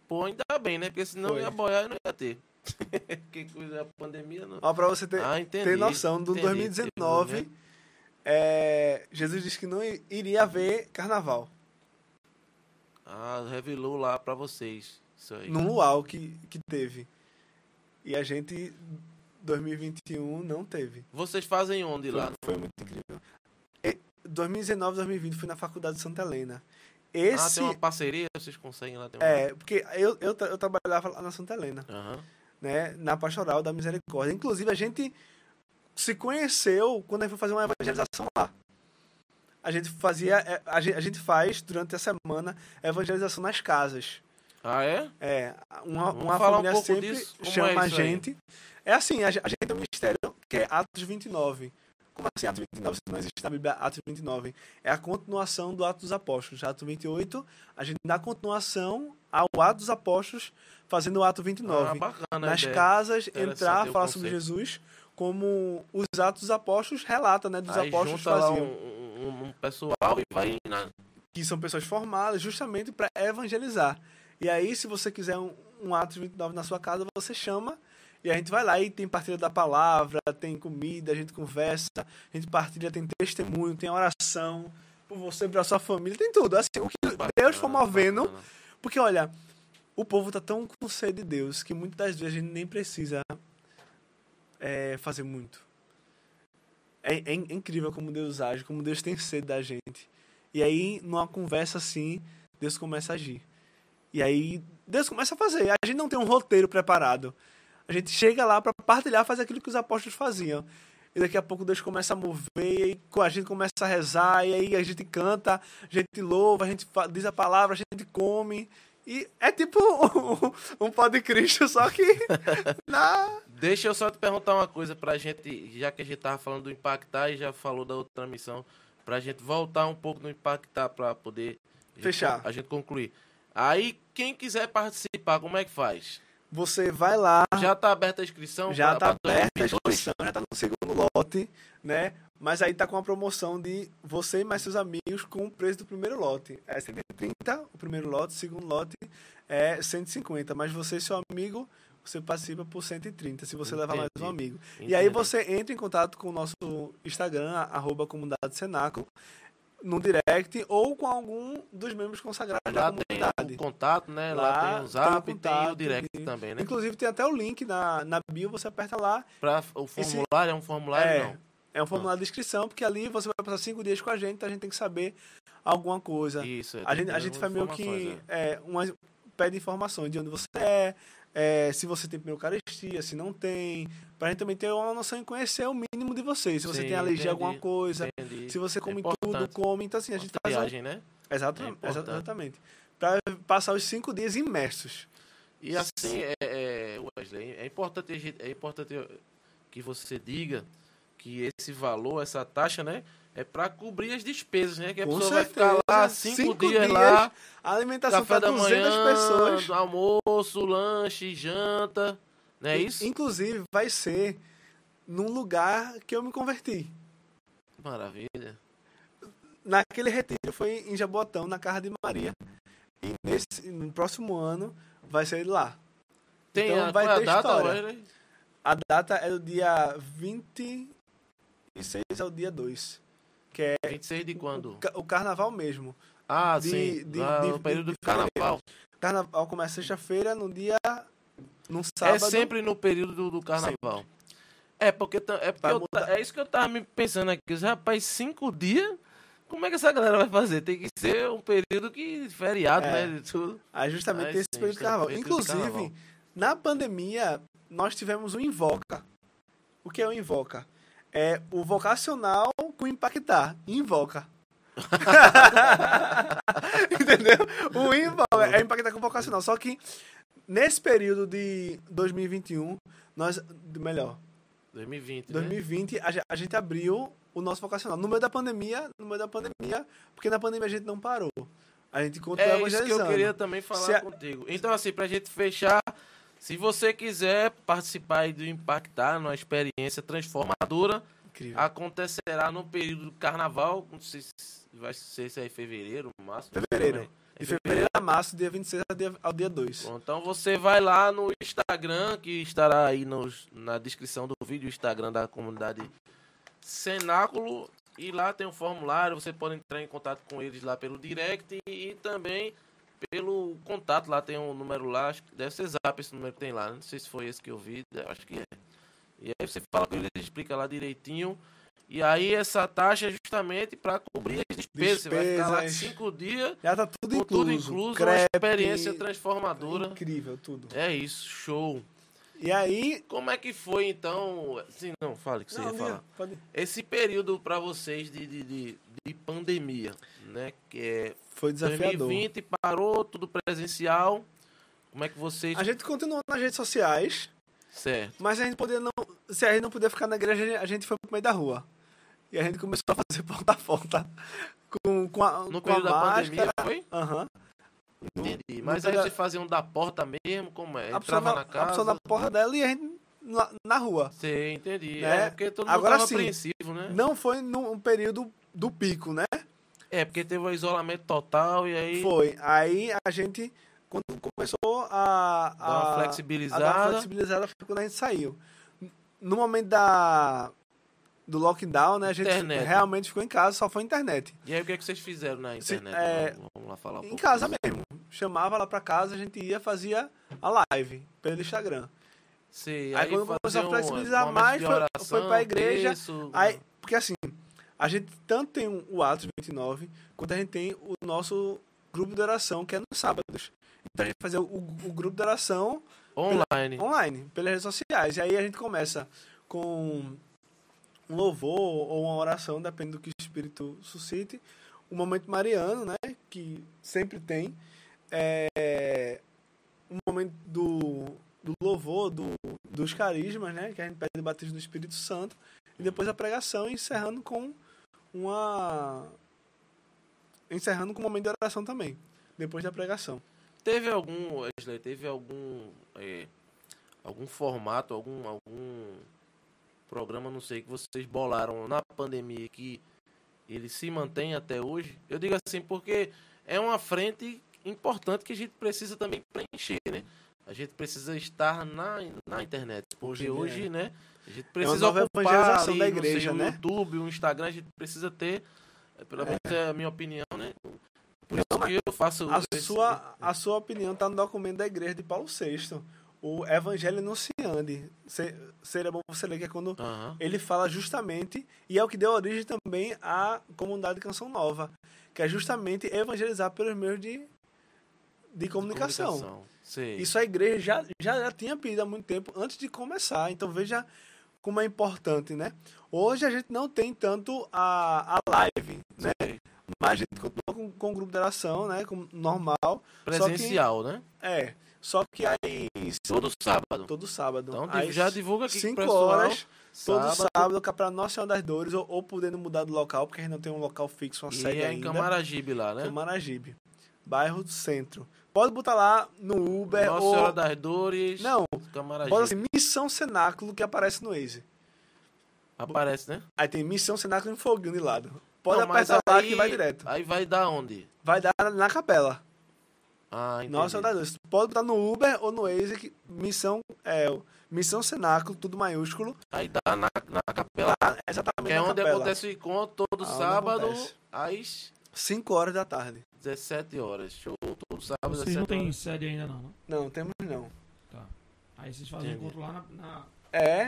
[SPEAKER 1] Pô, ainda bem, né? Porque senão
[SPEAKER 3] Foi.
[SPEAKER 1] ia boiar e não ia ter. que coisa, a pandemia não.
[SPEAKER 3] Ó, pra você ter,
[SPEAKER 1] Ah, entendi.
[SPEAKER 3] ter noção, do
[SPEAKER 1] entendi,
[SPEAKER 3] 2019,
[SPEAKER 1] entendi, né?
[SPEAKER 3] É, Jesus disse que não iria haver carnaval.
[SPEAKER 1] Ah, revelou lá pra vocês. Isso aí.
[SPEAKER 3] Num luau que, que teve. E a gente, 2021, não teve.
[SPEAKER 1] Vocês fazem onde lá?
[SPEAKER 3] Foi, foi muito incrível. E 2019, 2020 fui na faculdade de Santa Helena.
[SPEAKER 1] Ah,
[SPEAKER 3] Esse.
[SPEAKER 1] tem uma parceria, vocês conseguem lá ter uma...
[SPEAKER 3] É, porque eu, eu, eu trabalhava lá na Santa Helena,
[SPEAKER 1] Aham.
[SPEAKER 3] né? Na Pastoral da Misericórdia. Inclusive, a gente se conheceu quando a gente foi fazer uma evangelização lá. A gente fazia. é, A gente, faz, durante a semana, evangelização nas casas.
[SPEAKER 1] Ah, é?
[SPEAKER 3] É, uma,
[SPEAKER 1] Vamos
[SPEAKER 3] uma
[SPEAKER 1] um
[SPEAKER 3] família
[SPEAKER 1] pouco
[SPEAKER 3] sempre
[SPEAKER 1] disso?
[SPEAKER 3] Chama
[SPEAKER 1] é
[SPEAKER 3] a
[SPEAKER 1] aí?
[SPEAKER 3] gente. É assim, a, gen- a gente tem um ministério que é Atos 29. Como assim Atos 29? Se não existe na Bíblia Atos 29. É a continuação do Atos dos Apóstolos. Atos 28, a gente dá continuação ao Atos dos Apóstolos, fazendo o Ato 29.
[SPEAKER 1] Ah, bacana.
[SPEAKER 3] Nas
[SPEAKER 1] ideia.
[SPEAKER 3] casas, entrar, falar sobre. Jesus, como os Atos dos Apóstolos relatam, né? Dos
[SPEAKER 1] Aí
[SPEAKER 3] apóstolos faziam.
[SPEAKER 1] um, um- um pessoal e vai na...
[SPEAKER 3] que são pessoas formadas justamente para evangelizar. E aí, se você quiser um, um Atos 29 na sua casa, você chama e a gente vai lá e tem partilha da palavra, tem comida, a gente conversa, a gente partilha, tem testemunho, tem oração por você, para sua família, tem tudo. Assim, o que Deus for movendo. Porque, olha, o povo tá tão com sede de Deus que muitas das vezes a gente nem precisa é, fazer muito. É, é é incrível como Deus age, como Deus tem sede da gente. E aí, numa conversa assim, Deus começa a agir. E aí, Deus começa a fazer. A gente não tem um roteiro preparado. A gente chega lá para partilhar, fazer aquilo que os apóstolos faziam. E daqui a pouco Deus começa a mover, e a gente começa a rezar, e aí a gente canta, a gente louva, a gente diz a palavra, a gente come. E é tipo um, um pó de Cristo, só que na.
[SPEAKER 1] Deixa eu só te perguntar uma coisa pra gente, já que a gente tava falando do impactar e já falou da outra missão, pra gente voltar um pouco no impactar pra poder a gente-
[SPEAKER 3] Fechar.
[SPEAKER 1] a gente concluir. Aí, quem quiser participar, como é que faz?
[SPEAKER 3] Você vai lá,
[SPEAKER 1] Já tá aberta a inscrição?
[SPEAKER 3] já
[SPEAKER 1] pra-
[SPEAKER 3] tá
[SPEAKER 1] pra
[SPEAKER 3] aberta a
[SPEAKER 1] 2022?
[SPEAKER 3] inscrição, já tá no segundo lote, né? Mas aí tá com a promoção de você e mais seus amigos com o preço do primeiro lote. É 130 o primeiro lote, o segundo lote é 150. Mas você e seu amigo, você participa por 130, se você levar mais um
[SPEAKER 1] Entendi.
[SPEAKER 3] amigo. E aí
[SPEAKER 1] Entendi.
[SPEAKER 3] você entra em contato com o nosso Instagram, arroba comunidade Senaco, no direct, ou com algum dos membros consagrados da
[SPEAKER 1] Lá tem
[SPEAKER 3] comunidade.
[SPEAKER 1] o contato, né? Lá,
[SPEAKER 3] Lá
[SPEAKER 1] tem o
[SPEAKER 3] tem
[SPEAKER 1] zap tem
[SPEAKER 3] contato
[SPEAKER 1] o direct
[SPEAKER 3] de-
[SPEAKER 1] também, né?
[SPEAKER 3] Inclusive tem até o link na, na bio, você aperta lá,
[SPEAKER 1] Pra, o formulário é um formulário,
[SPEAKER 3] é,
[SPEAKER 1] não?
[SPEAKER 3] É um formulário de inscrição, porque ali você vai passar cinco dias com a gente, então a gente tem que saber alguma coisa.
[SPEAKER 1] Isso. é,
[SPEAKER 3] a gente, a gente faz meio que é, umas, pede informações de onde você é, é, se você tem Eucaristia, se não tem, pra gente também ter uma noção e conhecer o mínimo de você. Se você
[SPEAKER 1] Sim,
[SPEAKER 3] tem alergia a alguma coisa,
[SPEAKER 1] Entendi.
[SPEAKER 3] se você
[SPEAKER 1] É
[SPEAKER 3] come tudo,
[SPEAKER 1] importante.
[SPEAKER 3] come. Então, assim, a gente faz. um-
[SPEAKER 1] Viagem, né?
[SPEAKER 3] Exato,
[SPEAKER 1] É
[SPEAKER 3] exatamente. Pra passar os cinco dias imersos.
[SPEAKER 1] E assim, é, é, Wesley, é importante, é importante que você diga que esse valor, essa taxa, né, é para cobrir as despesas, né? Que a
[SPEAKER 3] Com
[SPEAKER 1] pessoa vai ficar
[SPEAKER 3] certeza.
[SPEAKER 1] lá cinco,
[SPEAKER 3] Cinco
[SPEAKER 1] dias,
[SPEAKER 3] dias,
[SPEAKER 1] lá,
[SPEAKER 3] A alimentação para
[SPEAKER 1] da
[SPEAKER 3] 200
[SPEAKER 1] manhã,
[SPEAKER 3] pessoas.
[SPEAKER 1] almoço, lanche, janta, não é
[SPEAKER 3] In-
[SPEAKER 1] isso?
[SPEAKER 3] Inclusive, vai ser num lugar que eu me converti.
[SPEAKER 1] Maravilha.
[SPEAKER 3] Naquele retiro foi em Jabotão, na casa de Maria. E nesse, no próximo ano vai ser lá.
[SPEAKER 1] Tem
[SPEAKER 3] Então
[SPEAKER 1] a,
[SPEAKER 3] vai
[SPEAKER 1] é a
[SPEAKER 3] ter
[SPEAKER 1] data,
[SPEAKER 3] história.
[SPEAKER 1] Wesley?
[SPEAKER 3] A data é do dia 26 ao dia 2. Que é
[SPEAKER 1] 26 de quando?
[SPEAKER 3] o o carnaval mesmo.
[SPEAKER 1] Ah,
[SPEAKER 3] de-
[SPEAKER 1] sim,
[SPEAKER 3] de-
[SPEAKER 1] lá
[SPEAKER 3] de-
[SPEAKER 1] no período
[SPEAKER 3] de
[SPEAKER 1] do carnaval.
[SPEAKER 3] Carnaval começa sexta-feira, no dia. Num sábado.
[SPEAKER 1] É sempre no período do, do carnaval. É, porque, ta- é, porque eu
[SPEAKER 3] mudar.
[SPEAKER 1] é isso que eu tava me pensando aqui. Rapaz, cinco dias, como é que essa galera vai fazer? Tem que ser um período que feriado,
[SPEAKER 3] É.
[SPEAKER 1] né? De tudo.
[SPEAKER 3] Aí justamente
[SPEAKER 1] Ah,
[SPEAKER 3] esse
[SPEAKER 1] sim,
[SPEAKER 3] período de
[SPEAKER 1] sim,
[SPEAKER 3] carnaval. Inclusive,
[SPEAKER 1] carnaval.
[SPEAKER 3] na pandemia, nós tivemos o Invoca. O que é o Invoca? É o vocacional com impactar. Invoca. Entendeu? O Invoca é impactar com vocacional. Só que nesse período de 2021, nós. Melhor,
[SPEAKER 1] 2020, né?
[SPEAKER 3] 2020, a, ge- a gente abriu o nosso vocacional. No meio da pandemia, no meio da pandemia, porque na pandemia a gente não parou. A gente continua
[SPEAKER 1] É isso que
[SPEAKER 3] evangelizando.
[SPEAKER 1] eu queria também falar
[SPEAKER 3] a-
[SPEAKER 1] contigo. Então, assim, pra gente fechar, se você quiser participar aí do Impactar, numa experiência transformadora,
[SPEAKER 3] Incrível.
[SPEAKER 1] acontecerá no período do carnaval, não sei se vai ser se é em fevereiro, no máximo.
[SPEAKER 3] Fevereiro.
[SPEAKER 1] também. É
[SPEAKER 3] De fevereiro a março, dia 26 ao dia, ao dia 2.
[SPEAKER 1] Bom, Então você vai lá no Instagram, que estará aí nos- na descrição do vídeo, o Instagram da comunidade Cenáculo. E lá tem um formulário, você pode entrar em contato com eles lá pelo direct e também pelo contato. Lá tem um número lá, acho que deve ser zap esse número que tem lá. Não sei se foi esse que eu vi, acho que é. E aí você fala com eles, explica lá direitinho. E aí essa taxa é justamente para cobrir as despesas. Você vai ficar lá cinco dias
[SPEAKER 3] Já tá tudo incluso.
[SPEAKER 1] tudo incluso, uma
[SPEAKER 3] crepe,
[SPEAKER 1] experiência transformadora.
[SPEAKER 3] Incrível, tudo.
[SPEAKER 1] É isso, show.
[SPEAKER 3] E aí...
[SPEAKER 1] Como é que foi então? Sim, não, fale que você
[SPEAKER 3] Não,
[SPEAKER 1] ia falar.
[SPEAKER 3] Pode...
[SPEAKER 1] Esse período para vocês de, de, de, de pandemia, né? Que é
[SPEAKER 3] Foi desafiador.
[SPEAKER 1] 2020, parou tudo presencial. Como é que vocês.
[SPEAKER 3] A gente continuou nas redes sociais,
[SPEAKER 1] Certo.
[SPEAKER 3] mas a gente podia não... Se a gente não podia ficar na igreja, a gente foi pro meio da rua. E a gente começou a fazer porta a porta com, com a,
[SPEAKER 1] No
[SPEAKER 3] com a
[SPEAKER 1] período da pandemia
[SPEAKER 3] máscara.
[SPEAKER 1] foi?
[SPEAKER 3] Aham.
[SPEAKER 1] Entendi. Mas aí vocês faziam da porta mesmo? Como é?
[SPEAKER 3] A pessoa,
[SPEAKER 1] Entrava
[SPEAKER 3] na,
[SPEAKER 1] na
[SPEAKER 3] a pessoa
[SPEAKER 1] casa?
[SPEAKER 3] na porta dela e a gente na, na rua.
[SPEAKER 1] Sei, entendi.
[SPEAKER 3] Né?
[SPEAKER 1] É porque todo mundo
[SPEAKER 3] Agora sim.
[SPEAKER 1] apreensivo, né?
[SPEAKER 3] Não foi num período do pico, né?
[SPEAKER 1] É, porque teve o isolamento total e aí
[SPEAKER 3] Foi. Aí a gente, quando começou a.
[SPEAKER 1] dá uma
[SPEAKER 3] a- A
[SPEAKER 1] flexibilizada.
[SPEAKER 3] dar uma flexibilizada foi quando a gente saiu. No momento da, do lockdown, né? A gente
[SPEAKER 1] Internet.
[SPEAKER 3] realmente ficou em casa, só foi internet.
[SPEAKER 1] E aí o que, é que vocês fizeram na
[SPEAKER 3] Se-
[SPEAKER 1] internet?
[SPEAKER 3] é,
[SPEAKER 1] Vamos- lá falar um
[SPEAKER 3] Em casa mesmo. Chamava lá pra casa, a gente ia, fazia a live pelo Instagram.
[SPEAKER 1] Sei,
[SPEAKER 3] Aí quando começou a flexibilizar
[SPEAKER 1] momentos
[SPEAKER 3] mais,
[SPEAKER 1] de
[SPEAKER 3] foi-
[SPEAKER 1] oração,
[SPEAKER 3] foi pra igreja,
[SPEAKER 1] texto,
[SPEAKER 3] Aí, porque assim, a gente tanto tem o Atos 29, quanto a gente tem o nosso grupo de oração, que é nos sábados. Então a gente fazia o, o grupo de oração
[SPEAKER 1] online.
[SPEAKER 3] online, pelas redes sociais. E aí a gente começa com um louvor ou uma oração, depende do que o Espírito suscite. O momento mariano, né? Que sempre tem. É, um momento do, do louvor, do, dos carismas, né? Que a gente pede o batismo do Espírito Santo. E depois a pregação, encerrando com uma. Encerrando com um momento de oração também. Depois da pregação.
[SPEAKER 1] Teve algum, Wesley, teve algum é, algum formato, algum algum programa, não sei, que vocês bolaram na pandemia que ele se mantém até hoje? Eu digo assim porque é uma frente importante que a gente precisa também preencher, né? A gente precisa estar na, na internet. Porque
[SPEAKER 3] Hoje,
[SPEAKER 1] hoje,
[SPEAKER 3] é.
[SPEAKER 1] né? A gente
[SPEAKER 3] uma
[SPEAKER 1] precisa
[SPEAKER 3] nova
[SPEAKER 1] ocupar
[SPEAKER 3] evangelização
[SPEAKER 1] ali,
[SPEAKER 3] da
[SPEAKER 1] sei,
[SPEAKER 3] igreja,
[SPEAKER 1] o
[SPEAKER 3] né?
[SPEAKER 1] YouTube, o Instagram, a gente precisa ter, é, pelo menos é a minha opinião, né? Por isso que eu faço
[SPEAKER 3] A
[SPEAKER 1] esse-
[SPEAKER 3] sua, a sua opinião está no documento da igreja de Paulo VI. O Evangelho Anunciante. Se- Seria bom você ler que é quando
[SPEAKER 1] Aham.
[SPEAKER 3] ele fala justamente, e é o que deu origem também à comunidade Canção Nova, que é justamente evangelizar pelos meios de, de comunicação. Isso a igreja já, já, já tinha pedido há muito tempo antes de começar. Então veja como é importante, né? Hoje a gente não tem tanto a, a live, né? Mas a gente continua com, com o grupo de oração, né? Com, normal.
[SPEAKER 1] Presencial, né?
[SPEAKER 3] É. Só que aí.
[SPEAKER 1] Todo sábado.
[SPEAKER 3] Todo sábado.
[SPEAKER 1] Então
[SPEAKER 3] aí,
[SPEAKER 1] já divulga aqui com o
[SPEAKER 3] 5
[SPEAKER 1] pessoal.
[SPEAKER 3] horas, todo
[SPEAKER 1] sábado.
[SPEAKER 3] sábado, que é pra Nossa Senhora das Dores, ou, ou podendo mudar do local, porque a gente não tem um local fixo, uma
[SPEAKER 1] E
[SPEAKER 3] sede
[SPEAKER 1] é em
[SPEAKER 3] ainda.
[SPEAKER 1] Camaragibe lá, né?
[SPEAKER 3] Camaragibe. Bairro do Centro. Pode botar lá no Uber
[SPEAKER 1] Nossa
[SPEAKER 3] ou.
[SPEAKER 1] Senhora das Dores.
[SPEAKER 3] Não, bota assim, Missão Cenáculo, que aparece no Waze.
[SPEAKER 1] Aparece, né?
[SPEAKER 3] Aí tem Missão Cenáculo e Foguinho de lado. Pode
[SPEAKER 1] Não,
[SPEAKER 3] apertar lá
[SPEAKER 1] aí-
[SPEAKER 3] que vai direto.
[SPEAKER 1] Aí vai dar onde?
[SPEAKER 3] Vai dar na capela.
[SPEAKER 1] Ah, entendi.
[SPEAKER 3] Nossa Senhora das Dores. Pode botar no Uber ou no Waze, que Missão, é, Missão Cenáculo, tudo maiúsculo.
[SPEAKER 1] Aí dá na, na capela.
[SPEAKER 3] Lá, exatamente
[SPEAKER 1] Que é onde
[SPEAKER 3] capela.
[SPEAKER 1] acontece o encontro todo
[SPEAKER 3] Aonde
[SPEAKER 1] sábado às
[SPEAKER 3] 5 horas da tarde.
[SPEAKER 1] 17 horas. Show todo sábado às
[SPEAKER 2] Vocês não
[SPEAKER 1] 17
[SPEAKER 2] têm
[SPEAKER 1] horas.
[SPEAKER 2] sede ainda não, né?
[SPEAKER 3] Não, temos não.
[SPEAKER 2] Tá. Aí vocês fazem
[SPEAKER 1] Entendi.
[SPEAKER 2] encontro lá na, na-
[SPEAKER 3] É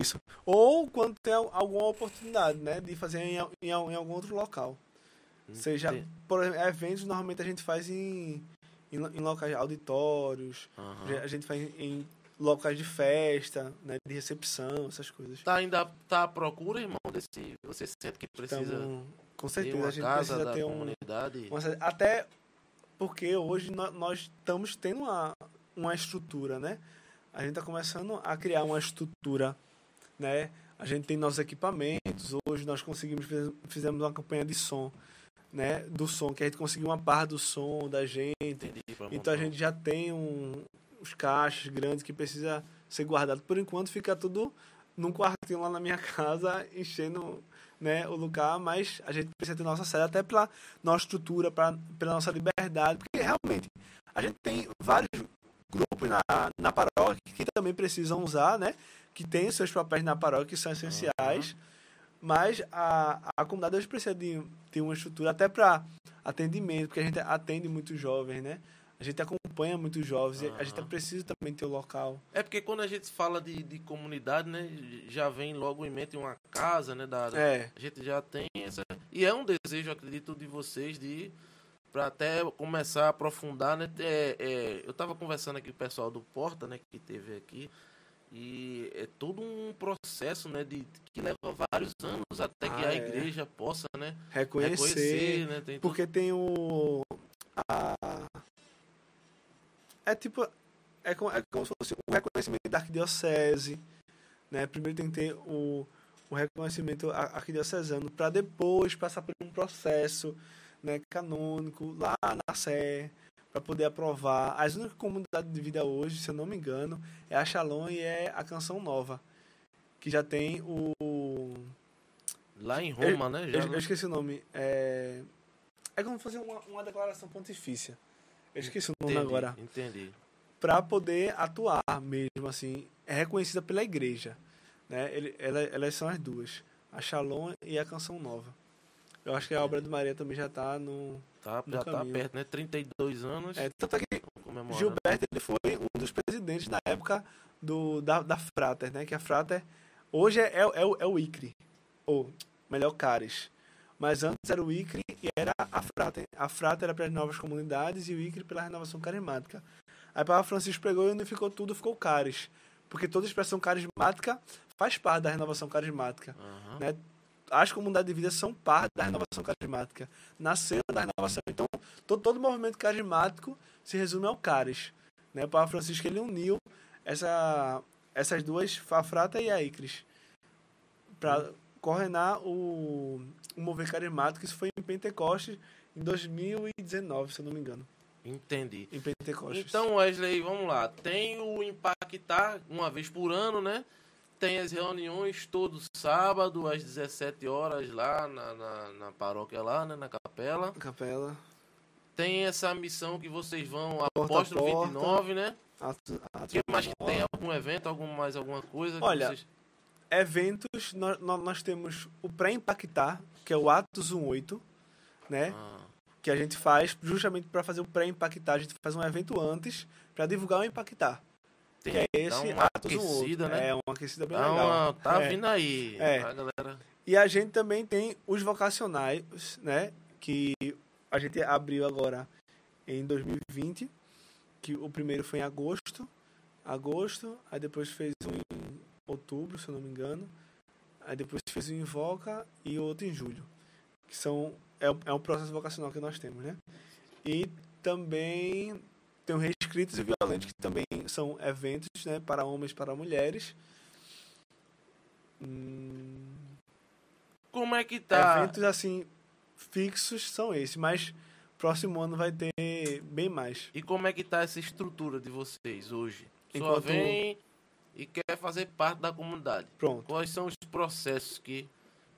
[SPEAKER 3] isso. Ou quando tem al- alguma oportunidade, né? De fazer em, em, em algum outro local. Seja,
[SPEAKER 1] Entendi.
[SPEAKER 3] por exemplo, eventos normalmente a gente faz em, em, em locais auditórios,
[SPEAKER 1] Aham.
[SPEAKER 3] a gente faz em, em locais de festa, né? De recepção, essas coisas.
[SPEAKER 1] Tá ainda tá à procura, irmão, desse. Você sente que precisa
[SPEAKER 3] Então, com certeza a gente
[SPEAKER 1] casa
[SPEAKER 3] precisa ter um, uma até porque hoje nó- nós estamos tendo uma, uma estrutura, né? A gente está começando a criar uma estrutura, né? A gente tem nossos equipamentos. Hoje nós conseguimos fiz- fizemos uma campanha de som né, do som, que a gente conseguiu uma parte do som da gente.
[SPEAKER 1] Entendi.
[SPEAKER 3] Então a gente já tem um, os caixas grandes que precisa ser guardado. Por enquanto fica tudo num quartinho lá na minha casa, enchendo né, o lugar, mas a gente precisa ter nossa sede até pela nossa estrutura, pra, pela nossa liberdade, porque realmente a gente tem vários grupos na, na paróquia que também precisam usar, né? Que tem seus papéis na paróquia que são essenciais, mas a, a comunidade hoje precisa de, de uma estrutura até para atendimento, porque a gente atende muitos jovens, né? A gente acompanha muitos jovens, e a gente
[SPEAKER 1] Aham.
[SPEAKER 3] precisa também ter o local.
[SPEAKER 1] É porque quando a gente fala de, de comunidade, né, já vem logo em mente uma casa, né, da,
[SPEAKER 3] É,
[SPEAKER 1] a gente já tem essa e é um desejo, acredito, de vocês de para até começar a aprofundar, né? É, é, eu estava conversando aqui com o pessoal do Porta, né, que teve aqui e é todo um processo, né, de que leva vários anos até que
[SPEAKER 3] Ah,
[SPEAKER 1] a
[SPEAKER 3] é.
[SPEAKER 1] igreja possa, né,
[SPEAKER 3] reconhecer,
[SPEAKER 1] reconhecer, né, tem tudo-
[SPEAKER 3] Porque tem o. A, é tipo. É como, é como se fosse o reconhecimento da arquidiocese. Né? Primeiro tem que ter o, o reconhecimento arquidiocesano para depois passar por um processo né, canônico lá na Sé para poder aprovar. As únicas comunidades de vida hoje, se eu não me engano, é a Shalom e é a Canção Nova. Que já tem o.
[SPEAKER 1] lá em Roma, né, já,
[SPEAKER 3] Eu, eu esqueci o nome. É, é como fazer uma, uma declaração pontifícia. Eu esqueci o nome
[SPEAKER 1] entendi,
[SPEAKER 3] agora.
[SPEAKER 1] Entendi.
[SPEAKER 3] Para poder atuar mesmo, assim. É reconhecida pela igreja. Né? Ele, ela- elas são as duas. A Shalom e a Canção Nova. Eu acho que a obra de Maria também já está no.
[SPEAKER 1] Tá,
[SPEAKER 3] No
[SPEAKER 1] já tá
[SPEAKER 3] caminho.
[SPEAKER 1] perto, né? 32 anos.
[SPEAKER 3] É, tanto é que. Gilberto ele foi um dos presidentes na época do, da, da Frater, né? Que a Frater hoje é, é, é o- é o ICRE, ou melhor, CARES. Mas antes era o ICRE e era a Frater. A Frater era para as novas comunidades e o ICRE pela renovação carismática. Aí Papa Francisco pegou e unificou tudo, ficou CARES. Porque toda expressão carismática faz parte da renovação carismática
[SPEAKER 1] Aham.
[SPEAKER 3] né? As comunidades de vida são parte da renovação carismática. Nasceram da renovação. Então, todo, todo movimento carismático se resume ao Caris. Né? O Papa Francisco ele uniu essa, essas duas, a Frata e a Icris, para coordenar o, o mover carismático. Isso foi em Pentecostes em 2019, se eu não me engano.
[SPEAKER 1] Entendi.
[SPEAKER 3] Em Pentecostes.
[SPEAKER 1] Então, Wesley, vamos lá. Tem o Impactar uma vez por ano, né? Tem as reuniões todo sábado, às 17 horas, lá na, na, na paróquia, lá, né? Na capela.
[SPEAKER 3] Capela.
[SPEAKER 1] Tem essa missão que vocês vão,
[SPEAKER 3] Porta a
[SPEAKER 1] Apóstolo
[SPEAKER 3] porta.
[SPEAKER 1] 29, né?
[SPEAKER 3] Ato, ato
[SPEAKER 1] que mais que tem? Algum evento, algum, mais alguma coisa?
[SPEAKER 3] Olha,
[SPEAKER 1] vocês-
[SPEAKER 3] Eventos, nós, nós temos o pré-impactar, que é o Atos 18, né?
[SPEAKER 1] Ah,
[SPEAKER 3] que a gente faz justamente para fazer o pré-impactar. A gente faz um evento antes para divulgar o impactar.
[SPEAKER 1] tem,
[SPEAKER 3] Que é esse
[SPEAKER 1] uma
[SPEAKER 3] Atos 18.
[SPEAKER 1] aquecida, né?
[SPEAKER 3] É, uma aquecida bem
[SPEAKER 1] Dá
[SPEAKER 3] legal.
[SPEAKER 1] uma- tá
[SPEAKER 3] É.
[SPEAKER 1] vindo aí.
[SPEAKER 3] É.
[SPEAKER 1] A galera...
[SPEAKER 3] E a gente também tem os vocacionais, né? Que a gente abriu agora em 2020. Que o primeiro foi em agosto. Agosto. Aí depois fez um em outubro, se eu não me engano. Aí depois fez um em Voca e outro em julho. Que são... É, o- é um processo vocacional que nós temos, né? E também tem o Reescritos e Violentos, que também são eventos né, para homens para mulheres. Hum,
[SPEAKER 1] Como é que tá?
[SPEAKER 3] Eventos assim fixos são esses, mas próximo ano vai ter bem mais.
[SPEAKER 1] E como é que tá essa estrutura de vocês hoje? Só
[SPEAKER 3] Enquanto-
[SPEAKER 1] vem e quer fazer parte da comunidade.
[SPEAKER 3] Pronto.
[SPEAKER 1] Quais são os processos que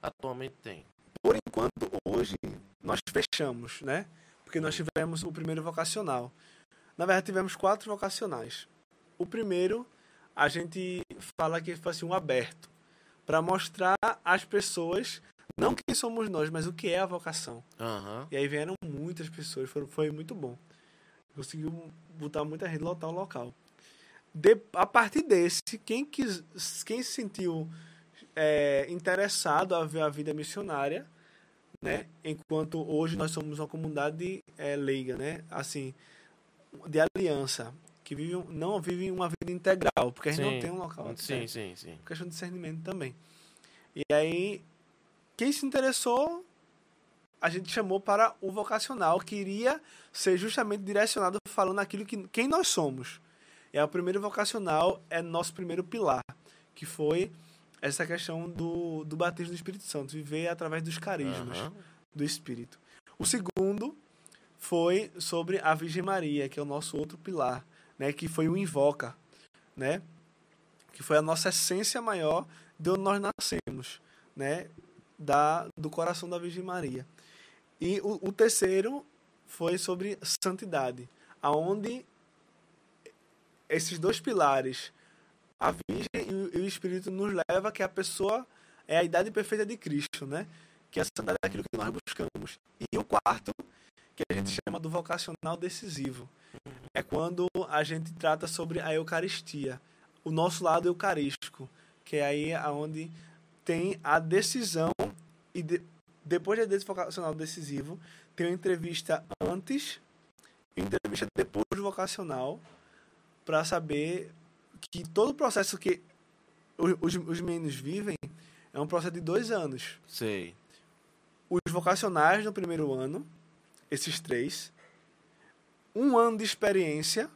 [SPEAKER 1] atualmente tem?
[SPEAKER 3] Por enquanto, hoje, nós fechamos, né? Porque nós tivemos o primeiro vocacional. Na verdade, tivemos quatro vocacionais. O primeiro, a gente fala que foi assim, um aberto. Para mostrar às pessoas, não quem somos nós, mas o que é a vocação.
[SPEAKER 1] Aham.
[SPEAKER 3] E aí vieram muitas pessoas, foi, foi muito bom. Conseguiu botar muita gente, lotar o local. De- a partir desse, quem, quis, quem se sentiu é, interessado a ver a vida missionária, né? Enquanto hoje nós somos uma comunidade é, leiga, né? Assim, de aliança, que vive, não vive uma vida integral, porque a gente
[SPEAKER 1] Sim.
[SPEAKER 3] não tem um local.
[SPEAKER 1] Sim, sim, sim.
[SPEAKER 3] Questão de discernimento também. E aí, quem se interessou, a gente chamou para o vocacional, que iria ser justamente direcionado falando aquilo que quem nós somos. E aí, o primeiro vocacional é nosso primeiro pilar, que foi essa questão do, do batismo do Espírito Santo, viver através dos carismas
[SPEAKER 1] Aham.
[SPEAKER 3] do Espírito. O segundo foi sobre a Virgem Maria, que é o nosso outro pilar, né? Que foi o invoca, né? Que foi a nossa essência maior de onde nós nascemos, né? Da, do coração da Virgem Maria. E o, o terceiro foi sobre santidade, aonde esses dois pilares, a Virgem e o, Espírito, nos leva que a pessoa é a idade perfeita de Cristo, né? Que a santidade é aquilo que nós buscamos. E o quarto, que a gente chama do vocacional decisivo, é quando a gente trata sobre a Eucaristia, o nosso lado eucarístico, que é aí aonde tem a decisão e de, depois desse vocacional decisivo, tem uma entrevista antes e entrevista depois do vocacional para saber que todo o processo que os, os meninos vivem é um processo de dois anos.
[SPEAKER 1] Sei.
[SPEAKER 3] Os vocacionais no primeiro ano, esses três, um ano de experiência,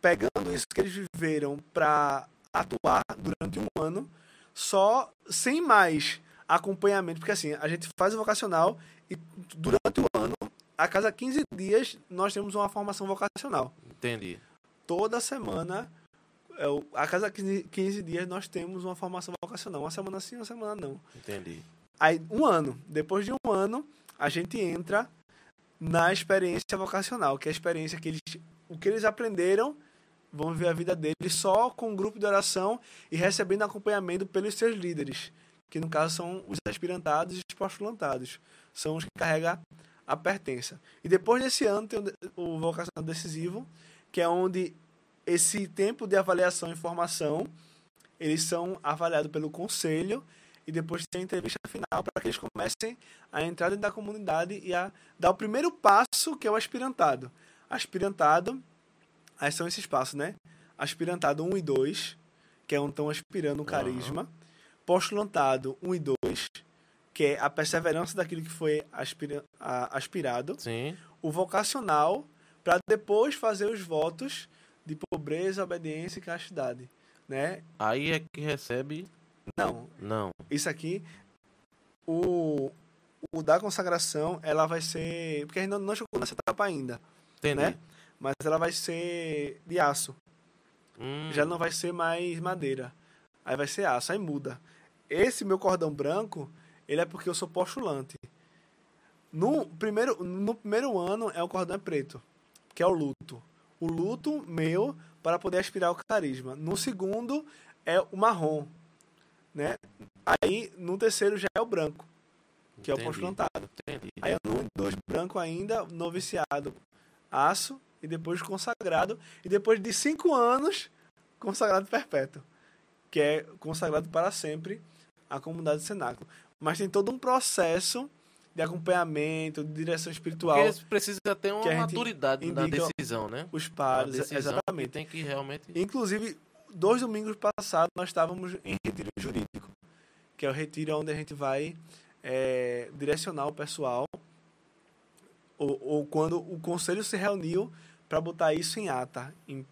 [SPEAKER 3] pegando isso que eles viveram para atuar durante um ano, só sem mais acompanhamento, porque assim, a gente faz o vocacional e durante o ano, a cada 15 dias, nós temos uma formação vocacional.
[SPEAKER 1] Entendi.
[SPEAKER 3] Toda semana, é, a cada 15 dias, nós temos uma formação vocacional. Uma semana sim, uma semana não.
[SPEAKER 1] Entendi.
[SPEAKER 3] Aí, um ano. Depois de um ano, a gente entra na experiência vocacional, que é a experiência que eles, o que eles aprenderam, vão viver a vida deles só com um grupo de oração e recebendo acompanhamento pelos seus líderes, que no caso são os aspirantados e os postulantados, são os que carregam a pertença. E depois desse ano tem o vocacional decisivo, que é onde esse tempo de avaliação e formação, eles são avaliados pelo conselho e depois tem a entrevista final para que eles comecem a entrar dentro da comunidade e a dar o primeiro passo, que é o aspirantado. Aspirantado, aí são esses passos, né? Aspirantado 1 e 2, que é onde estão aspirando o carisma. Uhum. Postulantado 1 e 2, que é a perseverança daquilo que foi aspira, a, aspirado.
[SPEAKER 1] Sim.
[SPEAKER 3] O vocacional, para depois fazer os votos de pobreza, obediência e castidade. Né?
[SPEAKER 1] Aí é que recebe
[SPEAKER 3] não.
[SPEAKER 1] Não.
[SPEAKER 3] Isso aqui, o, o da consagração, ela vai ser. Porque a gente não, não chegou nessa etapa ainda.
[SPEAKER 1] Entendi.
[SPEAKER 3] Né? Mas ela vai ser de aço.
[SPEAKER 1] Hum.
[SPEAKER 3] Já não vai ser mais madeira. Aí vai ser aço, aí muda. Esse meu cordão branco, ele é porque eu sou postulante. No primeiro, no primeiro ano é o cordão preto, que é o luto. O luto meu para poder aspirar ao carisma. No segundo é o marrom, né? Aí, no terceiro já é o branco, que
[SPEAKER 1] Entendi.
[SPEAKER 3] é o postulantado.
[SPEAKER 1] Entendi.
[SPEAKER 3] Aí, no dois branco ainda, noviciado, aço, e depois consagrado. E depois de cinco anos, consagrado perpétuo, que é consagrado para sempre a comunidade do cenáculo. Mas tem todo um processo de acompanhamento, de direção espiritual.
[SPEAKER 1] Porque precisa ter uma maturidade na decisão, né?
[SPEAKER 3] Os pares, exatamente.
[SPEAKER 1] Tem que realmente.
[SPEAKER 3] Inclusive, dois domingos passados nós estávamos em retiro jurídico, que é o retiro onde a gente vai é, direcionar o pessoal, ou, ou, quando o conselho se reuniu para botar isso em ata, em,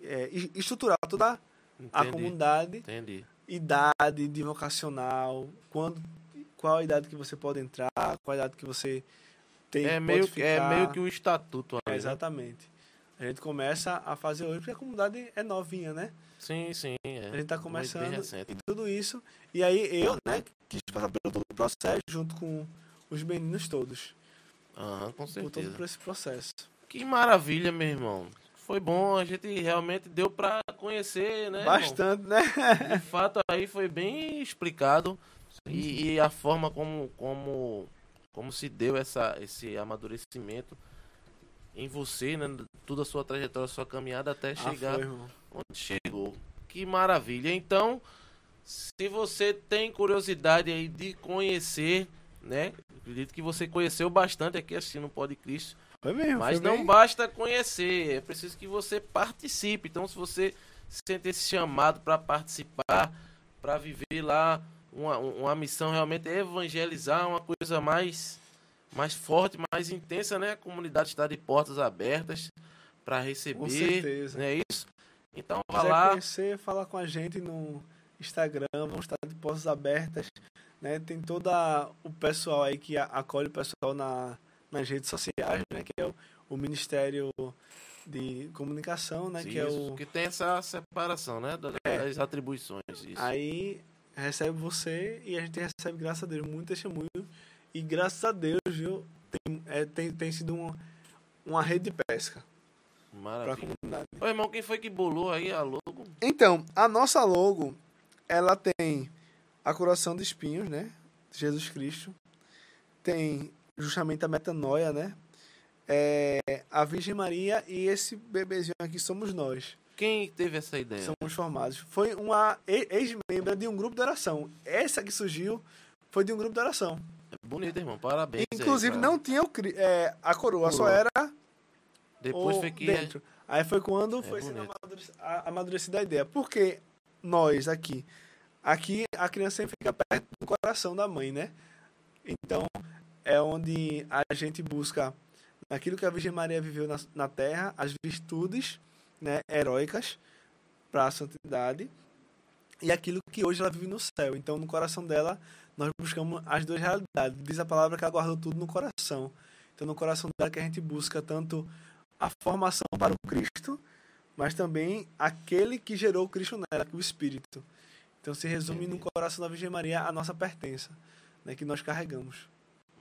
[SPEAKER 3] é, estruturar toda
[SPEAKER 1] Entendi.
[SPEAKER 3] a comunidade,
[SPEAKER 1] Entendi.
[SPEAKER 3] idade de vocacional, quando, qual a idade que você pode entrar, qual a idade que você tem
[SPEAKER 1] é meio, É meio que o estatuto. Ali,
[SPEAKER 3] é, exatamente. Né? A gente começa a fazer hoje, porque a comunidade é novinha, né?
[SPEAKER 1] Sim, sim. É.
[SPEAKER 3] A gente está começando e tudo isso. E aí eu, né, quis passar pelo todo o processo junto com os meninos todos.
[SPEAKER 1] Aham, com certeza.
[SPEAKER 3] Por todo por esse processo.
[SPEAKER 1] Que maravilha, meu irmão. Foi bom, a gente realmente deu para conhecer, né?
[SPEAKER 3] Bastante,
[SPEAKER 1] irmão?
[SPEAKER 3] né?
[SPEAKER 1] De fato, aí foi bem explicado. E, e, a forma como, como, como se deu essa, esse amadurecimento em você, né? Toda a sua trajetória, a sua caminhada até chegar
[SPEAKER 3] ah, foi,
[SPEAKER 1] onde chegou. Que maravilha. Então, se você tem curiosidade aí de conhecer, né? Acredito que você conheceu bastante aqui assistindo o Pode Cristo.
[SPEAKER 3] Foi mesmo,
[SPEAKER 1] Mas
[SPEAKER 3] foi
[SPEAKER 1] não
[SPEAKER 3] bem.
[SPEAKER 1] basta conhecer, é preciso que você participe. Então, se você sente esse chamado para participar, para viver lá uma, uma missão realmente é evangelizar, uma coisa mais mais forte, mais intensa, né? A comunidade está de portas abertas para receber.
[SPEAKER 3] Com certeza.
[SPEAKER 1] Não é isso? Então, vá lá.
[SPEAKER 3] conhecer, fala com a gente no Instagram, vamos estar de portas abertas né? Tem toda o pessoal aí que acolhe o pessoal na, nas redes sociais, né? Que é o, o Ministério de Comunicação, né? Que é
[SPEAKER 1] Isso,
[SPEAKER 3] o...
[SPEAKER 1] que tem essa separação, né? da- Das atribuições. Isso.
[SPEAKER 3] Aí recebe você e a gente recebe, graças a Deus, muito testemunho. E graças a Deus, viu? Tem, é, tem, tem sido um, uma rede de pesca para a
[SPEAKER 1] Maravilha.
[SPEAKER 3] comunidade.
[SPEAKER 1] Ô, irmão, quem foi que bolou aí a logo?
[SPEAKER 3] Então, a nossa logo, ela tem a coroação de espinhos, né? Jesus Cristo. Tem justamente a metanoia, né? É, a Virgem Maria e esse bebezinho aqui somos nós.
[SPEAKER 1] Quem teve essa ideia?
[SPEAKER 3] Somos formados. Foi uma ex-membra de um grupo de oração. Essa que surgiu foi de um grupo de oração.
[SPEAKER 1] É bonito, irmão. Parabéns. aí
[SPEAKER 3] Inclusive,
[SPEAKER 1] pra-
[SPEAKER 3] não tinha o, cri- é, a coroa, só
[SPEAKER 1] Coroa.
[SPEAKER 3] era
[SPEAKER 1] Depois
[SPEAKER 3] o dentro. Aí foi quando foi sendo
[SPEAKER 1] bonito.
[SPEAKER 3] amadurec- a- amadurecida a ideia. Porque nós aqui, aqui a criança sempre fica perto do coração da mãe, né? Então, é onde a gente busca naquilo que a Virgem Maria viveu na, na Terra, as virtudes né, heróicas para a santidade e aquilo que hoje ela vive no céu. Então, no coração dela, nós buscamos as duas realidades. Diz a palavra que ela guardou tudo no coração. Então, no coração dela que a gente busca tanto a formação para o Cristo, mas também aquele que gerou o Cristo nela, que é o Espírito. Então, se resume no coração da Virgem Maria a nossa pertença, né, que nós carregamos.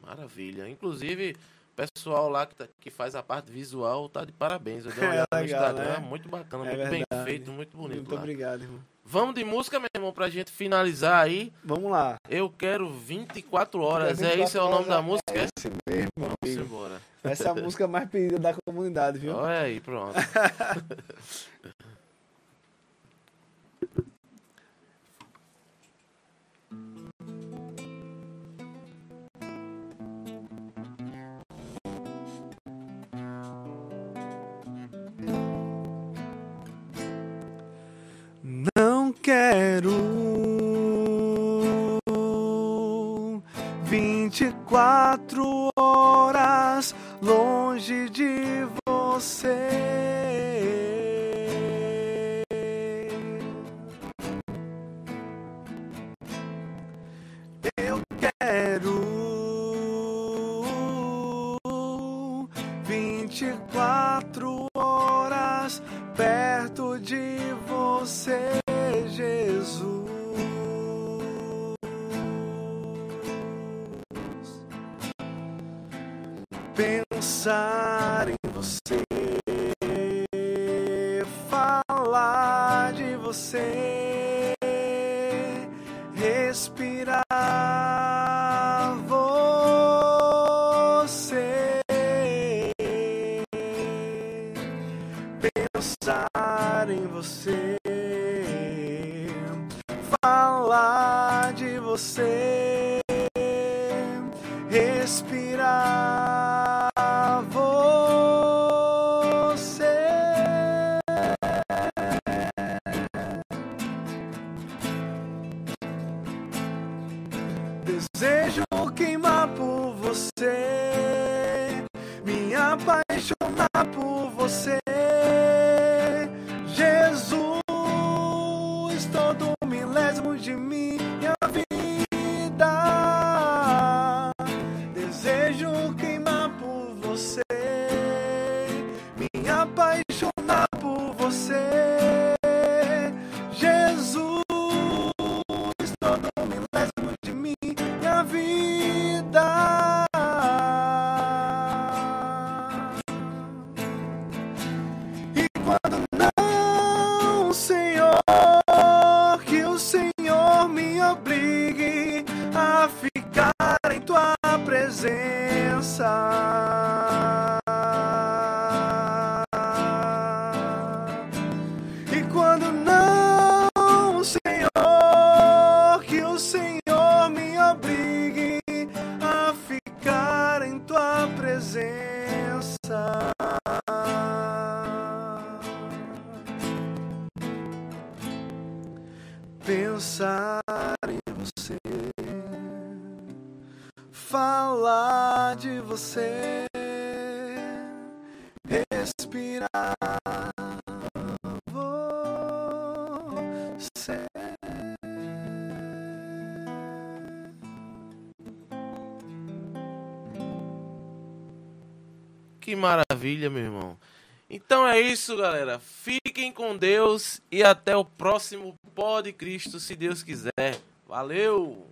[SPEAKER 1] Maravilha. Inclusive, pessoal lá que, tá- que faz a parte visual tá de parabéns. Eu dei uma
[SPEAKER 3] É
[SPEAKER 1] olhada no
[SPEAKER 3] legal,
[SPEAKER 1] Instagram.
[SPEAKER 3] né?
[SPEAKER 1] Muito bacana,
[SPEAKER 3] É
[SPEAKER 1] muito bem
[SPEAKER 3] verdade.
[SPEAKER 1] feito, muito bonito.
[SPEAKER 3] Muito
[SPEAKER 1] lá.
[SPEAKER 3] obrigado, irmão.
[SPEAKER 1] Vamos de música, meu irmão, pra gente finalizar aí.
[SPEAKER 3] Vamos lá.
[SPEAKER 1] Eu quero 24 horas. É esse é o nome da música?
[SPEAKER 3] É esse mesmo,
[SPEAKER 1] Vamos
[SPEAKER 3] amigo.
[SPEAKER 1] embora.
[SPEAKER 3] Essa é a música mais pedida da comunidade, viu?
[SPEAKER 1] Olha aí, pronto.
[SPEAKER 3] 24 horas longe de você.
[SPEAKER 1] Isso, galera. Fiquem com Deus e até o próximo Pode Cristo, se Deus quiser. Valeu!